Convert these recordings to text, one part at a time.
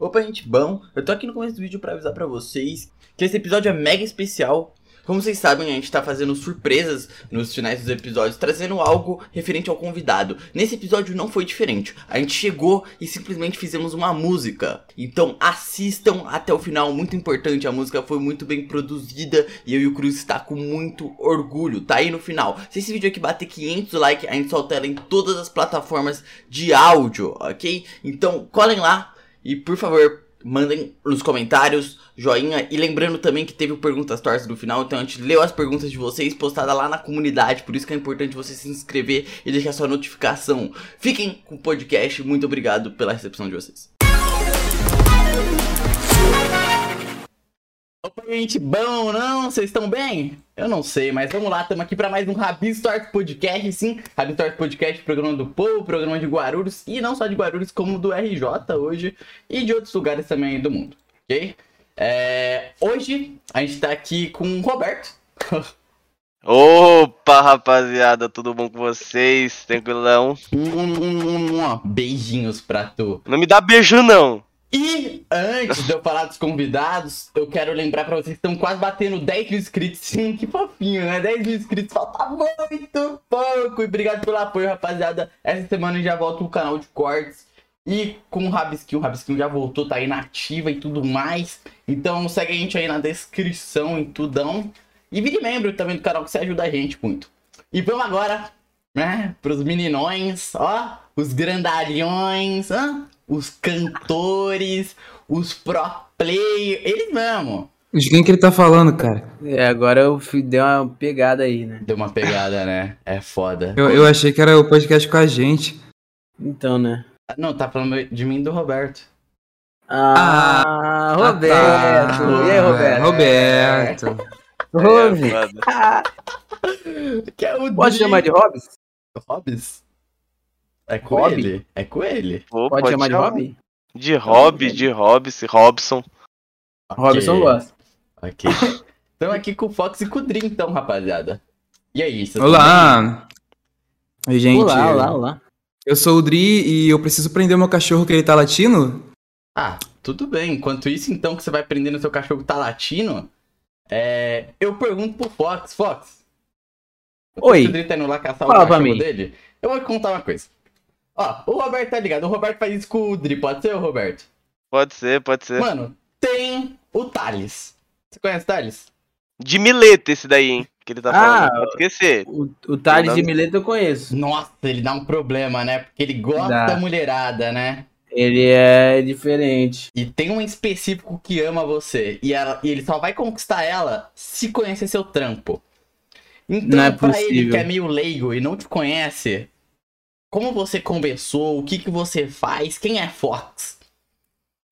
Opa, gente, bom, eu tô aqui no começo do vídeo pra avisar pra vocês que esse episódio é mega especial. Como vocês sabem, a gente tá fazendo surpresas nos finais dos episódios, trazendo algo referente ao convidado. Nesse episódio não foi diferente. A gente chegou e simplesmente fizemos uma música. Então assistam até o final, muito importante. A música foi muito bem produzida e eu e o Cruz está com muito orgulho. Tá aí no final. Se esse vídeo aqui bater 500 likes, a gente solta ela em todas as plataformas de áudio, ok? Então colhem lá e por favor mandem nos comentários, joinha. E lembrando também que teve o Perguntas Tortas no final, então a gente leu as perguntas de vocês postada lá na comunidade. Por isso que é importante você se inscrever e deixar sua notificação. Fiquem com o podcast. Muito obrigado pela recepção de vocês. Opa, gente, bom, não? Vocês estão bem? Eu não sei, mas vamos lá, estamos aqui para mais um Rabis Torto Podcast, sim. Rabis Torto Podcast, programa do Povo, programa de Guarulhos, e não só de Guarulhos, como do RJ hoje, e de outros lugares também do mundo, ok? É, hoje a gente tá aqui com o Roberto. Opa, rapaziada, tudo bom com vocês? Tranquilão? Um, um, um, um, beijinhos pra tu. Não me dá beijo, não. E antes de eu falar dos convidados, eu quero lembrar pra vocês que estão quase batendo 10 mil inscritos. Sim, que fofinho, né? 10 mil inscritos, falta muito pouco. E obrigado pelo apoio, rapaziada. Essa semana já volto o canal de cortes. E com o Rabisquinho, o Rabisquinho já voltou, tá aí na ativa e tudo mais. Então segue a gente aí na descrição e tudão. E vire membro também do canal que você ajuda a gente muito. E vamos agora, né, pros meninões, ó, os grandalhões, ó, os cantores, os pro player, eles mesmo. De quem que ele tá falando, cara? É, agora eu dei uma pegada aí, né? Deu uma pegada, né? É foda. Eu, eu achei que era o podcast com a gente. Então, né? Não, tá falando de mim e do Roberto. Ah, ah Roberto. Ah, e aí, Roberto? Roberto. Rob. que é o Pode chamar de Hobbs? Hobbs? É com Hobby? ele? É com ele. Pô, Pode, chamar de. Hobby? De Hobby, de Hobbs, Robson. Robson Ok. gosta. Ok. Estamos aqui com o Fox e com o Dream, então, rapaziada. E aí, vocês Olá! Oi, gente. Olá, olá, olá. Eu sou o Dri e eu preciso prender o meu cachorro que ele tá latindo? Ah, tudo bem. Enquanto isso, então, que você vai prendendo seu cachorro que tá latino, é... eu pergunto pro Fox. Fox. Oi. O Dream tá indo lá caçar Fala o cachorro dele. Eu vou te contar uma coisa. Ó, o Roberto tá ligado. O Roberto faz isso com o Dri, pode ser, o Roberto? Pode ser, pode ser. Mano, tem o Thales. Você conhece o Thales? De Mileta esse daí, hein? Que ele tá Ah, falando. Pode esquecer. O, o Thales de. Mileto eu conheço. Nossa, ele dá um problema, né? Porque ele gosta Dá. da mulherada, né? Ele é diferente. E tem um específico que ama você. E, ela- e ele só vai conquistar ela se conhecer seu trampo. Então, Não é pra ele possível. que é meio leigo e não te conhece, como você conversou, o que, que você faz, quem é Fox?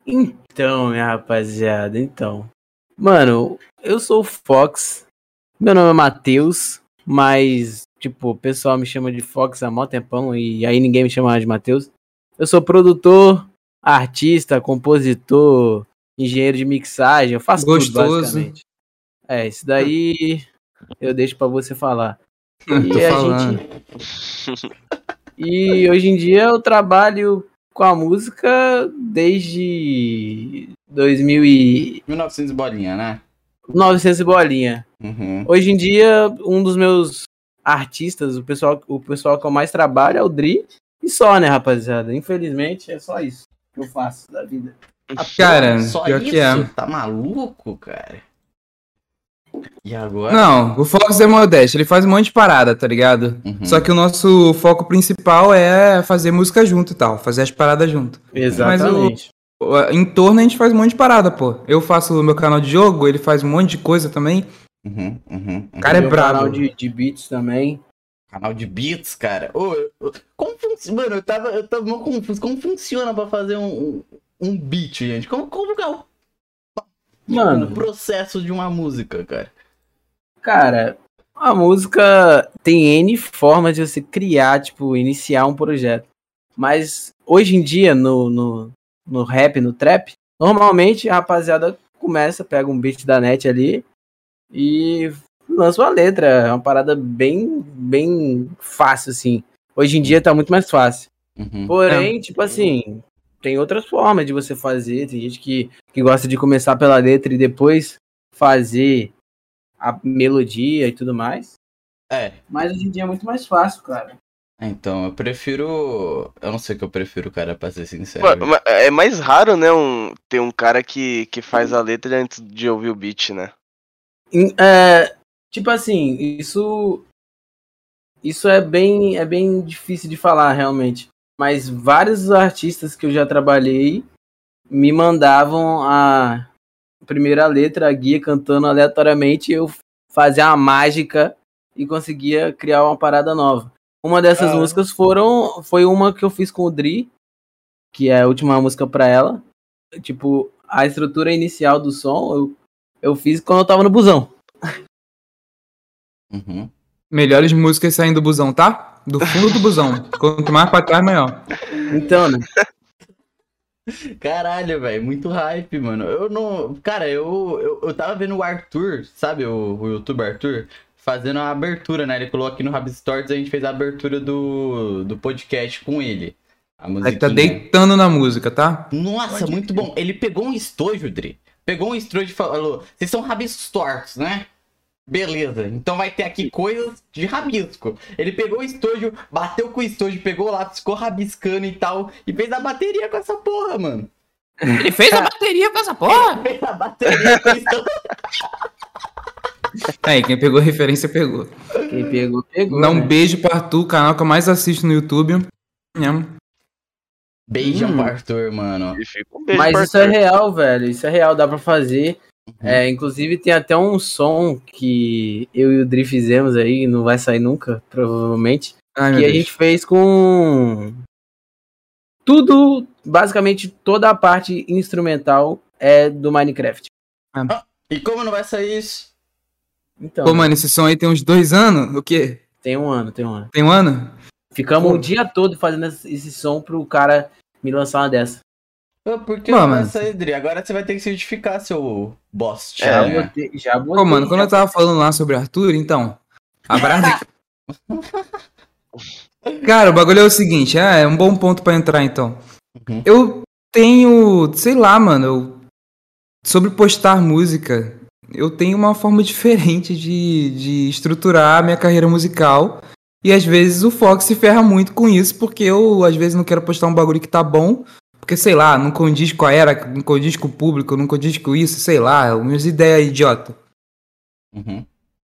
Então, minha rapaziada, então. Mano, eu sou o Fox. Meu nome é Matheus, mas, tipo, o pessoal me chama de Fox há mó tempão e aí ninguém me chama mais de Matheus. Eu sou produtor, artista, compositor, engenheiro de mixagem, eu faço tudo, Gostoso. basicamente. É, isso daí eu deixo pra você falar. Tô E a falando. gente. E hoje em dia eu trabalho com a música desde 2000 e 1900 bolinha, né? 900 e bolinha. Uhum. Hoje em dia um dos meus artistas, o pessoal, o pessoal que eu mais trabalho é o Dri e só, né, rapaziada? Infelizmente é só isso que eu faço da vida. Cara, só pior isso? que é. Tá maluco, cara? E agora? Não, o Fox é modesto, ele faz um monte de parada, tá ligado? Uhum. Só que o nosso foco principal é fazer música junto e tal, fazer as paradas junto. Exatamente. O- Em torno a gente faz um monte de parada, pô. Eu faço o meu canal de jogo, ele faz um monte de coisa também. Uhum, uhum, uhum. O cara é Meu brabo. canal de, de beats também. Canal de beats, cara. Ô, como funciona? Mano, eu tava, eu tava confuso. Como funciona pra fazer um, um, um beat, gente? Como, como que é o, Mano, o processo de uma música, cara? Cara, a música tem N formas de você criar, tipo, iniciar um projeto. Mas hoje em dia, no, no, no rap, no trap, normalmente a rapaziada começa, pega um beat da net ali e lança uma letra. É uma parada bem, bem fácil, assim. Hoje em dia tá muito mais fácil. Uhum. Porém, tipo assim, tem outras formas de você fazer. Tem gente que, que gosta de começar pela letra e depois fazer a melodia e tudo mais. É, Mas hoje em dia é muito mais fácil, cara. então eu prefiro. Eu não sei o que eu prefiro, cara, pra ser sincero. É mais raro, né, um, ter um cara que, que faz a letra antes de ouvir o beat, né? É, tipo assim, isso isso é bem é bem difícil de falar realmente. Mas vários artistas que eu já trabalhei me mandavam a primeira letra, a guia cantando aleatoriamente, eu fazia uma mágica e conseguia criar uma parada nova. Uma dessas Ah. músicas foram foi uma que eu fiz com o Dri, que é a última música pra ela. Tipo, a estrutura inicial do som eu, eu fiz quando eu tava no busão. Uhum. Melhores músicas saindo do busão, tá? Do fundo do busão. Quanto mais pra trás, melhor. Então, né? Caralho, velho, muito hype, mano. Eu não. Cara, eu, eu, eu tava vendo o Arthur, sabe o, o youtuber Arthur? Fazendo a abertura, né? Ele colocou aqui no Rab Stories, a gente fez a abertura do, do podcast com ele. A Aí musiquinha. tá deitando na música, tá? Nossa, muito bom. Ele pegou um estojo, Dri. Pegou um estojo e falou: Vocês são rabiscos tortos, né? Beleza, então vai ter aqui coisas de rabisco. Ele pegou o estojo, bateu com o estojo, pegou lá, ficou rabiscando e tal, e fez a bateria com essa porra, mano. Ele fez a bateria com essa porra. Fez a bateria com o estojo. Aí, quem pegou referência, pegou. Quem pegou, pegou. Dá um né? beijo pra Arthur, o canal que eu mais assisto no YouTube. Nham. Beijão Hum. pro Arthur, mano. Beijo Mas pro isso é real, velho. Isso é real, dá pra fazer. É, inclusive tem até um som que eu e o Dri fizemos aí, não vai sair nunca, provavelmente. Ai, que a Deus. gente fez com tudo, basicamente toda a parte instrumental é do Minecraft. E como não vai sair isso? Então, Pô, mano, esse som aí tem uns dois anos? O quê? tem um ano, tem um ano. Tem um ano? Ficamos Pô. o dia todo fazendo esse som pro cara me lançar uma dessa. Ah, Por que Pô, não vai mano. sair, Dri? Agora você vai ter que se justificar, seu boss. É, Já né? botei, já botei. Pô, mano, quando eu tava falando lá sobre Arthur, então. A parada. Cara, o bagulho é o seguinte, é, é um bom ponto pra entrar então. Uhum. Eu tenho, sei lá, mano, eu- sobre postar música, eu tenho uma forma diferente de, de estruturar a minha carreira musical. E às vezes o Fox se ferra muito com isso, porque eu às vezes não quero postar um bagulho que tá bom, porque sei lá, não condiz com a era, não condiz com o público, não condiz com isso, sei lá, minhas ideias idiota. Uhum.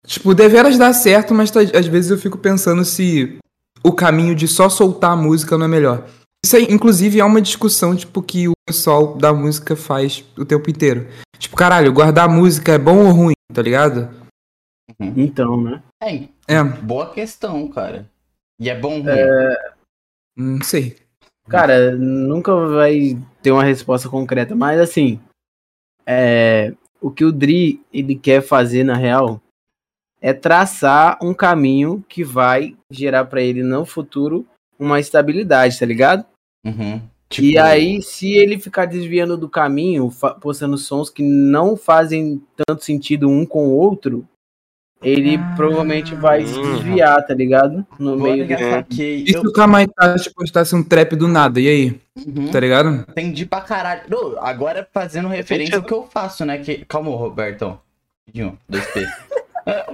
Tipo, deveras dá certo, mas às vezes eu fico pensando se o caminho de só soltar a música não é melhor. Isso aí, inclusive, é uma discussão, tipo, que o pessoal da música faz o tempo inteiro. Tipo, caralho, guardar música é bom ou ruim, tá ligado? Então, né? É, É, boa questão, cara. E é bom ruim. não sei. Cara, nunca vai ter uma resposta concreta, mas assim, é, o que o Dri ele quer fazer na real é traçar um caminho que vai gerar pra ele no futuro uma estabilidade, tá ligado? Uhum. e Tipo, aí, se ele ficar desviando do caminho, postando sons que não fazem tanto sentido um com o outro, ele Ah. provavelmente vai se Hum. desviar, tá ligado? No meio do- saquei. E se o Kamaitachi postasse um trap do nada, e aí? Uhum. Tá ligado? entendi pra caralho. Não, agora fazendo referência ao que eu faço, né? Que... Calma, Robertão. Um, dois P.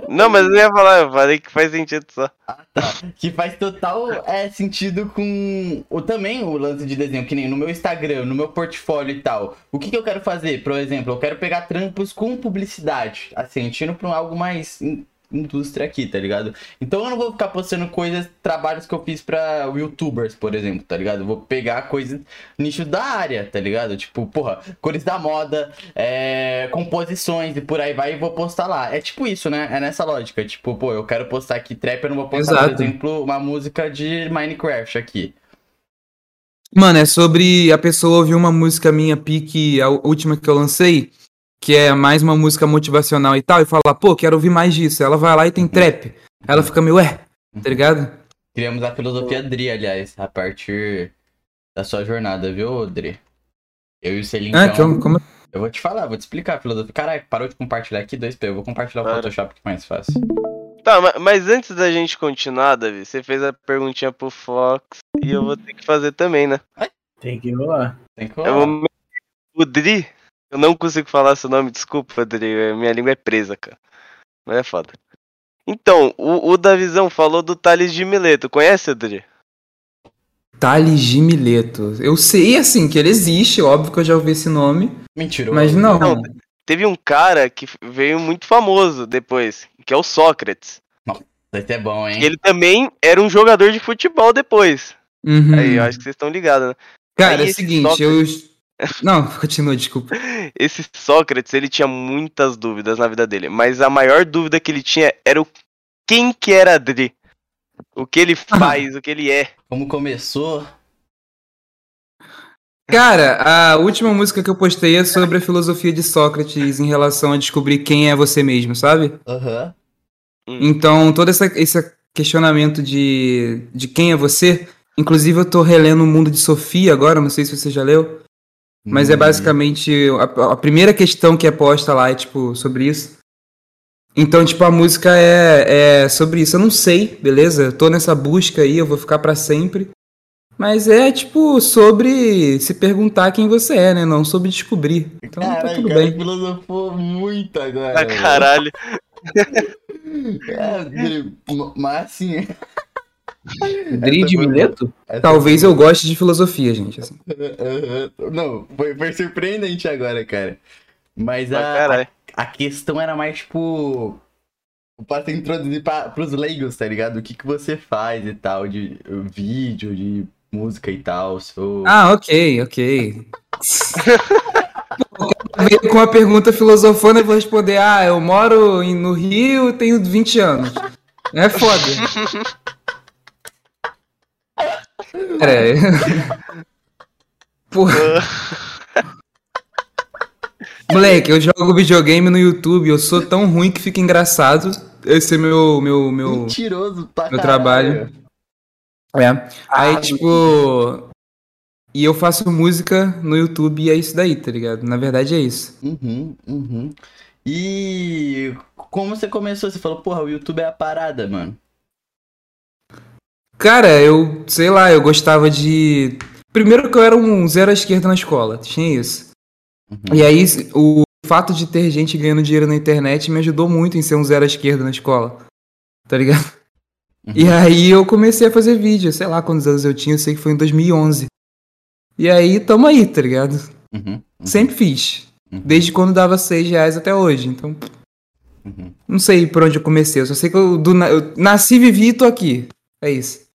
Não, mas eu ia falar, eu falei que faz sentido só. Que faz total é, sentido com o também o lance de desenho, que nem no meu Instagram, no meu portfólio e tal. O que, que eu quero fazer? Por exemplo, eu quero pegar trampos com publicidade, assim, tiro pra algo mais indústria aqui, tá ligado? Então eu não vou ficar postando coisas, trabalhos que eu fiz pra youtubers, por exemplo, tá ligado? Eu vou pegar coisas nicho da área, tá ligado? Tipo, porra, cores da moda, é, composições e por aí vai e vou postar lá. É tipo isso, né? É nessa lógica. Tipo, pô, eu quero postar aqui trap, eu não vou postar, por Exato. exemplo, uma música de Minecraft aqui. Mano, é sobre a pessoa ouvir uma música minha, pique, a última que eu lancei, que é mais uma música motivacional e tal, e falar, pô, quero ouvir mais disso. Ela vai lá e tem trap. Ela fica meio, ué, tá ligado? Criamos a filosofia Dri, aliás, a partir da sua jornada, viu, Dri? Eu e o Celinho. Ah, então, como, como- Eu vou te falar, vou te explicar a filosofia. Caralho, parou de compartilhar aqui 2P. Eu vou compartilhar o Para. Photoshop que é mais fácil. Tá, ma- mas antes da gente continuar, Davi, você fez a perguntinha pro Fox e eu vou ter que fazer também, né? Tem que rolar. Tem que Eu rolar. vou... O Dri, eu não consigo falar seu nome, desculpa, Dri. Minha língua é presa, cara. Mas é foda. Então, o, o Davizão falou do Thales de Mileto. Conhece, Dri? Thales de Mileto. Eu sei, assim, que ele existe, óbvio que eu já ouvi esse nome, Mentiroso. mas não. Não, Teve um cara que veio muito famoso depois, que é o Sócrates. Vai ser bom, hein? Ele também era um jogador de futebol depois. Uhum. Aí, eu acho que vocês estão ligados, né? Cara, aí é o esse seguinte, eu. Não, continua, desculpa. Esse Sócrates, ele tinha muitas dúvidas na vida dele, mas a maior dúvida que ele tinha era o quem que era Dri. O que ele faz, o que ele é. Como começou. Cara, a última música que eu postei é sobre a filosofia de Sócrates em relação a descobrir quem é você mesmo, sabe? Aham. Então, todo essa, esse questionamento de, de quem é você. Inclusive, eu tô relendo o Mundo de Sofia agora, não sei se você já leu. Mas é Hum. basicamente. A, a primeira questão que é posta lá é, tipo, sobre isso. Então, tipo, a música é, é sobre isso. Eu não sei, beleza? Eu tô nessa busca aí, eu vou ficar pra sempre. Mas é, tipo, sobre se perguntar quem você é, né? Não sobre descobrir. Então tá Caralho, tudo cara, bem. filosofou muito agora. Ah, velho. caralho. É, mas assim. Dri de. Mileto? essa Talvez foi eu goste de filosofia, gente. assim. Não, foi, foi surpreendente agora, cara. Mas a, a, a questão era mais, tipo. Pra se introduzir pra, pros leigos, tá ligado? O que, que você faz e tal, de vídeo, de música e tal. Seu... Ah, ok, ok. Veio com uma pergunta filosofando, eu vou responder: Ah, eu moro em- no Rio, tenho 20 anos. É foda. Aí. Porra. Moleque, eu jogo videogame no YouTube, eu sou tão ruim que fica engraçado. Esse é meu. meu, meu... Mentiroso pra meu caralho. trabalho. É. Aí, Ah, tipo. E eu faço música no YouTube e é isso daí, tá ligado? Na verdade é isso. Uhum, uhum. E como você começou? Você falou, porra, o YouTube é a parada, mano. Cara, eu, sei lá, eu gostava de. Primeiro que eu era um zero à esquerda na escola, tinha isso. Uhum. E aí, o fato de ter gente ganhando dinheiro na internet me ajudou muito em ser um zero à esquerda na escola. Tá ligado? Uhum. E aí eu comecei a fazer vídeo, sei lá quantos anos eu tinha, eu sei que foi em 2011. E aí, tamo aí, tá ligado? Uhum, Sempre fiz. Uhum. Desde quando dava 6 reais até hoje. Então, uhum. não sei por onde eu comecei. Eu só sei que eu, do eu nasci, vivi e tô aqui. É isso.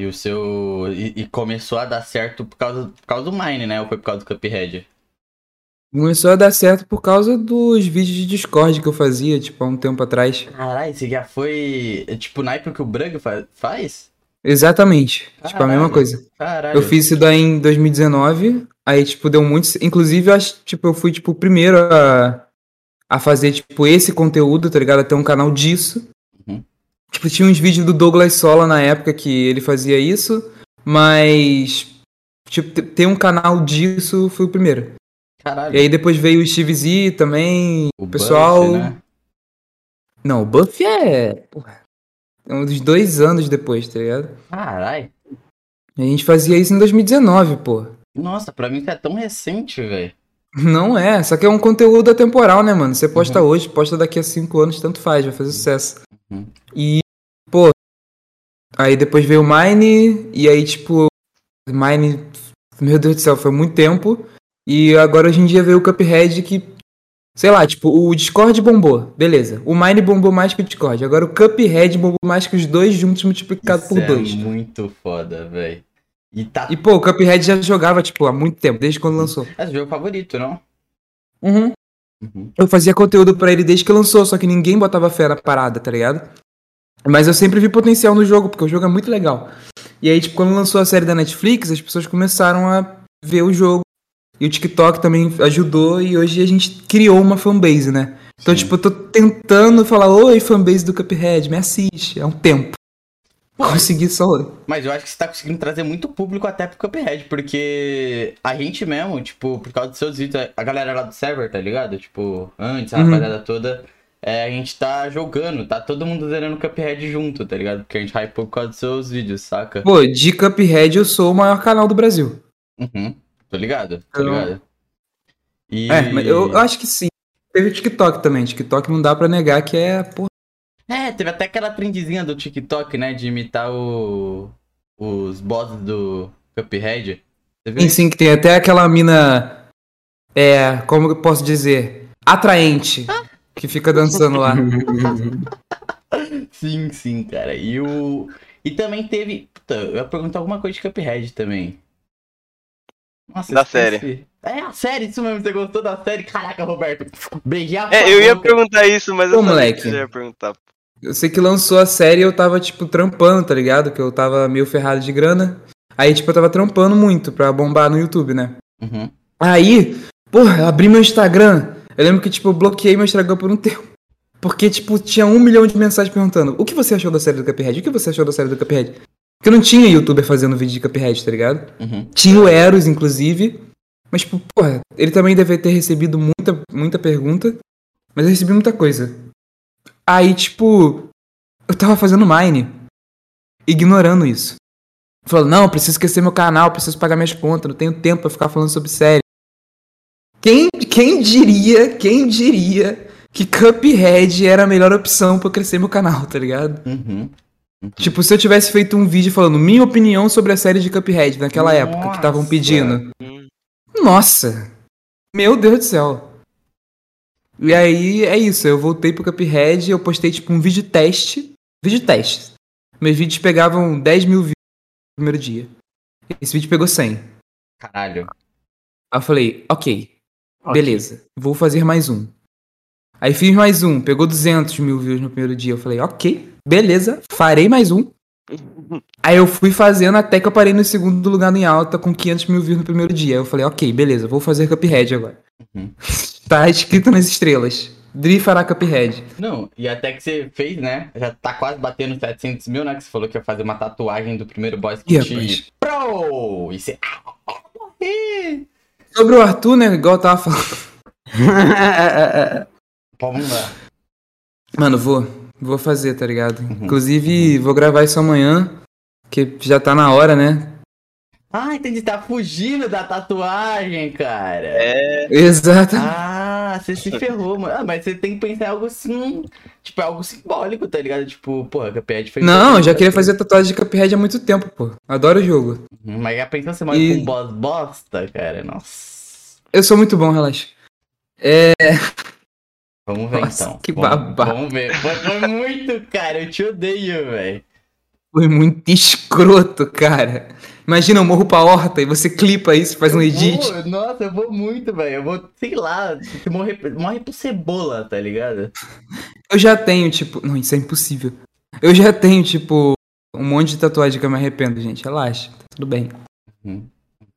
E o seu. E, e começou a dar certo por causa, por causa do Mine, né? Ou foi por causa do Cuphead? Começou a dar certo por causa dos vídeos de Discord que eu fazia, tipo, há um tempo atrás. Caralho, você já foi. é Tipo, naipe que o Brug fa- faz? Exatamente. Tipo, a Caralho. mesma coisa. Caralho. Eu fiz isso daí em 2019. Aí, tipo, deu muito. Inclusive, eu acho, tipo, eu fui, tipo, o primeiro a, a fazer, tipo, esse conteúdo, tá ligado? A ter um canal disso. Uhum. Tipo, tinha uns vídeos do Douglas Sola na época que ele fazia isso. Mas. Tipo, te- ter um canal disso foi o primeiro. Caralho. E aí depois veio o Steve Z também. o pessoal. Buff, né? Não, o Buff é. Porra. É uns dois anos depois, tá ligado? Caralho. A gente fazia isso em 2019, pô. Nossa, pra mim isso é tão recente, velho. Não é, só que é um conteúdo atemporal, né, mano? Você posta Uhum. hoje, posta daqui a cinco anos, tanto faz, vai fazer sucesso. E, pô, aí depois veio o Mine, e aí, tipo, Mine, meu Deus do céu, foi muito tempo. E agora hoje em dia veio o Cuphead que, sei lá, tipo, o Discord bombou, beleza. O Mine bombou mais que o Discord. Agora o Cuphead bombou mais que os dois juntos multiplicado Isso por é dois. muito foda, velho. E tá. E, pô, o Cuphead já jogava, tipo, há muito tempo, desde quando lançou. É seu jogo favorito, não? Uhum. Uhum. Eu fazia conteúdo pra ele desde que lançou, só que ninguém botava fé na parada, tá ligado? Mas eu sempre vi potencial no jogo, porque o jogo é muito legal. E aí, tipo, quando lançou a série da Netflix, as pessoas começaram a ver o jogo. E o TikTok também ajudou, e hoje a gente criou uma fanbase, né? Então, Sim. tipo, eu tô tentando falar, oi, fanbase do Cuphead, me assiste. É um tempo. Consegui só. Mas eu acho que você tá conseguindo trazer muito público até pro Cuphead, porque a gente mesmo, tipo, por causa dos seus vídeos, a galera lá do server, tá ligado? Tipo, antes, a Uhum. rapaziada toda, é, a gente tá jogando, tá todo mundo zerando Cuphead junto, tá ligado? Porque a gente hypou por causa dos seus vídeos, saca? Pô, de Cuphead eu sou o maior canal do Brasil. Uhum. Tô ligado, tô Então- ligado. E... É, mas eu, eu acho que sim. Teve o TikTok também. TikTok não dá pra negar que é, porra. É, teve até aquela trendezinha do TikTok, né? De imitar o... os bosses do Cuphead. Você viu Sim, sim, que tem até aquela mina. É, como eu posso dizer? Atraente. Que fica dançando lá. Sim, sim, cara. E o. E também teve. Puta, eu ia perguntar alguma coisa de Cuphead também. Nossa, Da esqueci. É a série, isso mesmo. Você gostou da série? Caraca, Roberto. Beijar É, eu ia perguntar isso, mas Ô, eu moleque. você ia perguntar. Eu sei que lançou a série e eu tava, tipo, trampando, tá ligado? Que eu tava meio ferrado de grana. Aí, tipo, eu tava trampando muito pra bombar no YouTube, né? Uhum. Aí, porra, eu abri meu Instagram. Eu lembro que, tipo, eu bloqueei meu Instagram por um tempo. Porque, tipo, tinha um milhão de mensagens perguntando: o que você achou da série do Cuphead? O que você achou da série do Cuphead? Porque não tinha youtuber fazendo vídeo de Cuphead, tá ligado? Uhum. Tinha o Eros, inclusive. Mas, tipo, porra, ele também deve ter recebido muita, muita pergunta. Mas eu recebi muita coisa. Aí, tipo, eu tava fazendo Mine. Ignorando isso. Falando, não, preciso esquecer meu canal, preciso pagar minhas contas, não tenho tempo pra ficar falando sobre série. Quem, quem diria, quem diria que Cuphead era a melhor opção pra eu crescer meu canal, tá ligado? Uhum. Tipo, se eu tivesse feito um vídeo falando minha opinião sobre a série de Cuphead naquela época que estavam Nossa. pedindo. Nossa! Meu Deus do céu. E aí é isso, eu voltei pro Cuphead e eu postei tipo um vídeo teste. Vídeo teste. Meus vídeos pegavam 10 mil views no primeiro dia. Esse vídeo pegou 100. Aí Caralho. eu falei, ok, Ok. beleza, vou fazer mais um. Aí fiz mais um, pegou 200 mil views no primeiro dia. Eu falei, ok, beleza, farei mais um. Aí eu fui fazendo até que eu parei no segundo lugar em alta com 500 mil views no primeiro dia. Aí eu falei, ok, beleza, vou fazer Cuphead agora. Uhum. tá escrito nas estrelas. Dri fará Cuphead. Não, e até que você fez, né? Já tá quase batendo 700 mil, né? Que você falou que ia fazer uma tatuagem do primeiro boss que rapaz. te... Pro! E você... Ah! Sobre o Arthur, né, igual eu tava falando. Pô, vamos lá. Mano, vou. Vou fazer, tá ligado? Uhum. Inclusive, vou gravar isso amanhã. Que já tá na hora, né? Ah, entendi. Tá fugindo da tatuagem, cara. É, Exatamente. Ah, você se ferrou, mano. Ah, mas você tem que pensar em algo assim, tipo, algo simbólico, tá ligado? Tipo, porra, Cuphead fez... Não, eu já queria fazer tatuagem de Cuphead há muito tempo, pô. Adoro o jogo. Uhum, Mas já pensou você morre E- com um boss bosta, cara? Nossa. Eu sou muito bom, relaxa. Vamos ver Nossa, então. que babaca. Vamos ver. Foi, foi muito, cara. Eu te odeio, velho. Foi muito escroto, cara. Imagina, eu morro pra horta e você clipa isso, faz um Eu edit. vou- nossa, eu vou muito, velho. Eu vou, sei lá, você morre, morre por cebola, tá ligado? Eu já tenho, tipo. Não, isso é impossível. Eu já tenho, tipo, um monte de tatuagem que eu me arrependo, gente. Relaxa, tá tudo bem. Uhum,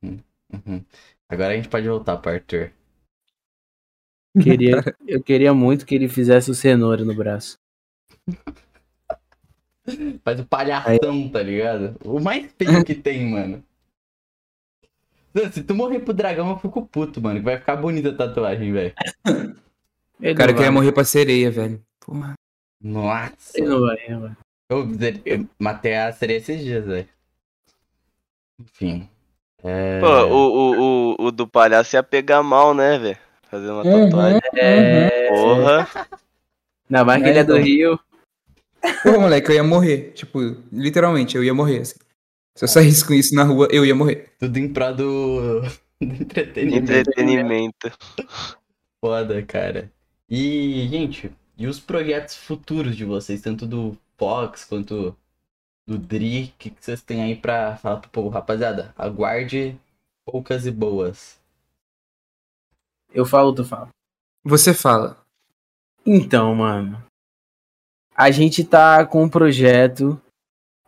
uhum, uhum. Agora a gente pode voltar pro Arthur. Queria, eu queria muito que ele fizesse o cenoura no braço. Faz o palhação, tá ligado? O mais feio que tem, mano. Não, Se tu morrer pro dragão, eu fico puto, mano. Que vai ficar bonita a tatuagem, velho. Ele Cara, queria morrer pra sereia, velho. Porra. Nossa. Ele não vai, ele não vai. Eu, eu matei a sereia esses dias, velho. Enfim. É... pô, o, o, o, o do palhaço ia pegar mal, né, velho? Fazer uma Uhum. tatuagem. É... Porra. Ainda mais que ele é do. Rio. Pô, moleque, eu ia morrer. Tipo, literalmente, eu ia morrer, assim. Se eu saísse com isso na rua, eu ia morrer. Tudo em prol do, do entretenimento. Entretenimento. Foda, cara. E, gente, e os projetos futuros de vocês, tanto do Fox quanto do Dri, o que, que vocês têm aí pra falar pro povo? Rapaziada, aguarde poucas e boas. Eu falo, tu fala. Você fala. Então, mano. A gente tá com um projeto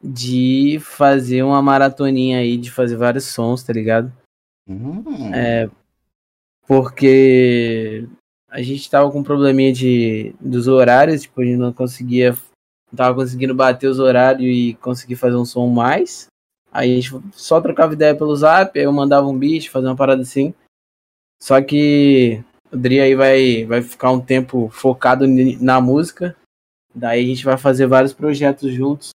de fazer uma maratoninha aí, de fazer vários sons, tá ligado? Hum, É, porque a gente tava com um probleminha de, dos horários, tipo, a gente não conseguia, não tava conseguindo bater os horários e conseguir fazer um som mais. Aí a gente só trocava ideia pelo zap, aí eu mandava um beat, fazer uma parada assim. Só que o Dri aí vai, vai ficar um tempo focado na música. Daí a gente vai fazer vários projetos juntos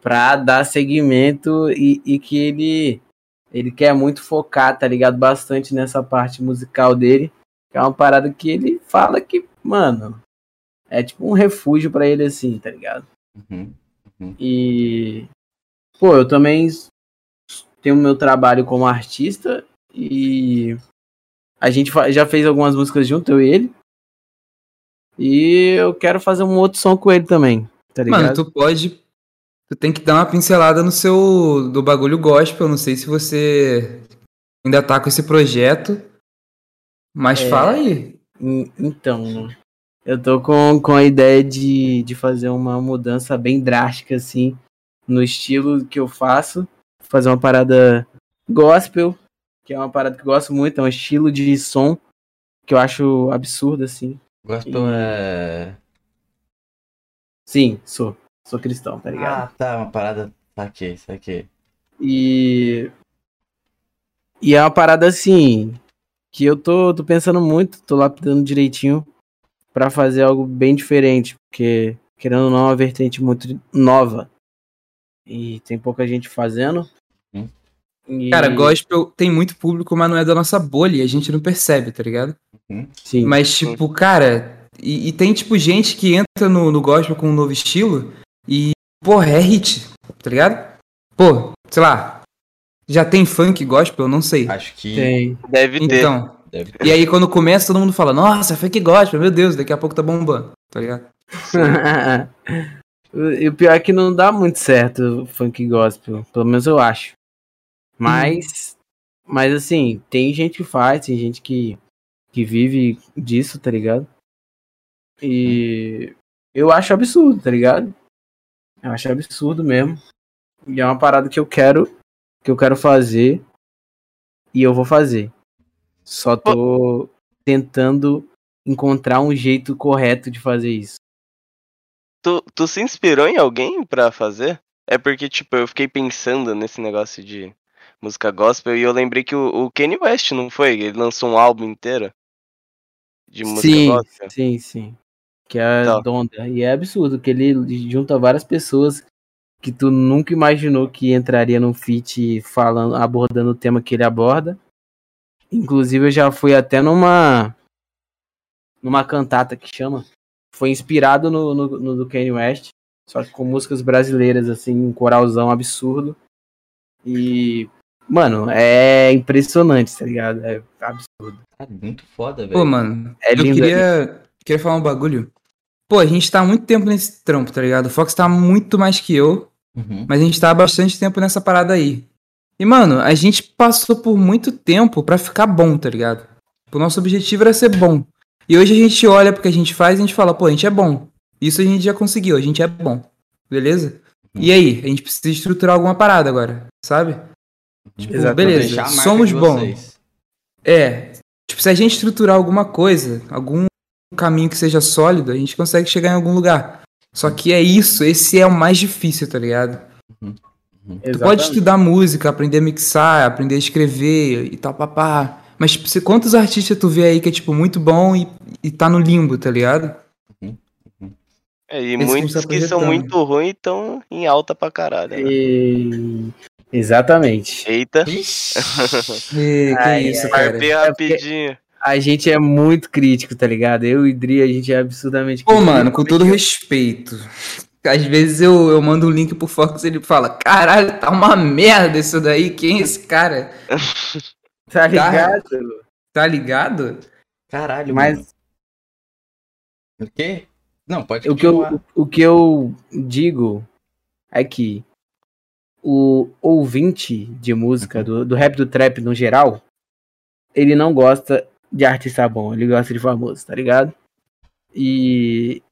pra dar seguimento e, e que ele Ele quer muito focar, tá ligado? Bastante nessa parte musical dele. Que é uma parada que ele fala que, mano, é tipo um refúgio pra ele, assim, tá ligado? Uhum. E. Pô, eu também tenho meu trabalho como artista e. A gente já fez algumas músicas junto, eu e ele. E eu quero fazer um outro som com ele também, tá ligado? Mano, tu pode. Tu tem que dar uma pincelada no seu. do bagulho gospel. Não sei se você ainda tá com esse projeto. Mas É. fala aí. En- Então, eu tô com, com a ideia de, de fazer uma mudança bem drástica, assim, no estilo que eu faço. Fazer uma parada gospel, que é uma parada que eu gosto muito, é um estilo de som que eu acho absurdo, assim. Gospel é. Sim, sou. Sou cristão, tá ligado? Ah, tá, uma parada. Saquei, saquei. E. E é uma parada assim. Que eu tô, tô pensando muito, tô lapidando direitinho pra fazer algo bem diferente. Porque, querendo ou não, é uma vertente muito nova. E tem pouca gente fazendo. E- Cara, gospel tem muito público, mas não é da nossa bolha e a gente não percebe, tá ligado? Sim. Mas, tipo, cara, e, e tem, tipo, gente que entra no, no gospel com um novo estilo e, porra, é hit, tá ligado? Pô, sei lá, já tem funk gospel? Eu não sei. Acho que. Tem. Deve ter. Então, Deve e aí quando começa, todo mundo fala, nossa, funk gospel, meu Deus, daqui a pouco tá bombando, tá ligado? e o pior é que não dá muito certo o funk gospel. Pelo menos eu acho. Mas. Mas assim, tem gente que faz, tem gente que, que vive disso, tá ligado? E eu acho absurdo, tá ligado? Eu acho absurdo mesmo. E é uma parada que eu quero. Que eu quero fazer. E eu vou fazer. Só tô tentando encontrar um jeito correto de fazer isso. Tu, tu se inspirou em alguém pra fazer? É porque, tipo, eu fiquei pensando nesse negócio de música gospel e eu lembrei que o, o Kanye West, não foi? Ele lançou um álbum inteiro de música sim, gospel. sim, sim. Que é Tá. Donda. E é absurdo, que ele junta várias pessoas que tu nunca imaginou que entraria num feat falando, abordando o tema que ele aborda. Inclusive eu já fui até numa numa cantata que chama. Foi inspirado no, no, no do Kanye West, só que com músicas brasileiras, assim, um coralzão absurdo. E, mano, é impressionante, tá ligado? É absurdo. Tá muito foda, velho. Pô, mano, É eu queria, queria falar um bagulho. Pô, a gente tá há muito tempo nesse trampo, tá ligado? O Fox tá muito mais que eu, Uhum. mas a gente tá há bastante tempo nessa parada aí. E, mano, a gente passou por muito tempo pra ficar bom, tá ligado? O nosso objetivo era ser bom. E hoje a gente olha pro que a gente faz e a gente fala, pô, a gente é bom. Isso a gente já conseguiu, a gente é bom. Beleza? E aí, a gente precisa estruturar alguma parada agora, sabe? Tipo, Exatamente. beleza, somos bons. É, tipo, se a gente estruturar alguma coisa, algum caminho que seja sólido, a gente consegue chegar em algum lugar. Só que é isso, esse é o mais difícil, tá ligado? Tu pode estudar música, aprender a mixar, aprender a escrever e tal, papá. Mas tipo, quantos artistas tu vê aí que é, tipo, muito bom e, e tá no limbo, tá ligado? É, e Esse que gente muitos tá que são muito ruins estão em alta pra caralho. né? E... Exatamente. Eita, E, que Ai, isso, ai, cara. bem É rapidinho. A gente é muito crítico, tá ligado? Eu e Dri, a gente é absurdamente Pô, crítico. mano, com todo respeito. Às vezes eu, eu mando um link pro Fox e ele fala: Caralho, tá uma merda isso daí. Quem é esse cara? Tá ligado? Tá ligado? Caralho, Mas- mano. O quê? Não, pode O que, eu, o que eu digo é que o ouvinte de música, do, do rap do trap no geral, ele não gosta de artista bom, ele gosta de famoso, tá ligado? E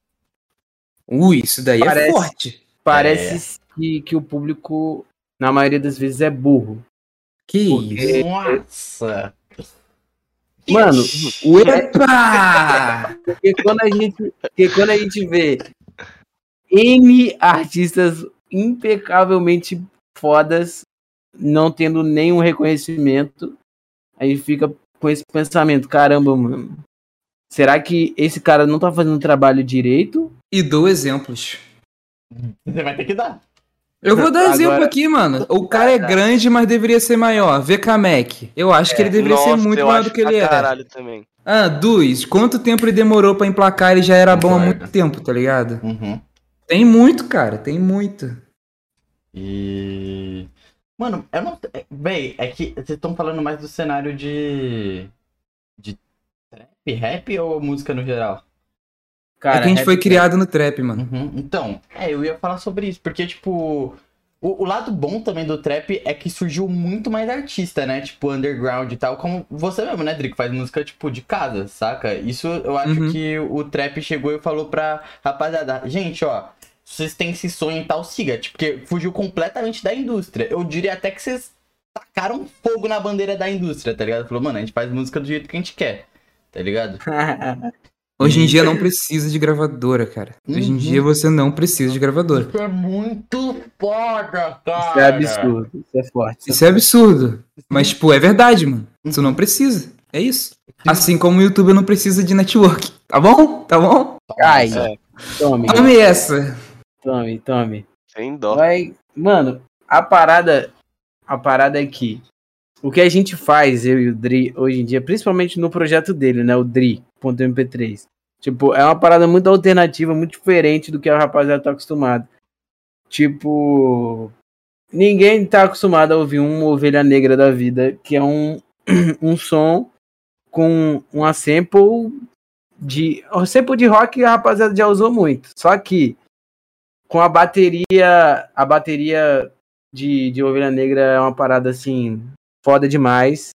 Ui, isso daí Parece- é forte. parece que, que o público, na maioria das vezes, é burro. Que Porque- isso? Nossa! Mano, o Epa! Porque quando a gente, porque quando a gente vê N artistas impecavelmente fodas não tendo nenhum reconhecimento, a gente fica com esse pensamento, caramba, mano. Será que esse cara não tá fazendo o trabalho direito? e dou exemplos. Você vai ter que dar. Eu vou dar Agora- exemplo aqui, mano. O cara é grande, mas deveria ser maior. VK Mac. Eu acho que ele deveria ser Nossa, muito eu maior do que ele pra é. caralho também. Ah, Duz, quanto tempo ele demorou pra emplacar? Ele já era bom há muito tempo, tá ligado? Uhum. Tem muito, cara, tem muito. E. Mano, eu não. é, Véi, é que vocês estão falando mais do cenário de. de trap, rap ou música no geral? é que a gente rap- foi criado no trap, mano. Uhum. Então, é, eu ia falar sobre isso, porque, tipo. O, o lado bom também do trap é que surgiu muito mais artista, né? Tipo, underground e tal, como você mesmo, né, Drico? Faz música, tipo, de casa, saca? Isso eu acho Uhum. que o trap chegou e falou pra rapaziada, gente, ó, vocês têm esse sonho e tal, siga. Tipo, porque fugiu completamente da indústria. Eu diria até que vocês tacaram fogo na bandeira da indústria, tá ligado? Falou, mano, a gente faz música do jeito que a gente quer, tá ligado? Hoje em dia não precisa de gravadora, cara. Hoje em Uhum. dia você não precisa de gravadora. Isso é muito foda, cara. Isso é absurdo, isso é forte. Isso é absurdo. Mas, tipo, é verdade, mano. Você não precisa. É isso. Assim como o YouTube não precisa de network. Tá bom? Tá bom? Ai, É. tome, Tome essa. Tome, tome. Sem dó. Vai, mano, a parada, a parada é que o que a gente faz, eu e o Dri, hoje em dia, principalmente no projeto dele, né, o Dri.mp3. Tipo, é uma parada muito alternativa, muito diferente do que a rapaziada tá acostumado. Tipo, ninguém tá acostumado a ouvir uma ovelha negra da vida, que é um, um som com uma sample de. O sample de rock a rapaziada já usou muito. Só que com a bateria. A bateria de, de Ovelha Negra é uma parada assim. Foda demais.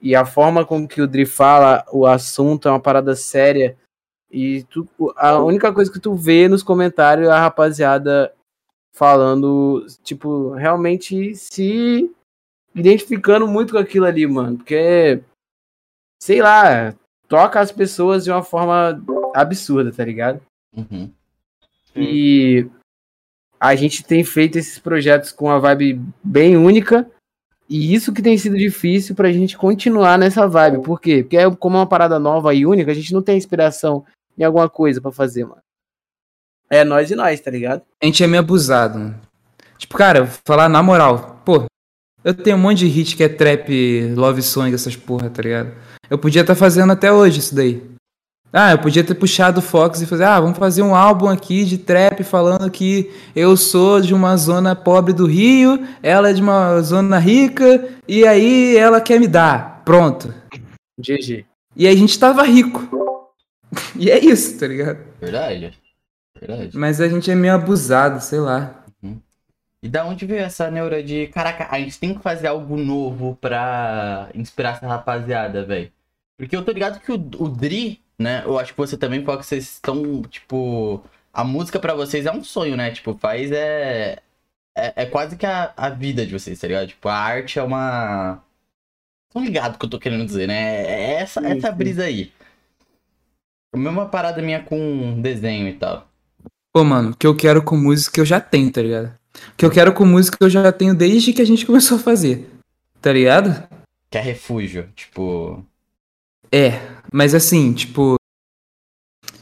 E a forma com que o Dri fala o assunto é uma parada séria. E tu, a única coisa que tu vê nos comentários é a rapaziada falando, tipo, realmente se identificando muito com aquilo ali, mano. Porque, sei lá, toca as pessoas de uma forma absurda, tá ligado? Uhum. E a gente tem feito esses projetos com uma vibe bem única. E isso que tem sido difícil pra gente continuar nessa vibe. Por quê? Porque é como é uma parada nova e única, a gente não tem inspiração em alguma coisa pra fazer, mano. É nós e nós, tá ligado? A gente é meio abusado, mano. Tipo, cara, falar na moral. Pô, eu tenho um monte de hit que é trap, love song, essas porra, tá ligado? Eu podia estar fazendo até hoje isso daí. Ah, eu podia ter puxado o Fox e fazer, ah, vamos fazer um álbum aqui de trap falando que eu sou de uma zona pobre do Rio, ela é de uma zona rica, e aí ela quer me dar. Pronto. GG. E aí a gente tava rico. E é isso, tá ligado? Verdade. Verdade. Mas a gente é meio abusado, sei lá. E da onde veio essa neura de, caraca, a gente tem que fazer algo novo pra inspirar essa rapaziada, velho? Porque eu tô ligado que o, o Dri, né? Eu acho que você também, porque vocês estão, tipo. A música pra vocês é um sonho, né? Tipo, faz é. É, é quase que a, a vida de vocês, tá ligado? Tipo, a arte é uma. Estão ligados que eu tô querendo dizer, né? É essa, Sim, essa brisa aí. A mesma parada minha com desenho e tal. Pô, mano, o que eu quero com música eu já tenho, tá ligado? O que eu quero com música eu já tenho desde que a gente começou a fazer. Tá ligado? Que é refúgio. Tipo. É, mas assim, tipo.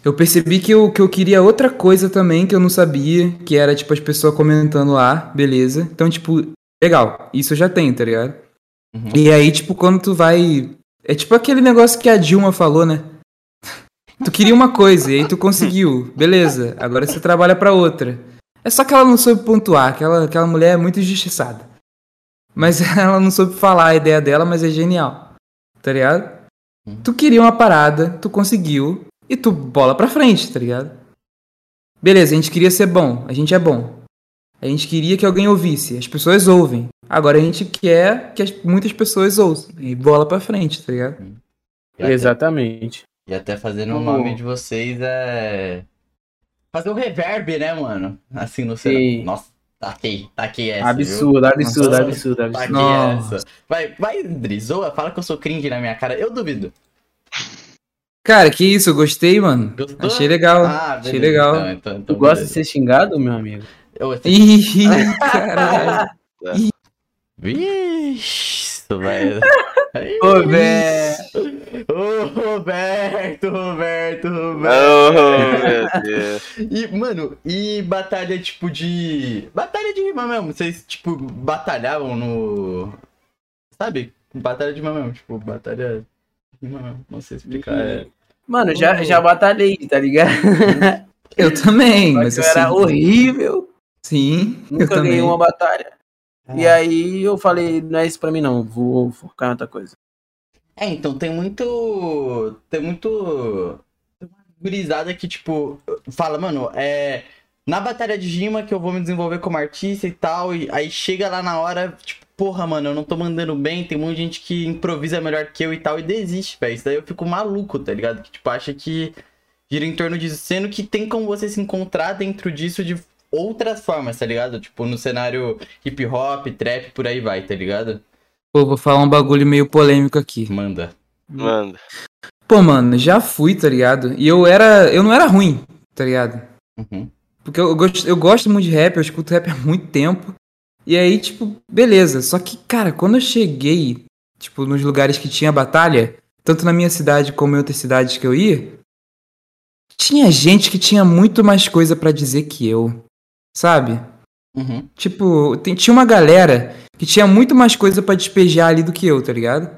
Eu percebi que eu, que eu queria outra coisa também que eu não sabia, que era, tipo, as pessoas comentando lá, beleza. Então, tipo, legal, isso eu já tenho, tá ligado? Uhum. E aí, tipo, quando tu vai. É tipo aquele negócio que a Dilma falou, né? Tu queria uma coisa e aí tu conseguiu, beleza, agora você trabalha pra outra. É só que ela não soube pontuar, aquela, aquela mulher é muito injustiçada. Mas ela não soube falar a ideia dela, mas é genial. Tá ligado? Hum. Tu queria uma parada, tu conseguiu, e tu bola pra frente, tá ligado? Beleza, a gente queria ser bom, a gente é bom. A gente queria que alguém ouvisse, as pessoas ouvem. Agora a gente quer que as- muitas pessoas ouçam, e bola pra frente, tá ligado? E até- Exatamente. E até fazendo o nome de vocês é. Fazer o reverb, né, mano? Assim no cenário. Nossa, taquei, taquei essa. viu? absurdo, absurdo, Nossa. absurdo, absurdo. Taquei Nossa. essa. Vai, vai, Drizoa, fala que eu sou cringe na minha cara. Eu duvido. Cara, que isso, eu gostei, mano. Gostou? Achei legal. Ah, achei legal. Então, então, Tu então, gosta de beleza. ser xingado, meu amigo? Eu, Ih, caralho. Vixe, isso vai. Ô, velho. Ô, Roberto, Roberto, Oh, Roberto. meu Deus. E, mano, e batalha tipo de. Batalha de rima mesmo. Vocês, tipo, batalhavam no. Sabe? Batalha de rima mesmo. Tipo, batalha de rima mesmo. Não sei explicar. É... Mano, já, já batalhei, tá ligado? Eu também, mas eu assim. era horrível, Sim, eu nunca também. ganhei uma batalha. E aí eu falei, não é isso pra mim não, vou focar em outra coisa. É, então tem muito. Tem muito. Tem uma gurizada que, tipo, fala, mano, é. Na batalha de rima que eu vou me desenvolver como artista e tal, e aí chega lá na hora, tipo, porra, mano, eu não tô mandando bem, tem de gente que improvisa melhor que eu e tal, e desiste, velho. Isso daí eu fico maluco, tá ligado? Que, tipo, acha que gira em torno disso, sendo que tem como você se encontrar dentro disso de outras formas, tá ligado? Tipo, no cenário hip hop, trap, por aí vai, tá ligado? Pô, vou falar um bagulho meio polêmico aqui. Manda. Manda. Pô, mano, já fui, tá ligado? E eu era. Eu não era ruim, tá ligado? Uhum. Porque eu gosto, eu gosto muito de rap, eu escuto rap há muito tempo. E aí, tipo, beleza. Só que, cara, quando eu cheguei, tipo, nos lugares que tinha batalha, tanto na minha cidade como em outras cidades que eu ia, tinha gente que tinha muito mais coisa pra dizer que eu. Sabe? Uhum. Tipo, tem- tinha uma galera que tinha muito mais coisa pra despejar ali do que eu, tá ligado?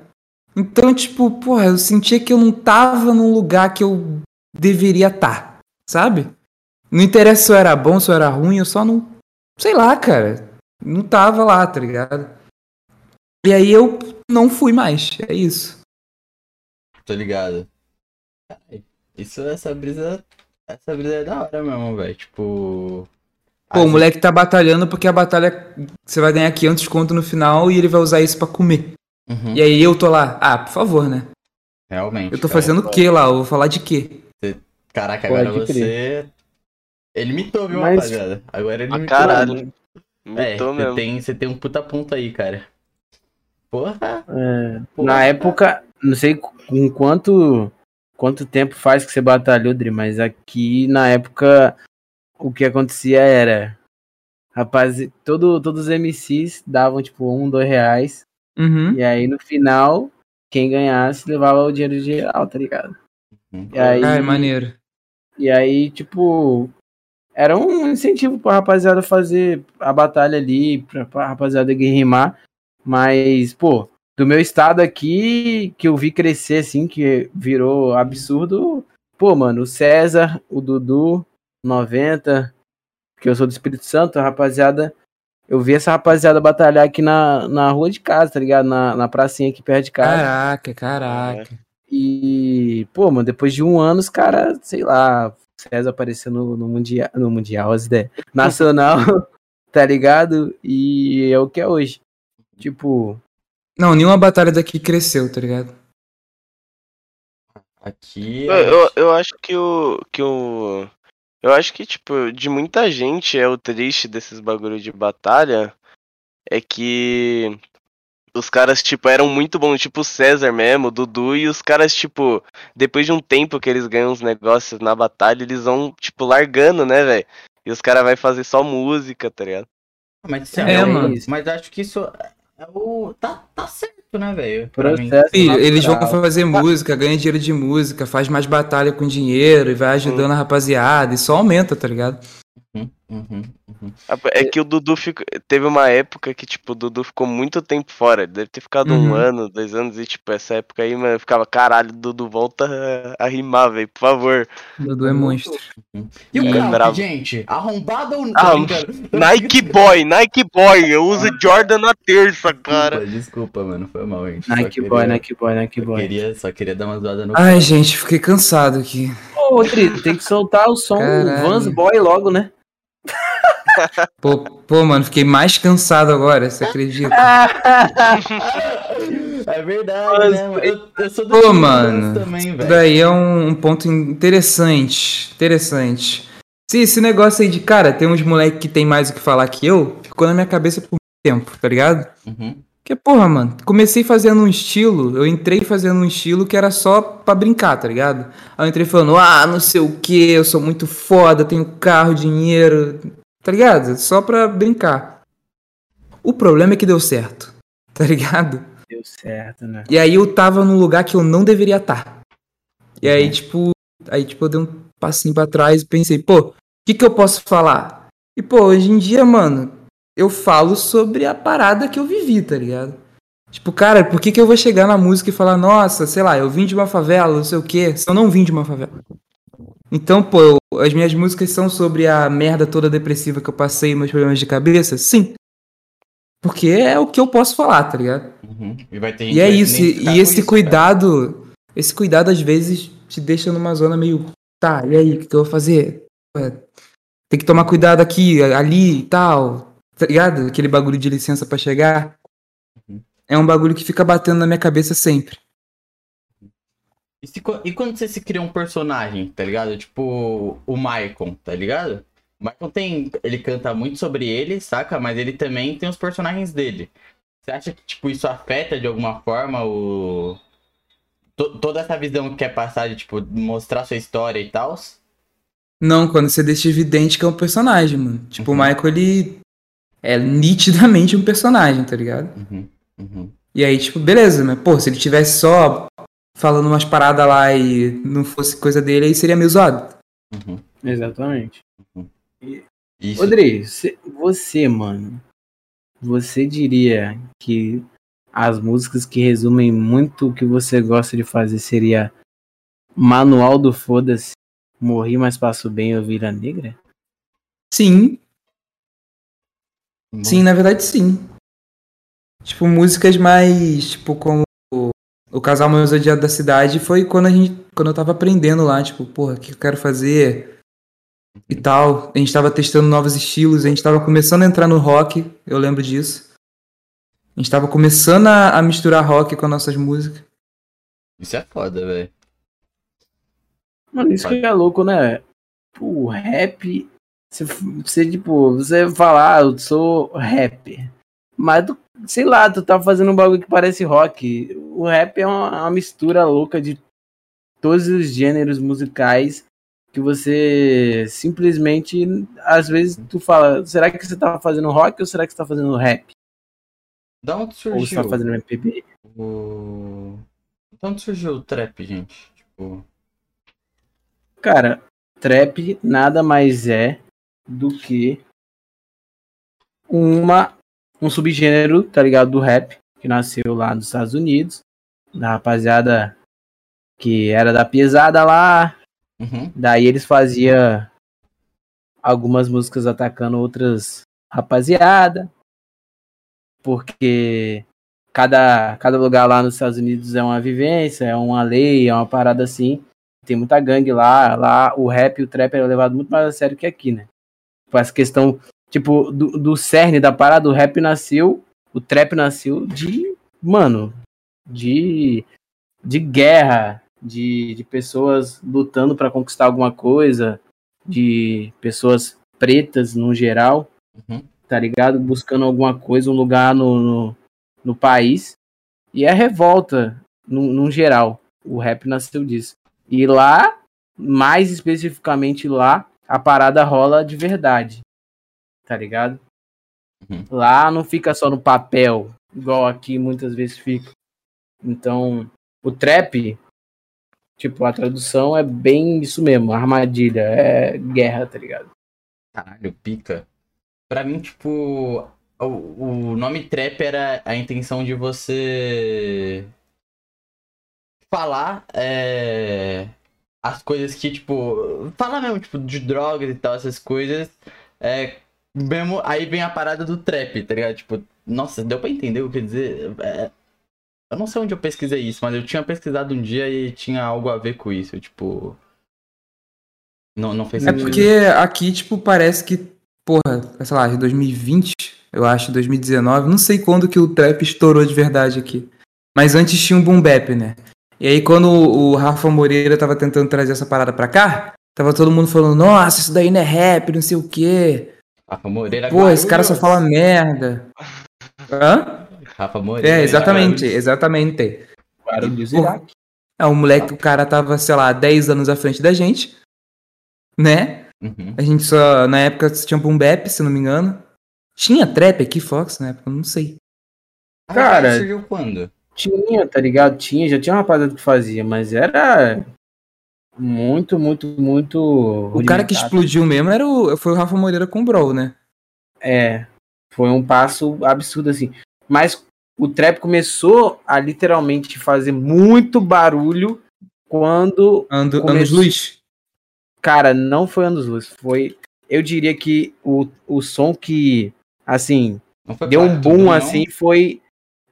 Então, tipo, porra, eu sentia que eu não tava num lugar que eu deveria estar, sabe? Não interessa se eu era bom, se eu era ruim, eu só não. Sei lá, cara. Não tava lá, tá ligado? E aí eu não fui mais, é isso. Tô ligado. Isso, essa brisa. Essa brisa é da hora mesmo, velho. Tipo. Pô, o moleque tá batalhando porque a batalha você vai ganhar 500 conto no final e ele vai usar isso pra comer. Uhum, E aí eu tô lá, ah, por favor, né? Realmente. Eu tô cara. fazendo o que lá? Eu vou falar de quê? Caraca, Pode agora você. Ele mitou, viu, Mas- rapaziada? Agora ele Ah, mitou. caralho. É, Mitou você tem, você tem um puta ponto aí, cara. Porra. É, Porra. na época, não sei com quanto, quanto tempo faz que você batalhou, Dri, mas aqui na época o que acontecia era, rapaz, todo, todos os MCs davam tipo um, dois reais, Uhum. e aí no final, quem ganhasse levava o dinheiro geral, tá ligado? Uhum. E aí, Ah, é maneiro. e aí, tipo, era um incentivo pra rapaziada fazer a batalha ali, pra, pra rapaziada rimar. Mas, pô, do meu estado aqui, que eu vi crescer assim, que virou absurdo. Pô, mano, o César, o Dudu, 90, que eu sou do Espírito Santo, a rapaziada. Eu vi essa rapaziada batalhar aqui na, na rua de casa, tá ligado? Na, na pracinha aqui perto de casa. Caraca, caraca. E, pô, mano, depois de um ano, os caras, sei lá, César apareceu no, no Mundial, no Mundial, as ideias, nacional, tá ligado? E é o que é hoje. Tipo, Não, nenhuma batalha daqui cresceu, tá ligado? Aqui. Eu, eu, eu acho que o. que o. Eu acho que, tipo, de muita gente é o triste desses bagulho de batalha. É que os caras, tipo, eram muito bons, tipo o César mesmo, o Dudu, e os caras, tipo, depois de um tempo que eles ganham uns negócios na batalha, eles vão, tipo, largando, né, velho? E os caras vai fazer só música, tá ligado? Mas, isso É, é, mano. mas acho que isso é o. Tá, tá certo, né, velho? Filho, eles vão fazer música, ganha dinheiro de música, faz mais batalha com dinheiro e vai ajudando a rapaziada e só aumenta, tá ligado? Uhum, uhum, uhum. É que o Dudu fico... teve uma época que, tipo, o Dudu ficou muito tempo fora. Ele deve ter ficado um Uhum. ano, dois anos, e, tipo, essa época aí, mano, eu ficava, caralho, Dudu, volta a, rimar, velho, por favor. Dudu é monstro. E o É, Krauk, bravo. gente? Arrombado ou não? Ah. Nike Boy, Nike Boy, eu uso Jordan na terça, cara. Desculpa, desculpa, mano. Foi mal, gente. Só Nike queria- Boy, Nike Boy, Nike Só Boy. queria, só queria dar uma zoada no. Ai, gente, fiquei cansado aqui. Ô, Tri, tem que soltar o som Caralho. Vans Boy logo, né? Pô, pô, mano, fiquei mais cansado agora, você acredita? É verdade, né? mano? Eu, eu sou do Pô, mano, também, velho. daí é um, um ponto interessante. Interessante. Se esse negócio aí de, cara, tem uns moleque que tem mais o que falar que eu, ficou na minha cabeça por muito tempo, tá ligado? Uhum. Porque, porra, mano, comecei fazendo um estilo, eu entrei fazendo um estilo que era só pra brincar, tá ligado? Aí eu entrei falando, ah, não sei o que, eu sou muito foda, tenho carro, dinheiro, tá ligado? Só pra brincar. O problema é que deu certo, tá ligado? Deu certo, né? E aí eu tava num lugar que eu não deveria estar. E aí, tipo, aí, tipo, eu dei um passinho pra trás e pensei, pô, o que que eu posso falar? E, pô, hoje em dia, mano, eu falo sobre a parada que eu vivi, tá ligado? Tipo, cara, por que que eu vou chegar na música e falar, nossa, sei lá, eu vim de uma favela, não sei o quê, se eu não vim de uma favela? Então, pô, eu- as minhas músicas são sobre a merda toda depressiva que eu passei, meus problemas de cabeça? Sim. Porque é o que eu posso falar, tá ligado? Uhum. E vai ter E é isso, e esse isso, cuidado, esse cuidado às vezes te deixa numa zona meio, tá, e aí, o que, que eu vou fazer? Tem que tomar cuidado aqui, ali e tal, tá ligado? Aquele bagulho de licença pra chegar. Uhum. É um bagulho que fica batendo na minha cabeça sempre. E, se e quando você se cria um personagem, tá ligado? Tipo o Maicon, tá ligado? O Maicon tem. Ele canta muito sobre ele, saca? Mas ele também tem os personagens dele. Você acha que, tipo, isso afeta de alguma forma o. to- toda essa visão que quer passar de, tipo, mostrar sua história e tal? Não, quando você deixa evidente que é um personagem, mano. Tipo, Uhum. o Michael, ele é nitidamente um personagem, tá ligado? Uhum. Uhum. E aí, tipo, beleza, mas, pô, se ele tivesse só falando umas paradas lá e não fosse coisa dele, aí seria meio zoado. Uhum. Exatamente. Isso. Rodrigo, você, você, mano, você diria que as músicas que resumem muito o que você gosta de fazer seria Manual do Foda-se, Morri, mas passo bem, Ovelha Negra? Sim, sim, na verdade sim. Tipo, músicas mais, tipo, como o, Casal Mais Odiado da Cidade foi quando a gente, quando eu tava aprendendo lá, tipo, porra, o que eu quero fazer e tal. A gente tava testando novos estilos, a gente tava começando a entrar no rock, eu lembro disso. A gente tava começando a, a misturar rock com as nossas músicas. Isso é foda, velho. Mano, isso que é louco, né? O rap, você, você tipo, você fala, ah, eu sou rapper. Mas, tu, sei lá, tu tá fazendo um bagulho que parece rock. O rap é uma, uma mistura louca de todos os gêneros musicais que você simplesmente, às vezes, tu fala, será que você tá fazendo rock ou será que você tá fazendo rap? Da onde Ou surgiu? você tá fazendo MPB? o... Da onde surgiu o trap, gente? Tipo. Cara, trap nada mais é do que uma um subgênero, tá ligado, do rap, que nasceu lá nos Estados Unidos, da rapaziada que era da pesada lá, Uhum. daí eles faziam algumas músicas atacando outras rapaziada, porque cada, cada lugar lá nos Estados Unidos é uma vivência, é uma lei, é uma parada assim. Tem muita gangue lá, lá o rap e o trap é levado muito mais a sério que aqui, né? Tipo, essa questão, tipo, do, do cerne da parada, o rap nasceu, o trap nasceu de, mano, de, de guerra, de, de pessoas lutando pra conquistar alguma coisa, de pessoas pretas no geral, Uhum. tá ligado? Buscando alguma coisa, um lugar no, no, no país. E é revolta, no, no geral. O rap nasceu disso. E lá, mais especificamente lá, a parada rola de verdade. Tá ligado? Uhum. Lá não fica só no papel, igual aqui muitas vezes fica. Então, o trap, tipo, a tradução é bem isso mesmo, armadilha, é guerra, tá ligado? Caralho, pica. Pra mim, tipo, o, o nome trap era a intenção de você falar é, as coisas que, tipo, falar mesmo, tipo, de drogas e tal, essas coisas. É, mesmo, aí vem a parada do trap, tá ligado? Tipo, nossa, deu pra entender o que dizer? É, eu não sei onde eu pesquisei isso, mas eu tinha pesquisado um dia e tinha algo a ver com isso, tipo. Não, não fez É sentido. porque aqui, tipo, parece que, porra, sei lá, em 2020, eu acho, 2019, não sei quando que o trap estourou de verdade aqui. Mas antes tinha um boom bap, né? E aí quando o Rafa Moreira tava tentando trazer essa parada pra cá, tava todo mundo falando, nossa, isso daí não é rap, não sei o quê. Rafa Moreira Pô, esse cara só fala merda. Hã? Rafa Moreira. É, exatamente, Guarulhos. exatamente. Guarulhos. Iraque. É, o moleque, o cara tava, sei lá, 10 anos à frente da gente, né? Uhum. A gente só, na época tinha boom bap, se não me engano. Tinha trap aqui, Fox, na época, eu não sei. Cara- surgiu quando? Tinha, tá ligado? Tinha, já tinha uma rapaziada que fazia, mas era muito, muito, muito. O cara que explodiu mesmo era o, foi o Rafa Moreira com o Brawl, né? É, foi um passo absurdo assim. Mas o trap começou a literalmente fazer muito barulho quando, Ando, Começou- Anos Luz. cara, não foi anos luz, foi, eu diria que o, o som que, assim, deu um boom assim foi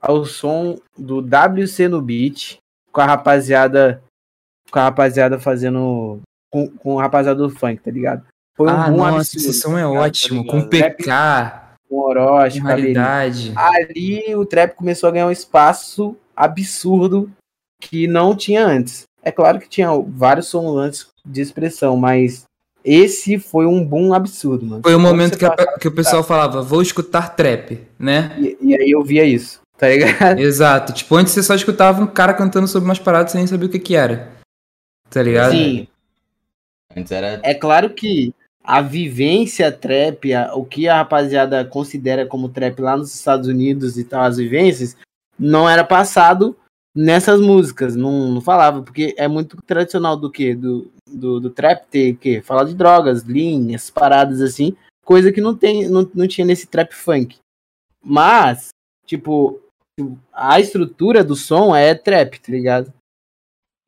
ao som do WC no beat, com a rapaziada, com a rapaziada fazendo, com, com a rapaziada do funk, tá ligado? Foi um Ah, boom nossa, absurdo. esse som é tá ótimo. ligado? Com PK, Com Orochi, com raridade. ali o trap começou a ganhar um espaço absurdo que não tinha antes. É claro que tinha vários sons antes de expressão, mas esse foi um boom absurdo, mano. Foi o Quando momento que, a- que o pessoal falava, vou escutar trap, né? E, e aí eu via isso, tá ligado? Exato. Tipo, antes você só escutava um cara cantando sobre umas paradas sem nem saber o que que era. Tá ligado? Sim, Antes era. é claro que a vivência trap, a- o que a rapaziada considera como trap lá nos Estados Unidos e tal, as vivências, não era passado nessas músicas, não, não falava, porque é muito tradicional do que? Do, do, do trap ter o quê? Falar de drogas, essas paradas assim, coisa que não, tem, não, não tinha nesse trap funk. Mas, tipo, a estrutura do som é trap, tá ligado?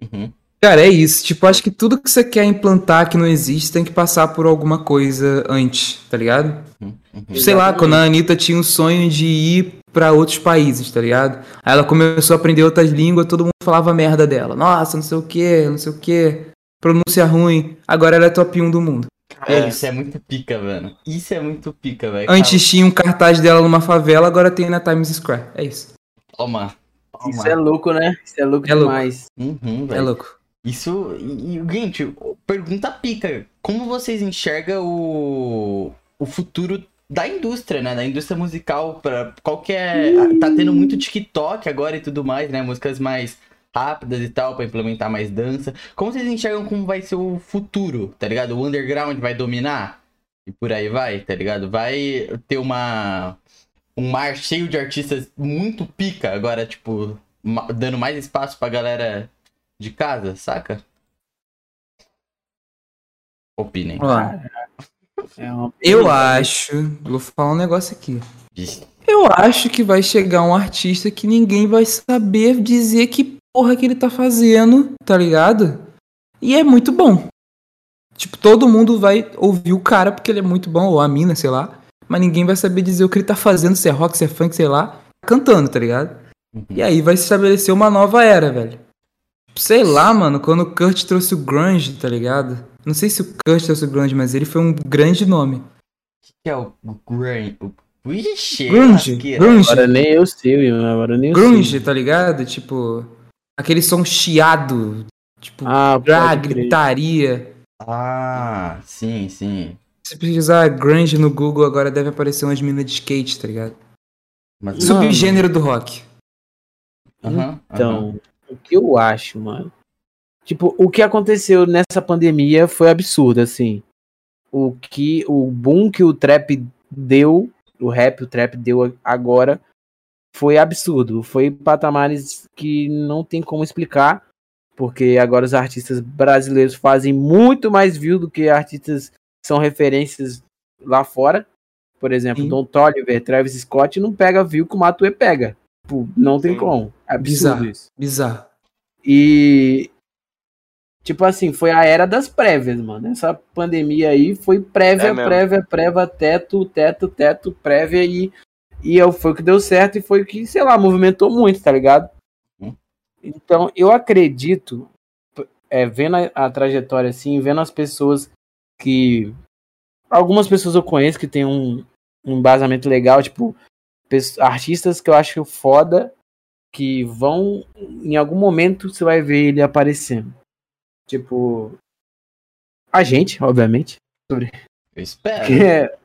Uhum. Cara, é isso. Tipo, acho que tudo que você quer implantar que não existe tem que passar por alguma coisa antes, tá ligado? Uhum. Uhum. Sei lá, quando a Anitta tinha um sonho de ir pra outros países, tá ligado? Aí ela começou a aprender outras línguas, todo mundo falava merda dela. Nossa, não sei o que, não sei o que. Pronúncia ruim. Agora ela é top 1 do mundo. Cara, É isso é muito pica, mano. Isso é muito pica, velho. Antes tinha um cartaz dela numa favela, agora tem na Times Square. É isso. Toma. Toma. Isso é louco, né? Isso é louco É louco. demais. Uhum, É louco. Isso. E, e, gente, pergunta pica. Como vocês enxergam o, o futuro da indústria, né? Da indústria musical. Pra, qual que é. Tá tendo muito TikTok agora e tudo mais, né? Músicas mais rápidas e tal, pra implementar mais dança. Como vocês enxergam como vai ser o futuro, tá ligado? O underground vai dominar? E por aí vai, tá ligado? Vai ter uma. Um mar cheio de artistas muito pica agora, tipo, dando mais espaço pra galera de casa, saca? Opinem. É uma- eu acho. Vou falar um negócio aqui. Eu acho que vai chegar um artista que ninguém vai saber dizer que porra que ele tá fazendo, tá ligado? E é muito bom. Tipo, todo mundo vai ouvir o cara porque ele é muito bom, ou a mina, sei lá. Mas ninguém vai saber dizer o que ele tá fazendo, se é rock, se é funk, sei lá. Cantando, tá ligado? Uhum. E aí vai se estabelecer uma nova era, velho. Sei lá, mano, quando o Kurt trouxe o grunge, tá ligado? Não sei se o Kurt trouxe o grunge, mas ele foi um grande nome. que é o grunge? O... Vixe, Grunge, lasqueira. grunge. Agora nem eu sei, Will, agora nem eu Grunge, sei. tá ligado? Tipo, aquele som chiado, tipo, Ah, gritaria. Ah, sim, sim. Se pesquisar grunge no Google, agora deve aparecer umas minas de skate, tá ligado? Mas... Subgênero do rock. Aham. Então, o que eu acho, mano? Tipo, o que aconteceu nessa pandemia foi absurdo, assim. O que o boom que o trap deu, o rap, o trap deu agora foi absurdo. Foi patamares que não tem como explicar, porque agora os artistas brasileiros fazem muito mais view do que artistas são referências lá fora. Por exemplo, Sim. Don Toliver, Travis Scott não pega view que o Matue pega. Tipo, não tem Sim. como. É Bizarro. isso. Bizarro. E tipo assim, foi a era das prévias, mano. Essa pandemia aí foi prévia, É prévia, prévia, teto, teto, teto, prévia e e eu- foi o que deu certo e foi o que, sei lá, movimentou muito, tá ligado? Hum. Então, eu acredito é, vendo a, a trajetória assim, vendo as pessoas que algumas pessoas eu conheço que tem um, um embasamento legal, tipo artistas que eu acho foda que vão em algum momento você vai ver ele aparecendo. Tipo a gente, obviamente. Eu espero. É,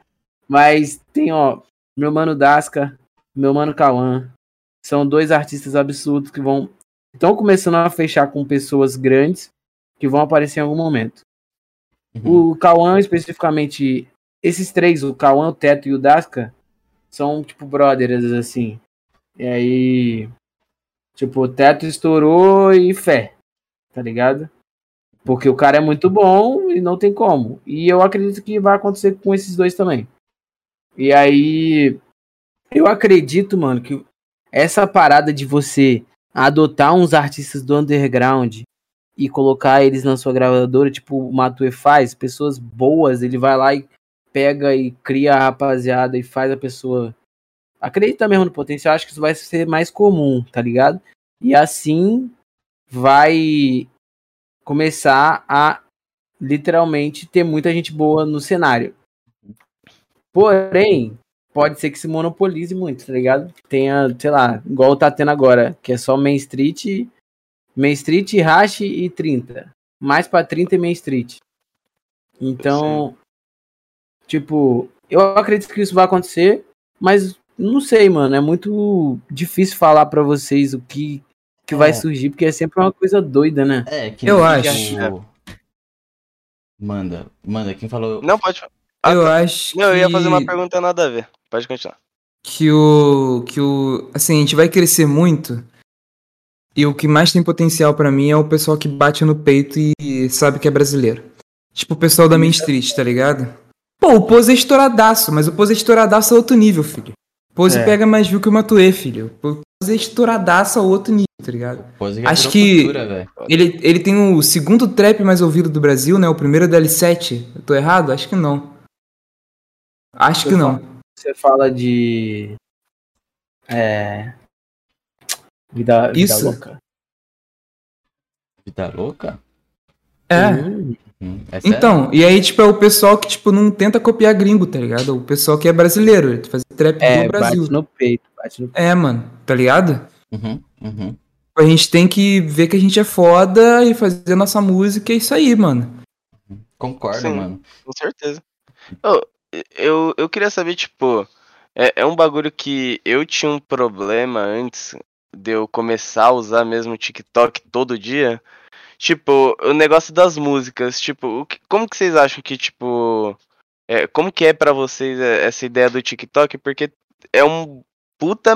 mas tem, ó, meu mano Dasca, meu mano Cauã. São dois artistas absurdos que vão. Estão começando a fechar com pessoas grandes que vão aparecer em algum momento. Uhum. O Cauã, especificamente, esses três, o Cauã, o Teto e o Dasca, são tipo brothers, assim. E aí. Tipo, o teto estourou e fé. Tá ligado? Porque o cara é muito bom e não tem como. E eu acredito que vai acontecer com esses dois também. E aí. Eu acredito, mano, que essa parada de você adotar uns artistas do underground e colocar eles na sua gravadora, tipo o Matue faz, pessoas boas, ele vai lá e pega e cria a rapaziada e faz a pessoa acredita mesmo no potencial, acho que isso vai ser mais comum, tá ligado? E assim vai começar a literalmente ter muita gente boa no cenário. Porém, pode ser que se monopolize muito, tá ligado? Tenha, sei lá, igual tá tendo agora, que é só Main Street, Main Street, Hash e 30. Mais pra 30 e Main Street. Então, Sim. tipo, eu acredito que isso vai acontecer, mas não sei, mano. É muito difícil falar para vocês o que, que é. vai surgir, porque é sempre uma coisa doida, né? É, que eu acho. Manda, manda, quem falou. Não, pode. Ah, eu tá. acho. Não, eu ia fazer uma pergunta nada a ver. Pode continuar. Que o. Que o. Assim, a gente vai crescer muito. E o que mais tem potencial para mim é o pessoal que bate no peito e sabe que é brasileiro. Tipo o pessoal da Main Street, tá ligado? Pô, o Pose é estouradaço, mas o Pose é estouradaço é outro nível, filho. Pose é. pega mais view que o Matue, filho. Pose é estouradaço a outro nível, tá ligado? Pose Acho que cultura, ele, ele tem o segundo trap mais ouvido do Brasil, né? O primeiro é do L7. Eu tô errado? Acho que não. Acho você que não. você fala de. É. Vida, vida Isso. louca. Vida louca? É. Hum. Hum, é então, e aí, tipo, é o pessoal que, tipo, não tenta copiar gringo, tá ligado? O pessoal que é brasileiro, faz trap é, do Brasil. Bate no peito, bate no peito. É, mano, tá ligado? Uhum, uhum. A gente tem que ver que a gente é foda e fazer nossa música, é isso aí, mano. Concordo, Sim, mano. Com certeza. Oh, eu, eu queria saber, tipo, é, é um bagulho que eu tinha um problema antes de eu começar a usar mesmo o TikTok todo dia Tipo, o negócio das músicas, tipo, que, como que vocês acham que, tipo. É, como que é para vocês é, essa ideia do TikTok? Porque é um puta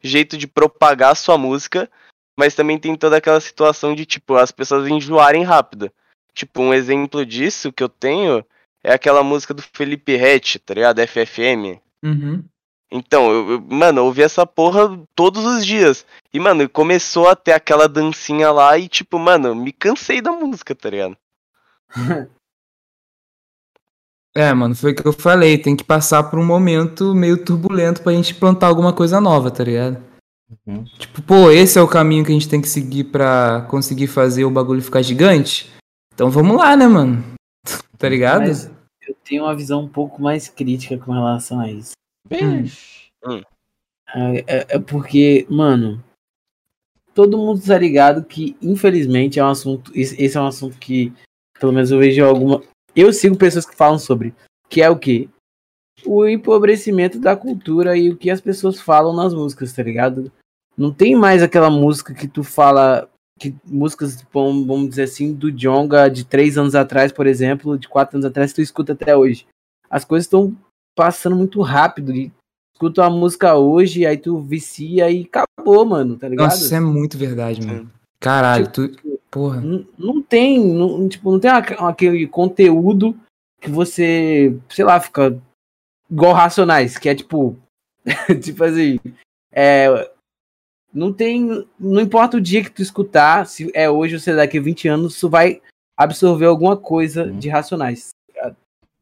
jeito de propagar a sua música, mas também tem toda aquela situação de, tipo, as pessoas enjoarem rápido. Tipo, um exemplo disso que eu tenho é aquela música do Felipe Rett, tá ligado? FFM. Uhum. Então, eu, eu, mano, eu ouvi essa porra todos os dias. E, mano, começou a ter aquela dancinha lá e, tipo, mano, me cansei da música, tá ligado? é, mano, foi o que eu falei. Tem que passar por um momento meio turbulento pra gente plantar alguma coisa nova, tá ligado? Uhum. Tipo, pô, esse é o caminho que a gente tem que seguir pra conseguir fazer o bagulho ficar gigante. Então vamos lá, né, mano? tá ligado? Mas eu tenho uma visão um pouco mais crítica com relação a isso. Hum. hum. É, é, porque, mano, todo mundo tá ligado que, infelizmente, é um assunto. Esse é um assunto que, pelo menos, eu vejo alguma. Eu sigo pessoas que falam sobre. Que é o que? O empobrecimento da cultura e o que as pessoas falam nas músicas, tá ligado? Não tem mais aquela música que tu fala. Que, músicas, vamos dizer assim, do Jonga de três anos atrás, por exemplo, de quatro anos atrás, que tu escuta até hoje. As coisas estão passando muito rápido. E escuta uma música hoje, aí tu vicia e acabou, mano, tá ligado? Nossa, isso é muito verdade, mano. Caralho, tipo, tu. Porra. Não, não tem, não, tipo, não tem aquele conteúdo que você, sei lá, fica igual Racionais, que é tipo. tipo assim. É, não tem. Não importa o dia que tu escutar, se é hoje ou se é daqui a 20 anos, tu vai absorver alguma coisa hum. de Racionais.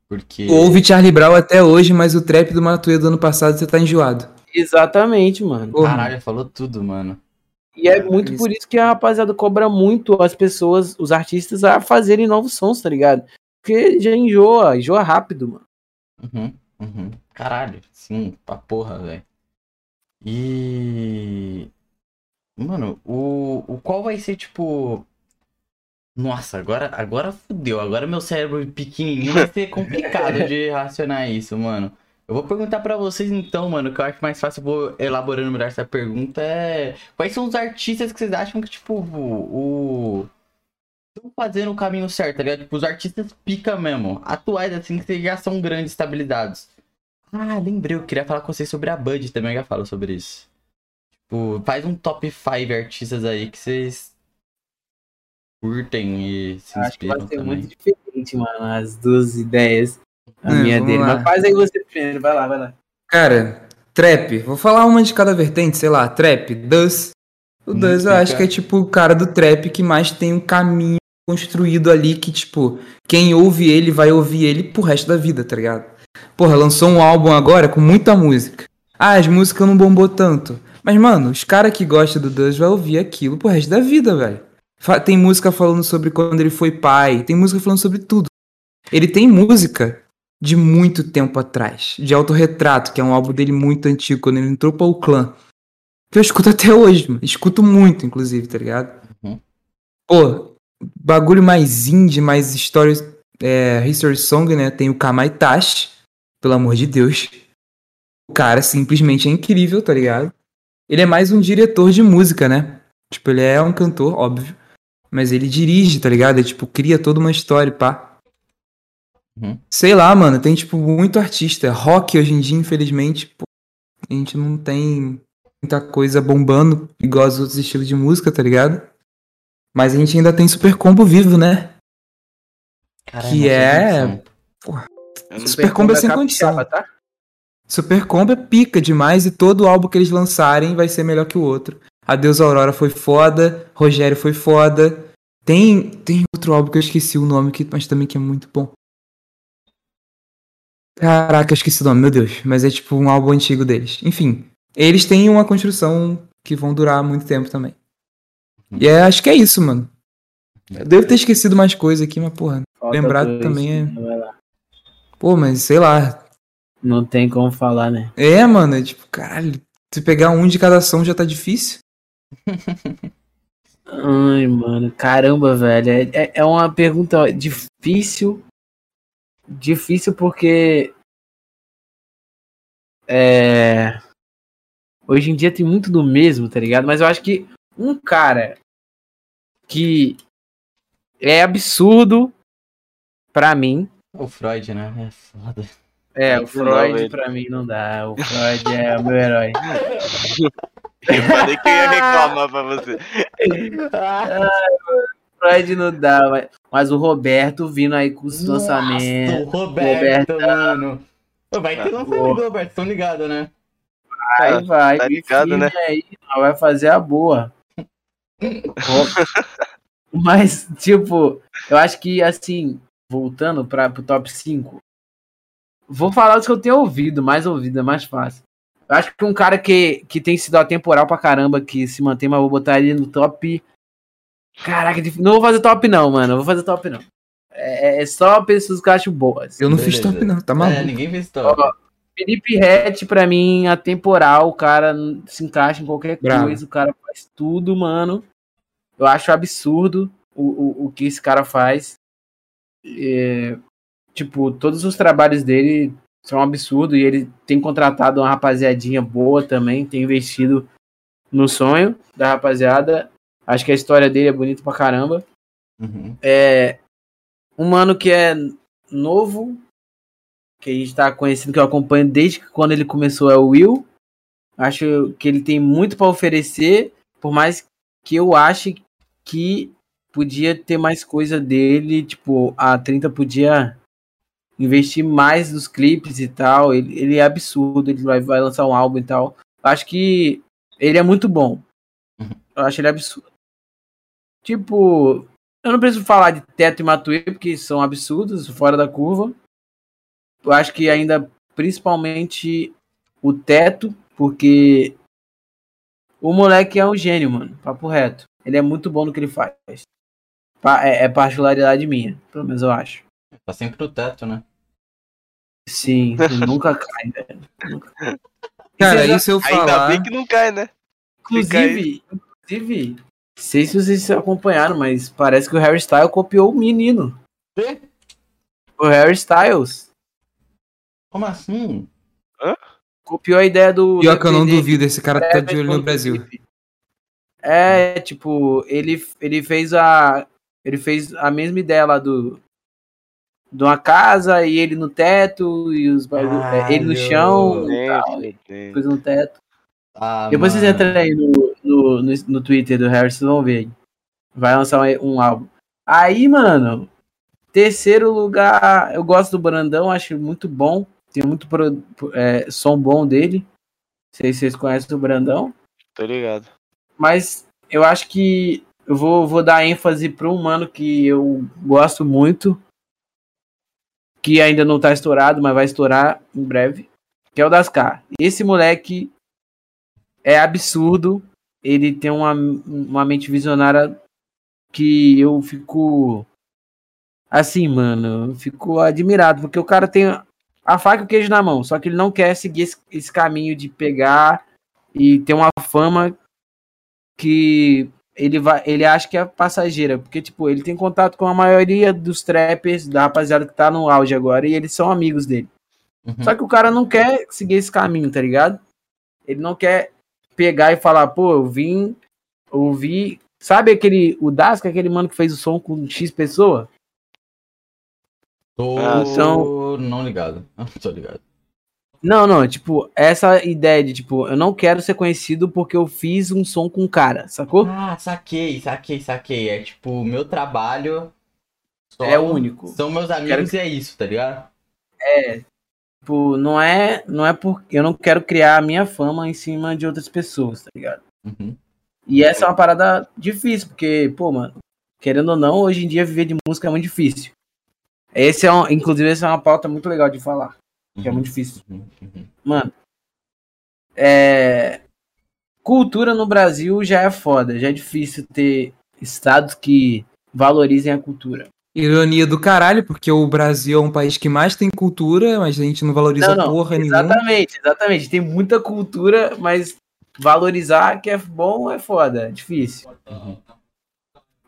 Porque... Ouve Charlie Brown até hoje, mas o trap do Matuê do ano passado você tá enjoado. Exatamente, mano. Porra. Caralho, falou tudo, mano. E é muito isso. por isso que a rapaziada cobra muito as pessoas, os artistas, a fazerem novos sons, tá ligado? Porque já enjoa, enjoa rápido, mano. Uhum, uhum. Caralho, sim, pra porra, velho. E. Mano, o, o qual vai ser, tipo, nossa, agora, agora fudeu. Agora meu cérebro pequenininho vai ser complicado de racionar isso, mano. Eu vou perguntar para vocês então, mano, que eu acho mais fácil, eu vou elaborando melhor essa pergunta, é... Quais são os artistas que vocês acham que, tipo, o... Estão fazendo o caminho certo, tá ligado? Tipo, os artistas pica mesmo. Atuais, assim, que já são grandes, estabilizados. Ah, lembrei, eu queria falar com vocês sobre a Bud também, eu já falo sobre isso. Tipo, faz um top 5 artistas aí que vocês curtem e se Acho que vai inspiram ser também. muito diferente, mano, as duas ideias. A É, minha vamos dele. lá. Mas faz aí você primeiro, vai lá, vai lá. Cara, trap. Vou falar uma de cada vertente, sei lá, trap, Duz. O Hum, Duz eu acho que é tipo o cara do trap que mais tem um caminho construído ali que, tipo, quem ouve ele vai ouvir ele pro resto da vida, tá ligado? Porra, lançou um álbum agora com muita música. Ah, as músicas não bombou tanto. Mas, mano, os caras que gostam do Duz vai ouvir aquilo pro resto da vida, velho. Tem música falando sobre quando ele foi pai, tem música falando sobre tudo. Ele tem música de muito tempo atrás, de Autorretrato, que é um álbum dele muito antigo, quando ele entrou para o clã. Que eu escuto até hoje, mano. Escuto muito, inclusive, tá ligado? Uhum. Pô, bagulho mais indie, mais história, é, history song, né? Tem o Kamaitachi, pelo amor de Deus. O cara simplesmente é incrível, tá ligado? Ele é mais um diretor de música, né? Tipo, ele é um cantor, óbvio. Mas ele dirige, tá ligado? Ele, tipo, cria toda uma história, pá. Uhum. Sei lá, mano, tem, tipo, muito artista. Rock hoje em dia, infelizmente, pô, a gente não tem muita coisa bombando igual os outros estilos de música, tá ligado? Mas a gente ainda tem Super Combo vivo, né? Caralho, que é- Super Combo é sem condição. tá? Super Combo é pica demais e todo álbum que eles lançarem vai ser melhor que o outro. Adeus Aurora foi foda, Rogério foi foda. Tem, tem outro álbum que eu esqueci o nome, que, mas também que é muito bom. Caraca, eu esqueci o nome, meu Deus. Mas é tipo um álbum antigo deles. Enfim, eles têm uma construção que vão durar muito tempo também. E é, acho que é isso, mano. Eu devo ter esquecido mais coisa aqui, mas porra. Falta Lembrado também é- vai lá. Pô, mas sei lá. Não tem como falar, né? É, mano, é tipo, caralho. Se pegar um de cada ação já tá difícil. Ai, mano, caramba, velho. É, é- é uma pergunta difícil. Difícil porque. É. Hoje em dia tem muito do mesmo, tá ligado? Mas eu acho que um cara que é absurdo pra mim. O Freud, né? É foda. É, Não o Freud velho. pra mim não dá. O Freud é o meu herói. Eu falei que eu ia reclamar pra você. Freud não dá, mas, mas o Roberto vindo aí com os Nossa, lançamentos. o Roberto, Roberto. mano. Pô, Vai ter Ah, lançamento do Roberto, tão ligado, né? Aí vai, tá me ligado, firme né? aí, vai fazer a boa. Mas, tipo, eu acho que, assim, voltando para pro top 5, vou falar dos que eu tenho ouvido, mais ouvido, é mais fácil. Eu acho que um cara que, que tem sido atemporal pra caramba, que se mantém, mas vou botar ele no top. Caraca, não vou fazer top, não, mano. Não vou fazer top, não. É, é só pessoas que eu acho boas. Eu não fiz Beleza. top, não, tá É, maluco? ninguém fez top. Ó, Felipe Rett, pra mim, atemporal, o cara se encaixa em qualquer Bravo. coisa, o cara faz tudo, mano. Eu acho absurdo o, o, o que esse cara faz. É, tipo, todos os trabalhos dele são um absurdo e ele tem contratado uma rapaziadinha boa também, tem investido no sonho da rapaziada. Acho que a história dele é bonita pra caramba. Uhum. É um mano que é novo, que a gente tá conhecendo, que eu acompanho desde que quando ele começou, é o Will. Acho que ele tem muito pra oferecer, por mais que eu ache que podia ter mais coisa dele, tipo, a 30 podia investir mais nos clipes e tal. Ele, ele é absurdo, ele vai, vai lançar um álbum e tal. Acho que ele é muito bom. Eu acho ele absurdo. Tipo, eu não preciso falar de Teto e Matuê, porque são absurdos, fora da curva. Eu acho que ainda, principalmente, o Teto, porque o moleque é um gênio, mano. Papo reto. Ele é muito bom no que ele faz. É, é particularidade minha, pelo menos eu acho. Tá sempre no teto, né? Sim, nunca cai, velho. Nunca. Cara, já- isso eu Ainda falar. bem que não cai, né? Inclusive, inclusive, não sei se vocês acompanharam, mas parece que o Harry Styles copiou o menino. Quê? O Harry Styles Como assim? copiou a ideia do. Pior que eu não duvido, esse cara tá de olho no Brasil. É, tipo, ele, ele fez a. Ele fez a mesma ideia lá do. De uma casa e ele no teto e os bagulho- é, ele no chão e fudendo. coisa no teto. Ah, Depois vocês mano. entram aí no, no, no, no Twitter do Harry, vocês vão ver. aí. Vai lançar um, um álbum. Aí, mano, terceiro lugar, eu gosto do Brandão, acho muito bom. Tem muito pro- é, som bom dele. Não sei se vocês conhecem o Brandão. Tô ligado. Mas eu acho que eu vou, vou dar ênfase para um mano que eu gosto muito. Que ainda não tá estourado, mas vai estourar em breve. Que é o Dascar. Esse moleque é absurdo. Ele tem uma, uma mente visionária que eu fico. Assim, mano. Eu fico admirado. Porque o cara tem a faca e o queijo na mão. Só que ele não quer seguir esse, esse caminho de pegar e ter uma fama que ele vai, ele acha que é passageira, porque tipo, ele tem contato com a maioria dos trappers, da rapaziada que tá no auge agora, e eles são amigos dele. Uhum. Só que o cara não quer seguir esse caminho, tá ligado? Ele não quer pegar e falar, pô, eu vim, ouvi, sabe aquele, o Daska, aquele mano que fez o som com X pessoa? Tô Ah, então- não ligado. Tô ligado. Não, não, tipo, essa ideia de, tipo, eu não quero ser conhecido porque eu fiz um som com um cara, sacou? Ah, saquei, saquei, saquei. É tipo, o meu trabalho só É único. São meus amigos e é isso, tá ligado? Tipo, não é, não é porque eu não quero criar a minha fama em cima de outras pessoas, tá ligado? Uhum. E essa é uma parada difícil, porque, pô, mano, querendo ou não, hoje em dia viver de música é muito difícil. Esse é um, inclusive, essa é uma pauta muito legal de falar, que é Uhum. muito difícil. Uhum. Uhum. Mano, é... Cultura no Brasil já é foda, já é difícil ter estados que valorizem a cultura. Ironia do caralho, porque o Brasil é um país que mais tem cultura, mas a gente não valoriza Não, não, porra nenhuma. Exatamente, exatamente. Tem muita cultura, mas valorizar que é bom é foda, é difícil. Uhum.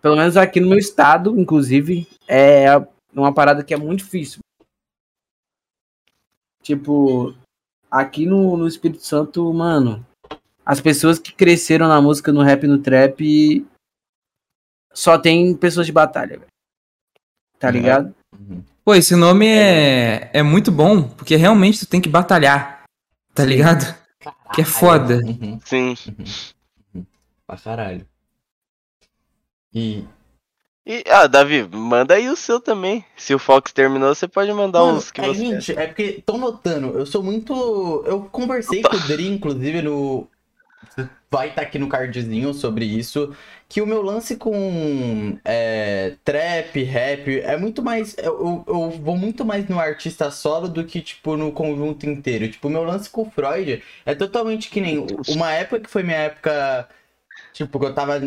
Pelo menos aqui no meu estado, inclusive, é uma parada que é muito difícil. Tipo, aqui no, no Espírito Santo, mano, as pessoas que cresceram na música, no rap, no trap, só tem pessoas de batalha, velho. Tá É. ligado? Uhum. Pô, esse nome é, é muito bom, porque realmente tu tem que batalhar, tá ligado? Que é foda. Uhum. Sim. Pra caralho. E. E, ah, Davi, manda aí o seu também. Se o Fox terminou, você pode mandar Mano, os que é, você gente, é porque tô notando, eu sou muito. Eu conversei com o Dri, inclusive, no. Vai estar aqui no cardzinho sobre isso. Que o meu lance com é, trap, rap, é muito mais. Eu, eu- eu vou muito mais no artista solo do que, tipo, no conjunto inteiro. Tipo, o meu lance com o Freud é totalmente que nem. Uma época que foi minha época. Tipo, que eu tava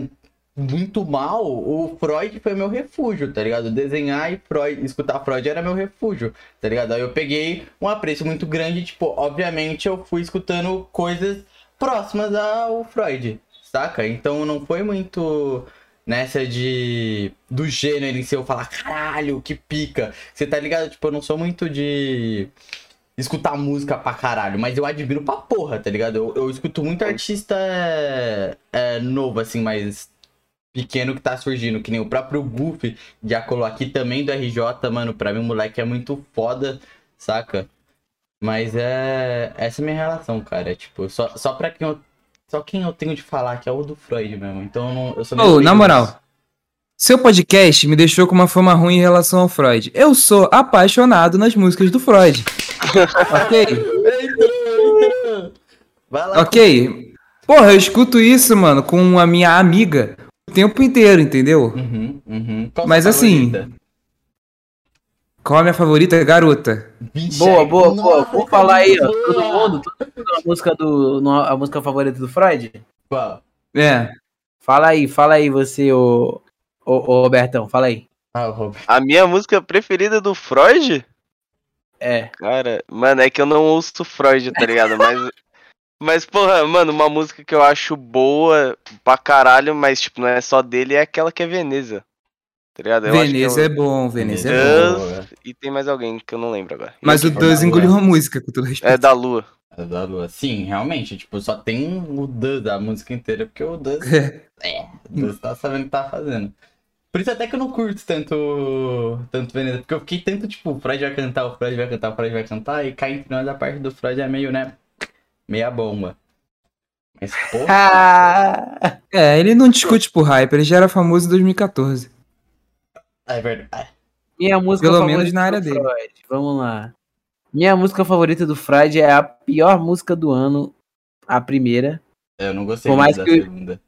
muito mal, o Freud foi meu refúgio, tá ligado? Desenhar e Freud, escutar Freud era meu refúgio, tá ligado? Aí eu peguei um apreço muito grande, tipo, obviamente eu fui escutando coisas próximas ao Freud, saca? Então não foi muito nessa de do gênero em si eu falar, caralho, que pica. Você tá ligado? Tipo, eu não sou muito de escutar música pra caralho, mas eu admiro pra porra, tá ligado? Eu, eu escuto muito artista é, é, novo, assim, mas pequeno que tá surgindo, que nem o próprio Buff já colou aqui também do RJ, mano, pra mim o moleque é muito foda, saca? Mas é. Essa é a minha relação, cara. É, tipo, só, só pra quem eu. Só quem eu tenho de falar que é o do Freud mesmo. Então eu, não, eu sou meio Ô, leigo na moral, seu podcast me deixou com uma fama ruim em relação ao Freud. Eu sou apaixonado nas músicas do Freud. ok? Vai lá. Ok? Porra, eu escuto isso, mano, com a minha amiga tempo inteiro, entendeu? Uhum, uhum. Qual Mas assim? Qual a minha favorita? Garota. Vixe, Boa, boa, boa. Vou falar aí, ó. boa. Todo mundo, todo mundo a música do. A música favorita do Freud? Qual? É. Fala aí, fala aí você, ô. Ô, ô Robertão, fala aí. Ah. A minha música preferida do Freud? É. Cara, mano, é que eu não ouço Freud, tá ligado? Mas. Mas, porra, mano, uma música que eu acho boa pra caralho, mas, tipo, não é só dele, é aquela que é Veneza. Tá ligado? Eu acho que Veneza eu- é bom, Veneza é bom. boa. E tem mais alguém que eu não lembro agora. Mas o Duz engoliu uma música, com todo É respeito. da Lua. É da Lua. Sim, realmente. Tipo, só tem o Duz da música inteira, porque o Duz. É, o Duz tá sabendo o que tá fazendo. Por isso até que eu não curto tanto, tanto Veneza, porque eu fiquei tanto, tipo, o Freud vai cantar, o Freud vai cantar, o Freud vai cantar, e cai entre nós a parte do Freud é meio, né, meia bomba. Mas, porra, Ah, É, ele não discute por hype, ele já era famoso em 2014. é verdade. minha música Pelo favorita menos na área do dele. Freud. Vamos lá. Minha música favorita do Freud é a pior música do ano, a primeira. Eu não gostei Por mais da que- segunda.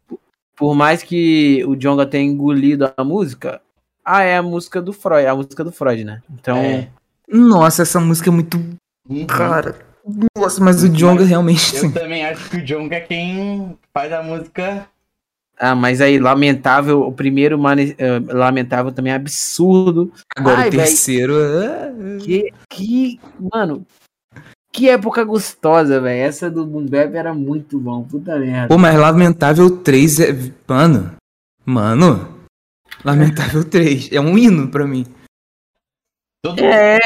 Por mais que o Jonga tenha engolido a música, ah, é a música do Freud, a música do Freud, né? Então, É. Nossa, essa música é muito. Uhum. Cara. Nossa, mas o Jonga realmente. Eu sim. também acho que o John é quem faz a música. ah, mas aí lamentável, o primeiro mane- eh, lamentável também é absurdo. Agora Ai, o terceiro. ah, Que, que, mano, que época gostosa, velho. Essa do Boom Bap era muito bom, puta merda. Pô, mas Lamentável 3 é. Mano. Mano. Lamentável 3. É um hino pra mim. Todo É,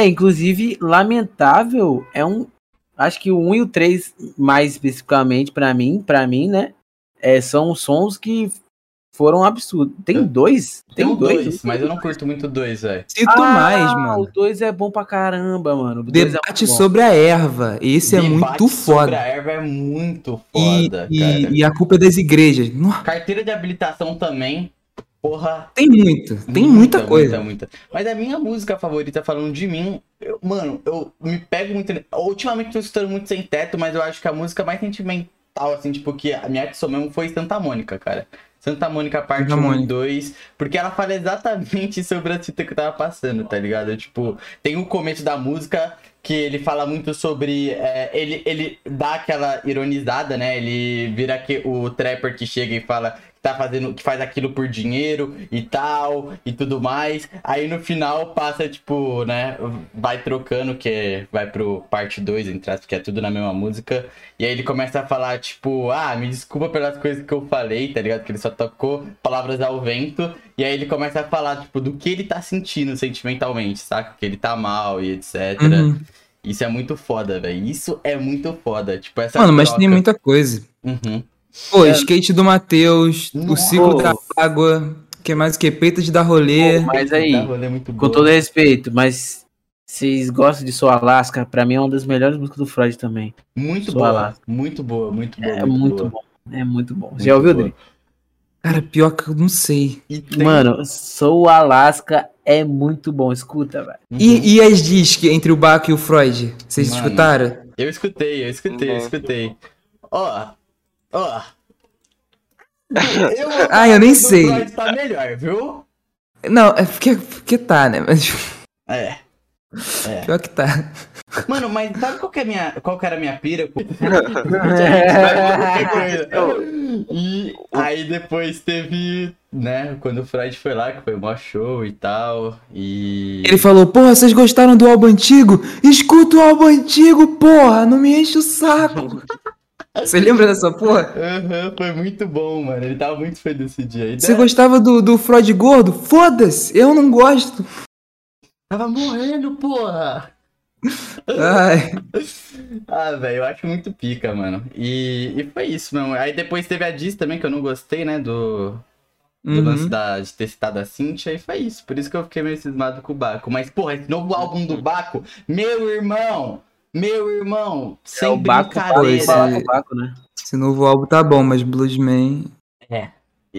é, inclusive, lamentável é um. Acho que o 1 e o 3, mais especificamente, pra mim, para mim, né? É, são sons que foram absurdos. Tem dois? Tem um dois, mas eu não curto muito dois, velho. Sinto Ah, mais, O mano. 2 é bom pra caramba, mano. O dois é Debate muito bom. sobre a erva. Esse é Debate muito sobre foda. A erva é muito E, foda, e- cara. e a culpa é das igrejas. Carteira de habilitação também. Porra. tem muito. Tem muita, coisa. Muita, muita. Mas a minha música favorita, falando de mim, eu- mano, eu me pego muito. Ultimamente tô escutando muito sem teto, mas eu acho que a música mais sentimental, assim, tipo, que a minha adição mesmo foi Santa Mônica, cara. Santa Mônica parte Santa 1 e Mônica. 2, porque ela fala exatamente sobre a fita que eu tava passando, tá ligado? Tipo, tem o começo da música que ele fala muito sobre. é, ele, ele dá aquela ironizada, né? Ele vira que, o trapper que chega e fala tá fazendo, que faz aquilo por dinheiro e tal, e tudo mais. Aí no final passa, tipo, né? Vai trocando, que é- vai pro parte 2, entre aspas, que é tudo na mesma música. E aí ele começa a falar, tipo, ah, me desculpa pelas coisas que eu falei, tá ligado? Que ele só tocou palavras ao vento. E aí ele começa a falar, tipo, do que ele tá sentindo sentimentalmente, saca? Que ele tá mal e etc. Uhum. Isso é muito foda, velho. Isso é muito foda. Tipo, essa Mano, mas troca. tem muita coisa. Uhum. Pô, skate do Matheus, o ciclo da água, que mais o que? Peito de dar rolê. Pô, mas aí, muito com todo respeito, mas vocês gostam de Sou Alaska? Pra mim é uma das melhores músicas do Freud também. Muito Sou boa. Alaska. Muito boa, muito boa. É muito boa. bom. É muito bom. Muito Já ouviu. Dri? Cara, pior que eu não sei. Tem- Mano, Sou Alaska é muito bom. Escuta, velho. Uhum. E, e as disc entre o Baco e o Freud? Vocês Mano. escutaram? Eu escutei, eu escutei, eu escutei. Ó, ó. Eu, Ah, eu nem sei. Freud tá melhor, viu? Não, é porque, porque tá, né? Mas É. pior que tá. Mano, mas sabe qual que, é minha, qual que era a minha pira? e aí depois teve, né, quando o Freud foi lá, que foi o maior show e tal. E. Ele falou, porra, vocês gostaram do álbum antigo? Escuta o álbum antigo, porra! Não me enche o saco! Você lembra dessa porra? Aham, foi muito bom, mano. Ele tava muito feliz esse dia. E Você gostava do, do Freud gordo? Foda-se! Eu não gosto! Tava morrendo, porra! Ai, Ah, velho, eu acho muito pica, mano. E, e foi isso, mesmo. Aí depois teve a Diz também, que eu não gostei, né? Do, do uhum. lance da, de ter citado a Cintia, e foi isso. Por isso que eu fiquei meio cismado com o Baco. Mas, porra, esse novo álbum do Baco, meu irmão! Meu irmão! Sem É o Baco, brincadeira. esse- Baco, Baco, né? Esse novo álbum tá bom, mas Bluesman.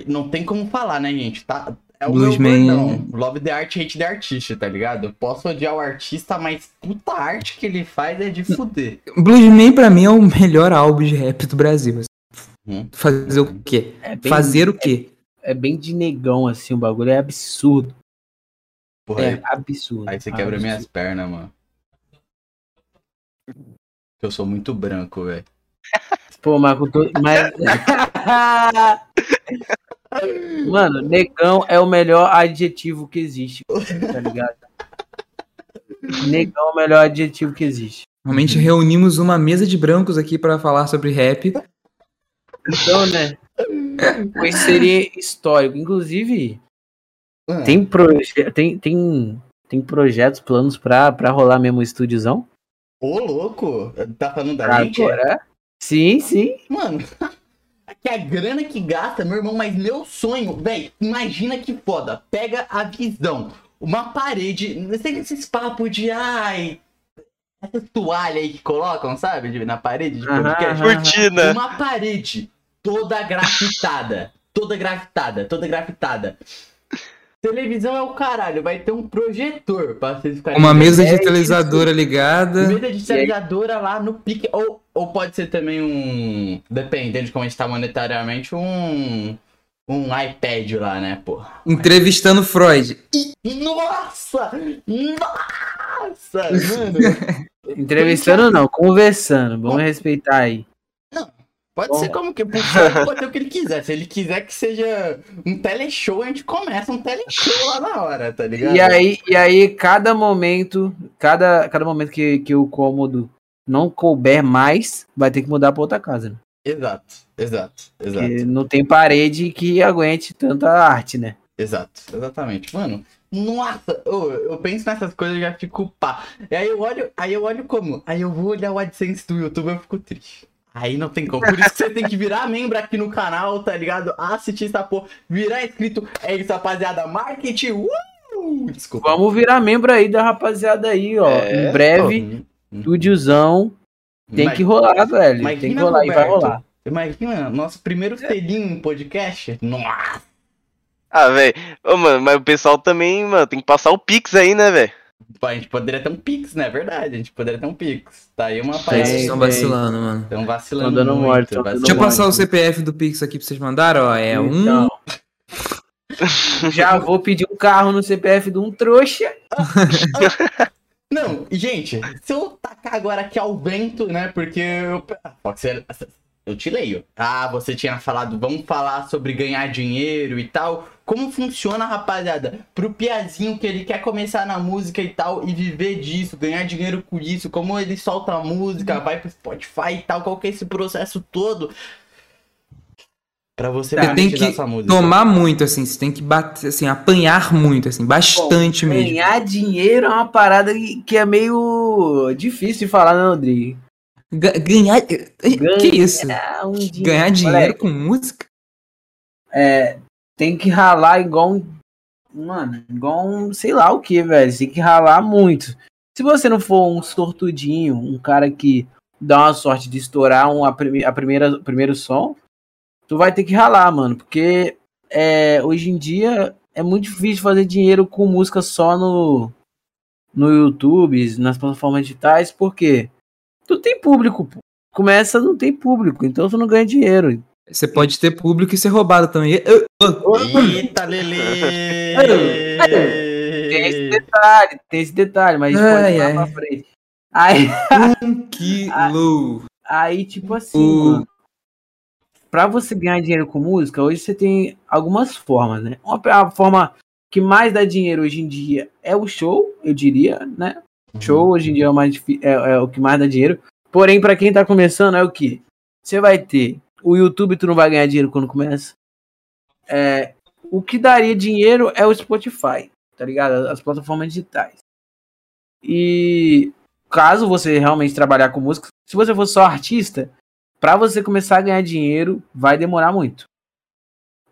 Não tem como falar, né, gente? Tá, é o Bluesman. meu gordão. Love the art, hate the artista, tá ligado? Eu posso odiar o artista, mas puta arte que ele faz é de fuder. Bluesman pra mim é o melhor álbum de rap do Brasil. Hum. Fazer o quê? É bem, Fazer o quê? É bem de negão, assim, o bagulho é absurdo. Porra, É aí, absurdo. aí você quebra minhas absurdo. pernas, mano. Eu sou muito branco, velho. Pô, todo... Mas... Mano, negão é o melhor adjetivo que existe, tá ligado? Negão é o melhor adjetivo que existe. Realmente reunimos uma mesa de brancos aqui pra falar sobre rap. Então, né? Pois seria histórico. Inclusive, Ah, tem, proje tem, tem, tem projetos, planos pra, pra rolar mesmo o estúdiozão? Ô, louco! Tá falando da gente? Agora? Sim, sim. Mano, que a grana que gasta, meu irmão, mas meu sonho, velho, imagina que foda. Pega a visão, uma parede, sem esses papos de ai. essa toalha aí que colocam, sabe? de- Na parede de podcast. Cortina. Uma parede toda grafitada. Toda grafitada, toda grafitada. Televisão é o caralho, vai ter um projetor pra vocês ficarem. Uma mesa É, digitalizadora ligada. Mesa digitalizadora lá no pique. Ou, ou pode ser também um. Dependendo de como a gente tá monetariamente, um. Um iPad lá, né, pô? Entrevistando Freud. Nossa! Nossa! Mano! Entrevistando não, conversando. Vamos respeitar aí. Pode Bom. ser como que pode ser o que ele quiser. Se ele quiser que seja um teleshow, a gente começa um teleshow lá na hora, tá ligado? E aí, e aí cada momento, cada, cada momento que, que o cômodo não couber mais, vai ter que mudar pra outra casa. Né? Exato, exato, exato. Porque não tem parede que aguente tanta arte, né? Exato, exatamente. Mano, nossa, ô, eu penso nessas coisas e já fico pá. E aí eu olho, aí eu olho como? Aí eu vou olhar o AdSense do YouTube e eu fico triste. Aí não tem como. Por isso que você tem que virar membro aqui no canal, tá ligado? Assistir essa porra, virar inscrito. É isso, rapaziada. Marketing. Uh! Desculpa. Vamos virar membro aí da rapaziada aí, ó. É, em breve, Hum, hum. estúdiozão tem Mas- que rolar, velho. mas tem que imagina, rolar e vai Roberto. rolar. Imagina, nosso primeiro selinho em podcast. Nossa! Ah, velho. Ô, mano, mas o pessoal também, mano, tem que passar o Pix aí, né, velho? A gente poderia ter um Pix, né? Verdade, a gente poderia ter um Pix. Tá aí uma Vocês parede. Tem, estão vacilando, mano. Estão vacilando. Tão dando muito, mole, tão vacilando Deixa eu passar o. CPF do Pix aqui pra vocês mandarem, ó. É um. Então, já vou pedir um carro no CPF de um trouxa. Não, gente, se eu tacar agora aqui ao vento, né? Porque eu. Ah, Pode ser. Eu te leio. Ah, você tinha falado, vamos falar sobre ganhar dinheiro e tal. Como funciona, rapaziada? Pro Piazinho que ele quer começar na música e tal e viver disso, ganhar dinheiro com isso, como ele solta a música, vai pro Spotify e tal, qual que é esse processo todo? Pra você Você tem que tomar muito, assim. Você tem que bater, assim, apanhar muito, assim. Bastante mesmo. Ganhar dinheiro é uma parada que é meio difícil de falar, né, Rodrigo? Ga- Ganhar. Que isso? Ganhar um dinheiro. Ganhar dinheiro Moleque, com música? É, tem que ralar igual um. Mano, igual um. Sei lá o que, velho. Tem que ralar muito. Se você não for um sortudinho, um cara que dá uma sorte de estourar um, a, prime- a primeira, primeiro som, tu vai ter que ralar, mano. Porque é, hoje em dia é muito difícil fazer dinheiro com música só no, no YouTube, nas plataformas digitais, porque tu tem público. Começa, não tem público, então tu não ganha dinheiro. Você pode ter público e ser roubado também. Eita, Lele! Tem esse detalhe, tem esse detalhe, mas a gente Ai, pode ir lá ai. pra frente. Aí, Quilo. aí, tipo assim, O- mano, pra você ganhar dinheiro com música, hoje você tem algumas formas, né? Uma a forma que mais dá dinheiro hoje em dia é o show, eu diria, né? Show hoje em dia é o, mais é, é o que mais dá dinheiro. Porém, pra quem tá começando, é o que? Você vai ter o YouTube, tu não vai ganhar dinheiro quando começa. É, o que daria dinheiro é o Spotify, tá ligado? As plataformas digitais. E caso você realmente trabalhar com música, se você for só artista, pra você começar a ganhar dinheiro, vai demorar muito.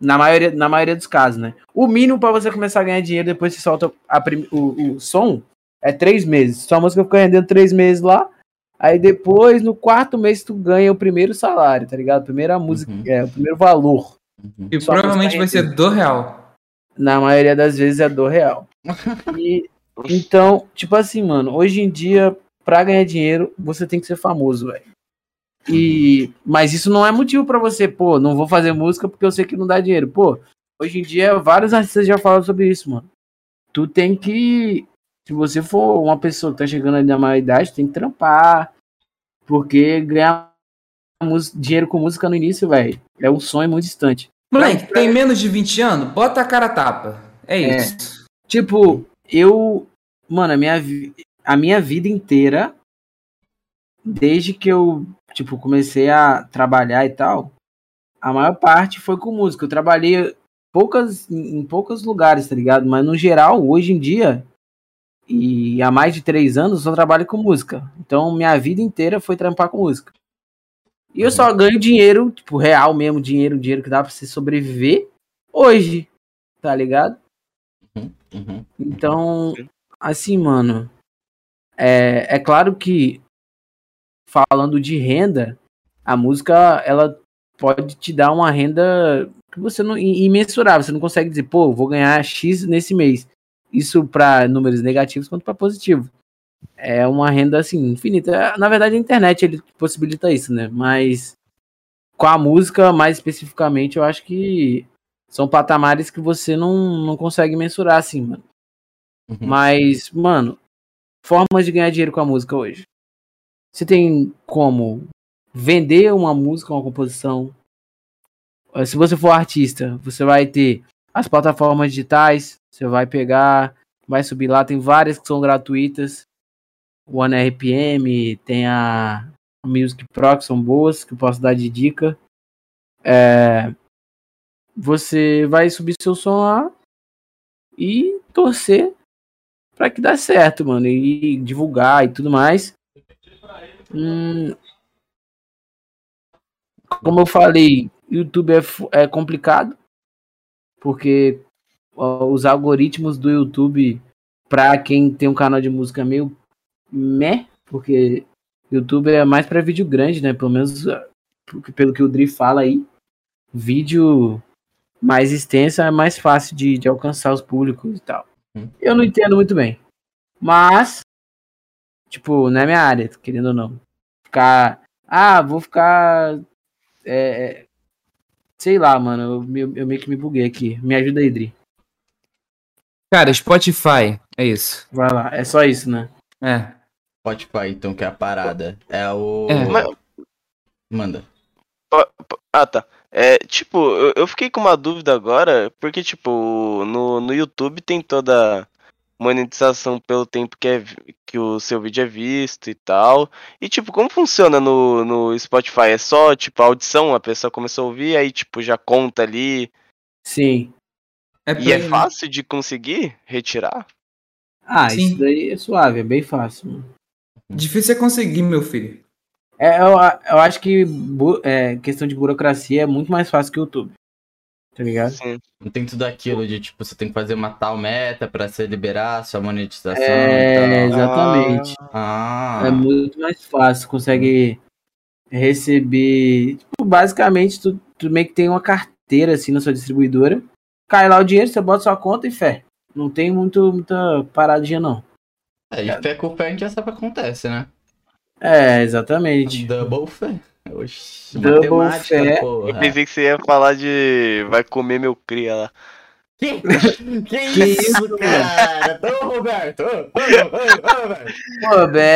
Na maioria, na maioria dos casos, né? O mínimo pra você começar a ganhar dinheiro depois que solta a o, o som é três meses. Sua música fica rendendo três meses lá. Aí depois, no quarto mês, tu ganha o primeiro salário, tá ligado? Primeira música, Uhum. é, o primeiro valor. Uhum. E Só provavelmente vai ser do real. Na maioria das vezes é do real. E, então, tipo assim, mano, hoje em dia, pra ganhar dinheiro, você tem que ser famoso, velho. E, mas isso não é motivo pra você, pô, não vou fazer música porque eu sei que não dá dinheiro. Pô, hoje em dia, vários artistas já falam sobre isso, mano. Tu tem que, se você for uma pessoa que tá chegando ali na maioridade, tem que trampar. Porque ganhar dinheiro com música no início, velho, é um sonho muito distante. Moleque, tem menos de 20 anos? Bota a cara a tapa. É É. isso. Tipo, eu. Mano, a minha, vi- a minha vida inteira, desde que eu, tipo, comecei a trabalhar e tal, a maior parte foi com música. Eu trabalhei poucas, em em poucos lugares, tá ligado? Mas no geral, hoje em dia, e há mais de três anos, eu trabalho com música. Então, minha vida inteira foi trampar com música. E eu só ganho dinheiro, tipo, real mesmo, dinheiro, dinheiro que dá pra você sobreviver hoje, tá ligado? Uhum. Então, assim, mano, É, é claro que, falando de renda, a música ela pode te dar uma renda que você não imensurável. Você não consegue dizer, pô, vou ganhar X nesse mês. Isso para números negativos quanto para positivo. É uma renda assim infinita. Na verdade, a internet ele possibilita isso, né? Mas com a música, mais especificamente, eu acho que são patamares que você não, não consegue mensurar assim, mano. Uhum. Mas, mano, formas de ganhar dinheiro com a música hoje. Você tem como vender uma música, uma composição. Se você for artista, você vai ter as plataformas digitais, você vai pegar, vai subir lá, tem várias que são gratuitas. O One RPM, tem a Music Pro, que são boas, que eu posso dar de dica. É, você vai subir seu som lá e torcer para que dê certo, mano, e divulgar e tudo mais. Hum, como eu falei, YouTube é, é complicado porque ó, os algoritmos do YouTube para quem tem um canal de música é meio meh, porque YouTube é mais para vídeo grande, né? Pelo menos pelo que o Dri fala aí. Vídeo mais extenso é mais fácil de, de alcançar os públicos e tal. Hum. Eu não entendo muito bem. Mas, tipo, não é minha área, querendo ou não. Ficar. Ah, vou ficar. É, é sei lá, mano. Eu, eu, meio que me buguei aqui. Me ajuda aí, Dri. Cara, Spotify. É isso. Vai lá. É só isso, né? É. Spotify, então, que é a parada. É o. É. Mas... Manda. Ah, tá. É, tipo, eu, eu, fiquei com uma dúvida agora, porque, tipo, no, no YouTube tem toda monetização pelo tempo que, é, que o seu vídeo é visto e tal. E, tipo, como funciona no, no Spotify? É só, tipo, a audição, a pessoa começou a ouvir, aí, tipo, já conta ali. Sim. É e é fácil de conseguir retirar? Ah, Sim. isso daí é suave, é bem fácil. Difícil é conseguir, meu filho. É, eu, eu acho que é, questão de burocracia é muito mais fácil que o YouTube. Tá ligado? Sim. Não tem tudo aquilo de tipo, você tem que fazer uma tal meta pra você liberar a sua monetização. É, exatamente. Ah. É muito mais fácil, consegue receber. Tipo, basicamente, tu, tu meio que tem uma carteira assim na sua distribuidora. Cai lá o dinheiro, você bota sua conta e fé. Não tem muito, muita paradinha, não. É, e fé com fé a gente já sabe o que acontece, né? É, exatamente. Double fé. Oxi, Double fé. Porra. Eu pensei que você ia falar de vai comer meu cria lá. Que, que, que isso, cara? Ô, Roberto! Ô, ô, ô, Roberto!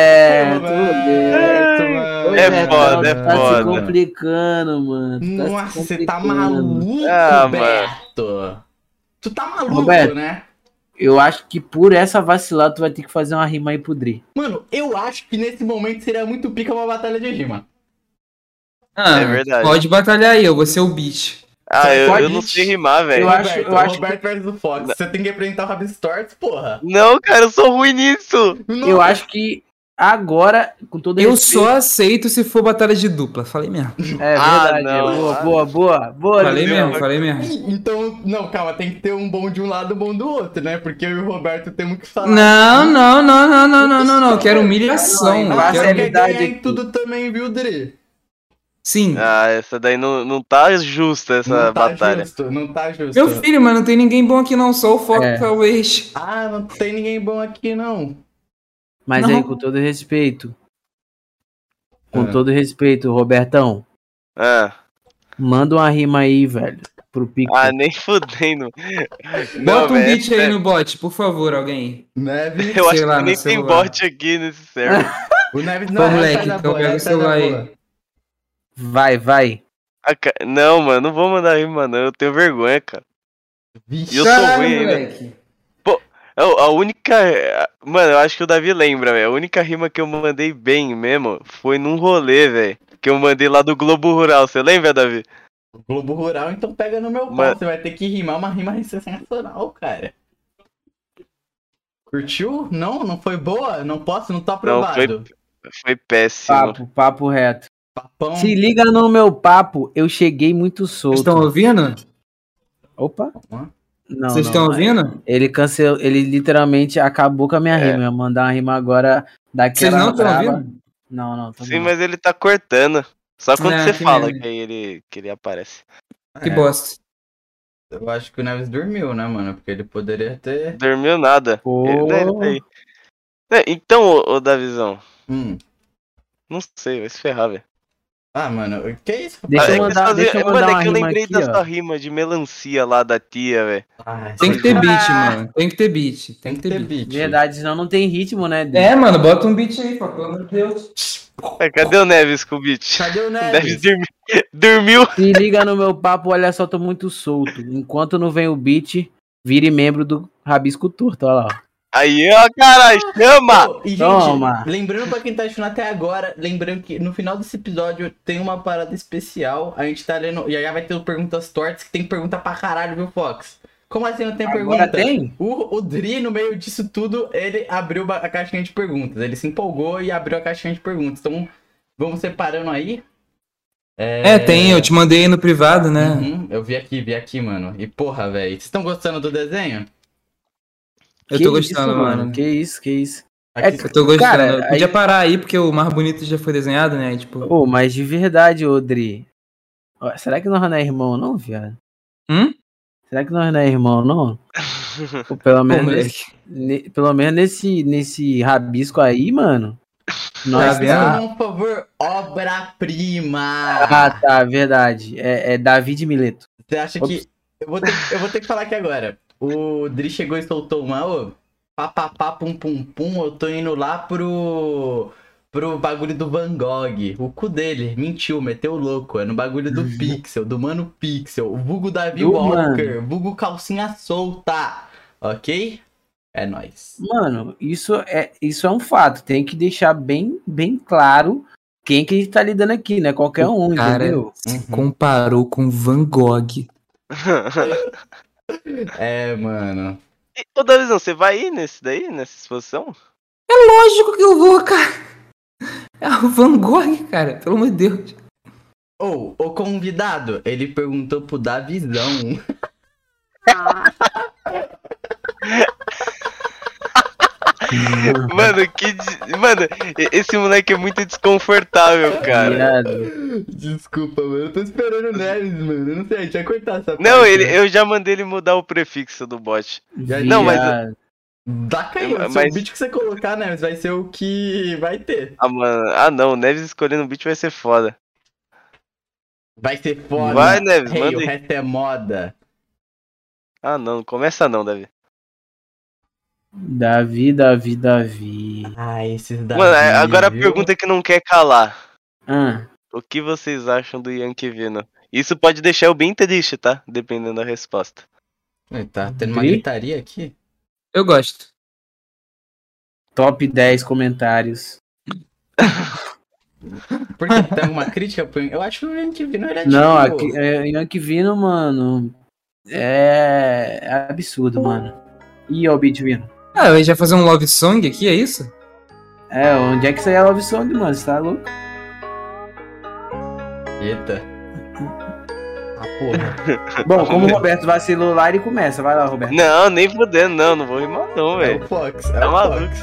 Roberto, Roberto, mano. É foda, é foda. Tá se complicando, mano. Tá Nossa, você tá maluco, ah, Roberto. Mano. Tu tá maluco, Roberto, né? Eu acho que por essa vacilada tu vai ter que fazer uma rima aí pro Dri. Mano, eu acho que nesse momento seria muito pica uma batalha de rima. Ah, é verdade. Pode batalhar aí, eu vou ser o beat. Ah, eu, eu, não sei rimar, velho. Eu acho, eu acho Roberto que... versus o Fox. Você tem que apresentar o Rabistorts, porra. Não, cara, eu sou ruim nisso. Não. Eu acho que agora, com todo Eu respeito... só aceito se for batalha de dupla. Falei mesmo. É verdade. Ah, boa, ah, boa, boa, boa. Falei mesmo, falei mesmo. Então, não, calma, tem que ter um bom de um lado e um bom do outro, né? Porque eu e o Roberto temos que falar. Não, não, não, não, não, não, não, não. Quero humilhação. Não, não, quero quer em tudo também, viu, Dri? Sim. Ah, essa daí não, não tá justa, essa não tá batalha. Justo, não tá justo. Meu filho, mas não tem ninguém bom aqui não, só o foco é. talvez. Ah, não tem ninguém bom aqui não. Mas não. aí, com todo respeito. Com é. todo respeito, Robertão. É. Manda uma rima aí, velho. Pro pico. Ah, nem fudendo. Bota um beat aí no bot, por favor, alguém. Neve. Eu acho que nem tem bot aqui nesse server. o Neve não Pô, é moleque, então pega o celular aí. Vai, vai. Não, mano, não vou mandar rima, não. Eu tenho vergonha, cara. Vixe, e eu sou ruim moleque. Pô, a única. Mano, eu acho que o Davi lembra, velho. A única rima que eu mandei bem mesmo foi num rolê, velho. Que eu mandei lá do Globo Rural. Você lembra, Davi? Globo Rural, então pega no meu pau. Você vai ter que rimar uma rima sensacional, cara. Curtiu? Não? Não foi boa? Não posso? Não tá aprovado. Não, foi, foi péssimo. Papo, papo reto. Papão. Se liga no meu papo, eu cheguei muito solto. Vocês estão ouvindo? Opa. Não, Vocês estão ouvindo? Ele cancelou, ele literalmente acabou com a minha é. rima. Eu mandar uma rima agora Daquela Vocês não estão ouvindo? Não, não, tô Sim, mas ele tá cortando. Só quando Não, você que fala que aí ele, que ele aparece. Que É, bosta. Eu acho que o Neves dormiu, né, mano? Porque ele poderia ter. Dormiu nada. Pô. Ele- né, ele tá. Né, Então, ô, ô Davizão, Hum. não sei, vai se ferrar, velho. Ah, mano, que isso? Deixa Ah, eu é mandar- você deixa eu mano, mandar é uma que eu lembrei aqui, da sua rima de melancia lá da tia, velho. Ah, Tem que ter sim. beat, mano. Tem que ter beat. Tem que ter beat. Verdade, senão não tem ritmo, né? É, mano, bota um beat aí, pô, pelo amor de Deus. É, cadê o Neves com o beat? Cadê o O Neves Neves? dormi- dormiu. Se liga no meu papo, olha só, tô muito solto. Enquanto não vem o beat, vire membro do Rabisco Torto, olha lá. Aí, ó, caralho, chama! E, gente, Toma. lembrando pra quem tá assistindo até agora, lembrando que no final desse episódio tem uma parada especial. A gente tá lendo. E aí vai ter perguntas tortas, que tem pergunta pra caralho, viu, Fox? Como assim não tem pergunta? Agora tem? O, o Dri, no meio disso tudo, ele abriu a caixinha de perguntas. Ele se empolgou e abriu a caixinha de perguntas. Então, vamos separando aí. É, tem, eu te mandei aí no privado, né? Uhum, eu vi aqui, vi aqui, mano. E porra, velho. Vocês estão gostando do desenho? Eu Que tô gostando, isso, mano. Que isso, que isso. Aqui, Eu tô gostando. Cara, eu podia aí- parar aí, porque o mais bonito já foi desenhado, né? Tipo. Ô, mas de verdade, Odri. Será que nós não é irmão, não, viado? Hum? Será que nós não é irmão, não? Ou pelo Pô, menos, moleque. nesse, ne- pelo menos nesse, nesse rabisco aí, mano. Nós Tá vendo? tá... por favor, obra-prima. Ah, tá, verdade. É, é David Mileto. Você acha que. Eu vou, ter, eu vou ter que falar aqui agora. O Dri chegou e soltou uma, ô. Papapá, pum pum pum, eu tô indo lá pro. pro bagulho do Van Gogh. O cu dele, mentiu, meteu o louco. É no bagulho do Pixel, do Mano Pixel. O vulgo Davi Do Walker, vulgo calcinha solta. Ok? É nóis. Mano, isso é, isso é um fato. Tem que deixar bem, bem claro quem que a gente tá lidando aqui, né? Qualquer um, cara entendeu? se Uhum. comparou com Van Gogh. É, mano. E, Ô, Davizão, você vai ir nesse daí, nessa exposição? Lógico que eu vou, cara. É o Van Gogh, cara. Pelo amor de Deus. Ou, o convidado, ele perguntou pro Davizão. Mano, que. Mano, esse moleque é muito desconfortável, cara. Desculpa, mano. Eu tô esperando o Neves, mano. Eu não sei, a gente vai cortar essa Não, parte, ele, né? eu já mandei ele mudar o prefixo do bot. Já- Não, mas-. Dá cair. Mas- Se o beat que você colocar, Neves, vai ser o que vai ter. Ah, mano. Ah, não, o Neves escolhendo o beat vai ser foda. Vai ser foda. Vai, Neves, Hey, manda o aí. resto é moda. Ah, não, começa não, Davi. Davi, Davi, Davi. Ah, esses daí. Mano, é- agora a pergunta que não quer calar. Ah, O que vocês acham do Yankee Vino? Isso pode deixar eu bem triste, tá? Dependendo da resposta. Tá tendo uma gritaria aqui. Eu gosto. top 10 comentários. Por que tem alguma crítica? pro- Eu acho que o MTV não era Não, tipo- aqui, é, Yankee Vino, mano. É, é absurdo, mano. E o beat vindo. Ah, eu ia já fazer um love song aqui, é isso? É, onde é que isso aí é love song, mano? Você tá louco? Eita. Ah, porra. Bom, como o Roberto vacilou lá, ele começa. Vai lá, Roberto. Não, nem fudendo, não, não vou rimar não, É velho. o Fox. É Tá o maluco. Fox.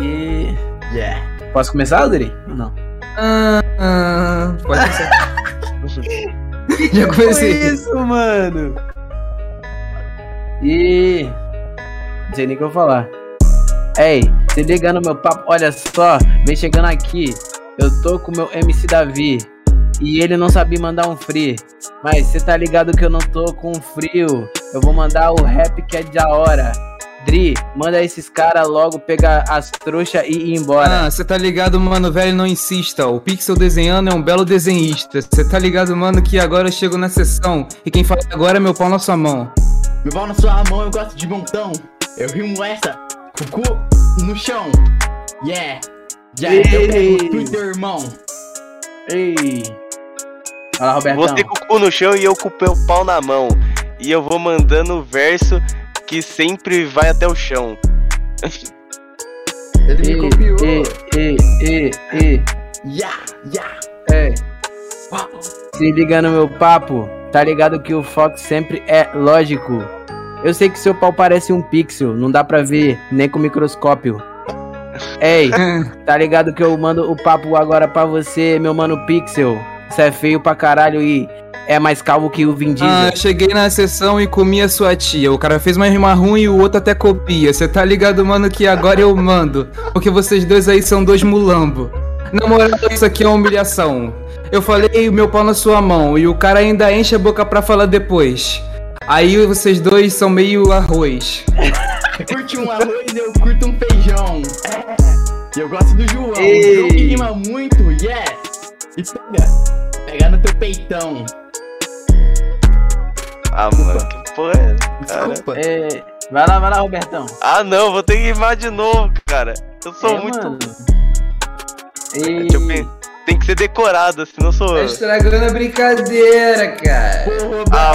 E... Yeah. Posso começar, Adri? Ou não? Ah, ah, pode começar. já comecei. isso, mano? E... Não sei nem o que eu vou falar. Ei, se liga no meu papo, olha só, vem chegando aqui. Eu tô com meu MC Davi. E ele não sabia mandar um free. Mas cê tá ligado que eu não tô com frio. Eu vou mandar o rap que é da hora. Dri, manda esses caras logo pegar as trouxas e ir embora. Ah, você tá ligado, mano, velho, não insista. O Pixel desenhando é um belo desenhista. Você tá ligado, mano, que agora eu chego na sessão. E quem fala agora é meu pau na sua mão. Meu pau na sua mão, eu gosto de montão. Eu rimo essa, cucu no chão. Yeah. Yeah, eu pego o Twitter, irmão. Ei. Fala, Robertão. Você com o cu no chão e eu com o pau na mão. E eu vou mandando o verso que sempre vai até o chão. Ele E, me copiou. e, e, e, e. Yeah, yeah. É. Uau. Se liga no meu papo, tá ligado que o Fox sempre é lógico. Eu sei que seu pau parece um pixel, não dá pra ver nem com microscópio. Ei, tá ligado que eu mando o papo agora pra você, meu mano Pixel? Você é feio pra caralho e é mais calvo que o Vin Diesel. Ah, cheguei na sessão e comi a sua tia. O cara fez uma rima ruim e o outro até copia. Você tá ligado, mano, que agora eu mando. Porque vocês dois aí são dois mulambo. Na moral, isso aqui é uma humilhação. Eu falei o meu pau na sua mão e o cara ainda enche a boca pra falar depois. Aí vocês dois são meio arroz. Curte um arroz, eu curto um feijão. E eu gosto do João. Ei. João que rima muito, yes. E pega. Pega no teu peitão. Ah, mano, que porra é essa? Desculpa. É, vai lá, vai lá, Robertão. Ah, não, vou ter que rimar de novo, cara. Eu sou É, muito. mano. Deixa eu. Tem que ser decorado, senão eu sou. Tá estragando a brincadeira, cara. Porra, Ah,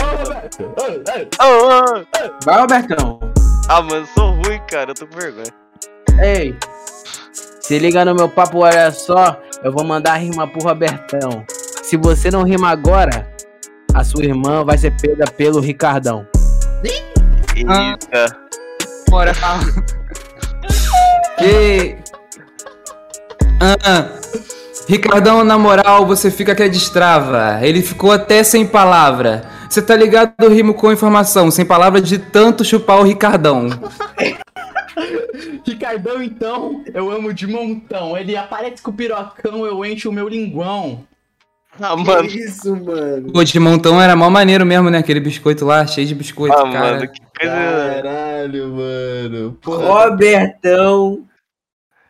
Ah, ah, vai, Robertão. ah, mano, eu sou ruim, cara. Eu tô com vergonha. Ei, se liga no meu papo, olha só. Eu vou mandar rima pro Robertão. Se você não rima agora, a sua irmã vai ser pega pelo Ricardão. Ah. Eita. Bora. que. Ah, Ricardão, na moral, você fica que é destrava. Ele ficou até sem palavra. Você tá ligado? Eu rimo com informação, sem palavra de tanto chupar o Ricardão. Ricardão, então, eu amo de montão. Ele aparece com o pirocão, eu encho o meu linguão. Ah, mano. isso, mano? Pô, de montão era mó maneiro mesmo, né? Aquele biscoito lá, cheio de biscoito, Ah, cara. mano, que coisa. Caralho, mano. Porra. Robertão.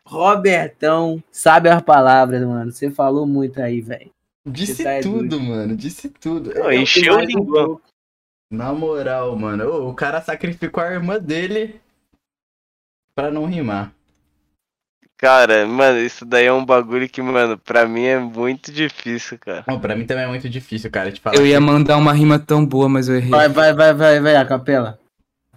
Robertão. Sabe as palavras, mano. Você falou muito aí, velho. Disse tá é tudo, mano. Disse tudo. Não, Eu- encheu o Mais um linguão. pouco. Na moral, mano. ô, o cara sacrificou a irmã dele pra não rimar. Cara, mano, isso daí é um bagulho que, mano, pra mim é muito difícil, cara. Bom, pra mim também é muito difícil, cara, te falar. Eu ia mandar uma rima tão boa, mas eu errei. Vai, vai, vai, vai, vai, a capela.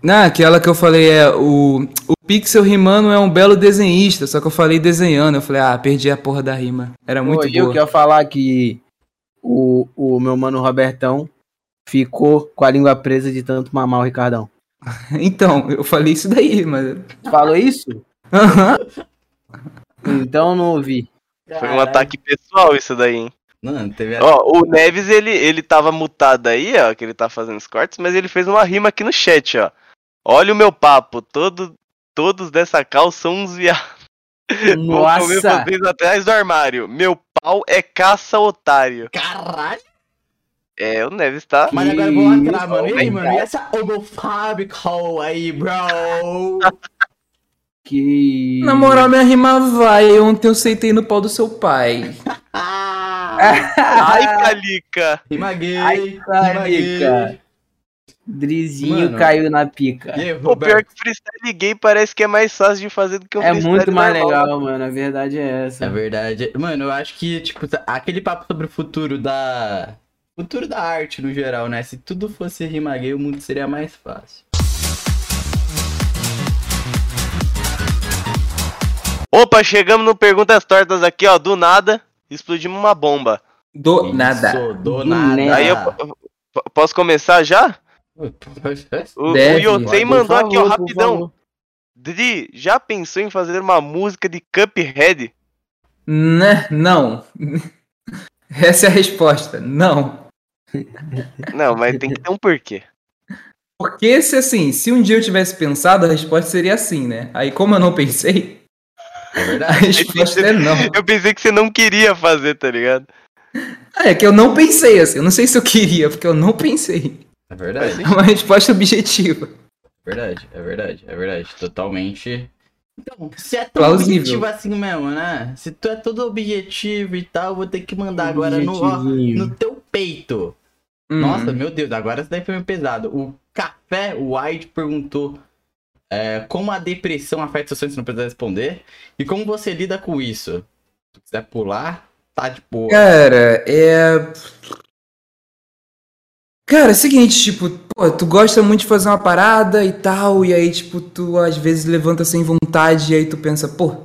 Não, aquela que eu falei é o, o Pixel rimando é um belo desenhista, só que eu falei desenhando. Eu falei, ah, perdi a porra da rima. Era muito Pô, eu boa. quero falar que o, o meu mano Robertão ficou com a língua presa de tanto mamar o Ricardão. Então, eu falei isso daí, mas. Falou isso? Aham. Então eu não ouvi. Foi um ataque pessoal isso daí, hein? Mano, teve a... Ó, o Neves, ele, ele tava mutado aí, ó, que ele tá fazendo os cortes, mas ele fez uma rima aqui no chat, ó. Olha o meu papo, todo, todos dessa cal são uns viados. Vou comer Nossa! vocês atrás do armário. Meu pau é caça otário. Caralho! É, o Neves tá. Mas agora eu vou lacrar, mano. E aí, mano? E essa homofóbico aí, bro? Que. Na moral, minha rima vai. Ontem eu sentei no pau do seu pai. Ai, Calica! Rima gay, Ai, rima gay. carica. Drizinho Mano. caiu na pica. E aí, Pô, pior Roberto? que freestyle gay parece que é mais fácil de fazer do que um É freestyle muito mais normal. legal, mano. A verdade é essa. É verdade. Mano, eu acho que, tipo, aquele papo sobre o futuro da. Futuro da arte no geral, né? Se tudo fosse rima gay, o mundo seria mais fácil. Opa, chegamos no Perguntas Tortas aqui, ó, do nada, explodimos uma bomba. Do nada. Isso, do Do nada. nada. Aí eu posso começar já? O, Deve, o Yotei mandou aqui, ó, favor, rapidão. favor. Dri, já pensou em fazer uma música de Cuphead? Né? Não. Essa é a resposta. Não. Não, mas tem que ter um porquê. Porque se assim, se um dia eu tivesse pensado, a resposta seria assim, né? Aí como eu não pensei, É a resposta é não. Eu pensei que você não queria fazer, tá ligado? Ah, É que eu não pensei assim. Eu não sei se eu queria, porque eu não pensei. É verdade. É uma resposta objetiva. Verdade, é verdade, é verdade. Totalmente. Então, se é tão Plausível. objetivo assim mesmo, né? Se tu é todo objetivo e tal, eu vou ter que mandar agora no, ó, no teu peito. Hum. Nossa, meu Deus, agora isso daí foi meio pesado. O Café White perguntou é, como a depressão afeta seu sonho, você não precisa responder. E como você lida com isso? Se quiser pular, tá de boa. Cara, é. Cara, é o seguinte, tipo, pô, tu gosta muito de fazer uma parada e tal, e aí, tipo, tu às vezes levanta sem vontade, e aí tu pensa, pô,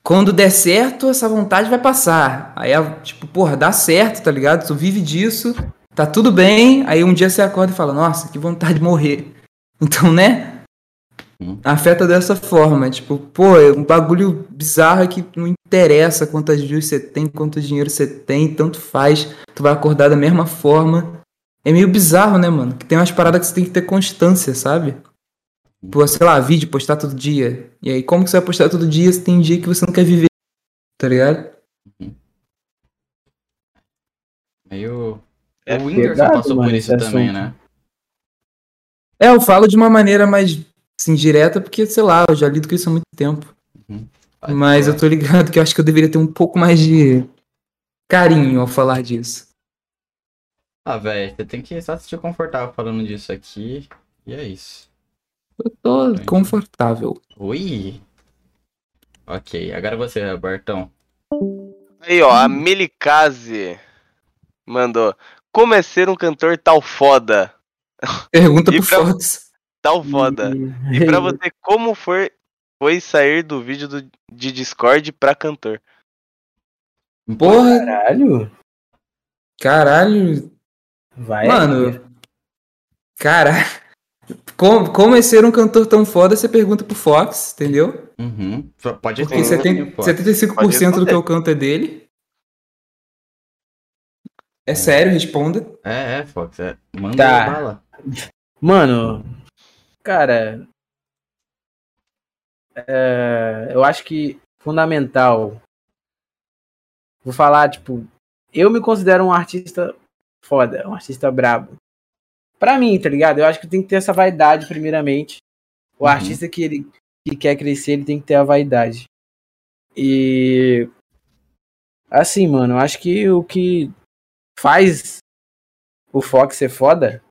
quando der certo, essa vontade vai passar. Aí, tipo, porra, dá certo, tá ligado? Tu vive disso, tá tudo bem, aí um dia você acorda e fala, nossa, que vontade de morrer. Então, né? Hum. Afeta dessa forma. Tipo, pô, é um bagulho bizarro que não interessa quantas views você tem, quanto dinheiro você tem, tanto faz. Tu vai acordar da mesma forma. É meio bizarro, né, mano? Que tem umas paradas que você tem que ter constância, sabe? Pô, sei lá, vídeo, postar todo dia. E aí, como que você vai postar todo dia se tem dia que você não quer viver? Tá ligado? Meio. É o Whindersson pesado, passou por mano, isso esse também, assunto. né? É, eu falo de uma maneira mais, assim, direta, porque, sei lá, eu já lido com isso há muito tempo. Pode Mas falar. eu tô ligado que eu acho que eu deveria ter um pouco mais de carinho ao falar disso. Ah, velho, você tem que só se sentir confortável falando disso aqui. E é isso. Eu tô Entendi. confortável. Ui! Ok, agora você, Bartão. Aí, ó, a Melikaze mandou. Como é ser um cantor tal foda? Pergunta E pro pra- Fox. Tal foda. E pra você, como foi, foi sair do vídeo do- de Discord pra cantor? Porra, Caralho. caralho. Vai. Mano, cara. Como, como é ser um cantor tão foda, você pergunta pro Fox, entendeu? Uhum. Pode Porque responder, 70, pô. 75% do que eu canto é dele. É sério, responda. É, é, Fox. É. Manda Tá. bala. Mano, cara. é, eu acho que fundamental. Vou falar, tipo, eu me considero um artista foda, um artista brabo. Pra mim, tá ligado? Eu acho que tem que ter essa vaidade, primeiramente. O Uhum. artista que ele que quer crescer, ele tem que ter a vaidade. E. Assim, mano, eu acho que o que faz o Fox ser foda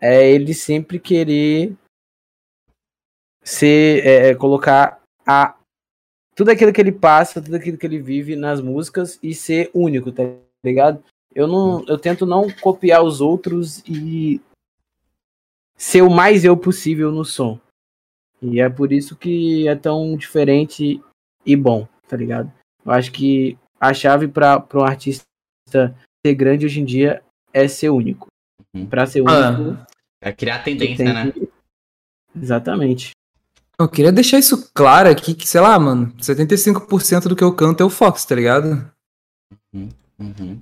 é ele sempre querer ser é, é, colocar a tudo aquilo que ele passa, tudo aquilo que ele vive nas músicas e ser único, tá ligado? Eu não, eu tento não copiar os outros e ser o mais eu possível no som. E é por isso que é tão diferente e bom, tá ligado? Eu acho que a chave para um artista ser grande hoje em dia é ser único. Uhum. Pra ser Ah. único, É criar tendência, tem né? que- Exatamente. Eu queria deixar isso claro aqui, que, sei lá, mano, 75% do que eu canto é o Fox, tá ligado? Uhum.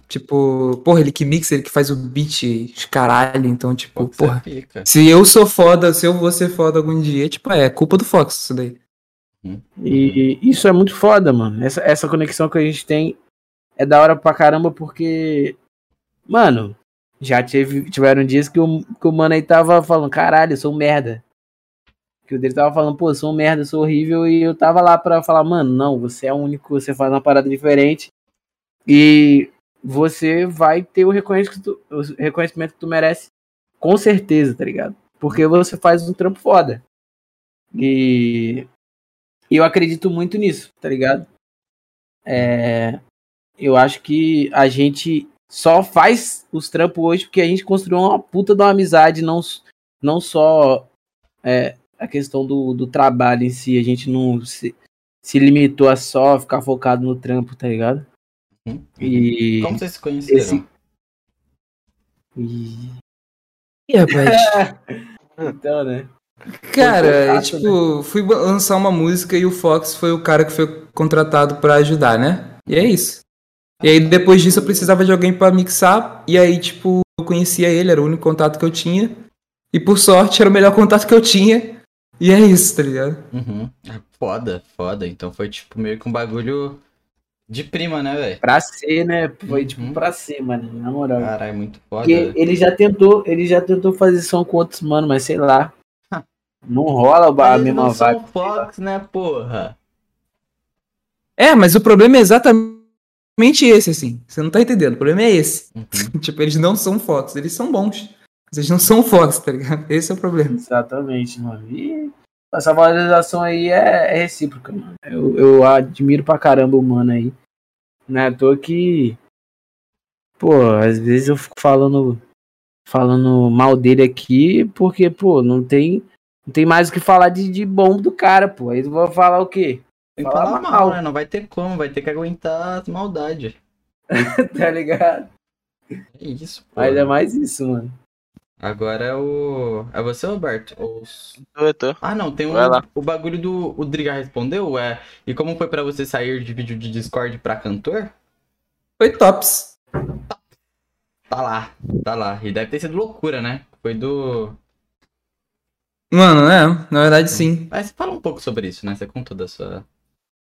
Tipo, porra, ele que mixa, ele que faz o beat, os caralho, então, tipo, Fox é porra. pica. Se eu sou foda, se eu vou ser foda algum dia, tipo, é culpa do Fox isso daí. E isso é muito foda, mano. Essa, essa conexão que a gente tem é da hora pra caramba, porque, mano, já teve, tiveram dias que o, que o mano aí tava falando, caralho, eu sou um merda. Que o dele tava falando, pô, eu sou um merda, eu sou horrível, e eu tava lá pra falar, mano, não, você é único, você faz uma parada diferente. E você vai ter o reconhecimento, o reconhecimento que tu merece, com certeza, tá ligado? Porque você faz um trampo foda. E e eu acredito muito nisso, tá ligado? É, eu acho que a gente só faz os trampos hoje porque a gente construiu uma puta de uma amizade, não, não só é, a questão do, do trabalho em si. A gente não se, se limitou a só ficar focado no trampo, tá ligado? Uhum. E. Como vocês se conheceram? esse- e- Ih, rapaz. Então, né? Cara, fácil, tipo, fui lançar uma música e o Fox foi o cara que foi contratado pra ajudar, né? E é isso. E aí depois disso eu precisava de alguém pra mixar, e aí, tipo, eu conhecia ele, era o único contato que eu tinha. E por sorte era o melhor contato que eu tinha. E é isso, tá ligado? Uhum. Ah, Foda, foda. Então foi tipo meio que um bagulho de prima, né, velho? Pra ser, né? Foi tipo Uhum. pra ser, mano. Na moral. Caralho, muito foda. Porque ele já tentou, ele já tentou fazer som com outros mano, mas sei lá. Não rola a Mas eles mesma não são vibe. Fox, né, porra? É, mas o problema é exatamente esse, assim. Você não tá entendendo. O problema é esse. Uhum. tipo, eles não são Fox, eles são bons. Mas eles não são Fox, tá ligado? Esse é o problema. Exatamente, mano. E essa valorização aí é, é recíproca, mano. Eu, eu admiro pra caramba o mano aí. Não é à toa que. Pô, às vezes eu fico falando. Falando mal dele aqui, porque, pô, não tem. Não tem mais o que falar de, de bom do cara, pô. Aí eu vou falar o quê? Tem que Fala falar mal. né? Não vai ter como, vai ter que aguentar as maldades. tá ligado? É isso, pô. Mas é mais isso, mano. Agora é o. É você, Roberto? Ou... Eu tô. Ah, não, tem lá. o bagulho do. O Driga respondeu, é. E como foi pra você sair de vídeo de Discord pra cantor? Foi tops. Tá lá, tá lá. E deve ter sido loucura, né? Foi do. Mano, é, na verdade sim. Mas fala um pouco sobre isso, né? Você contou da sua.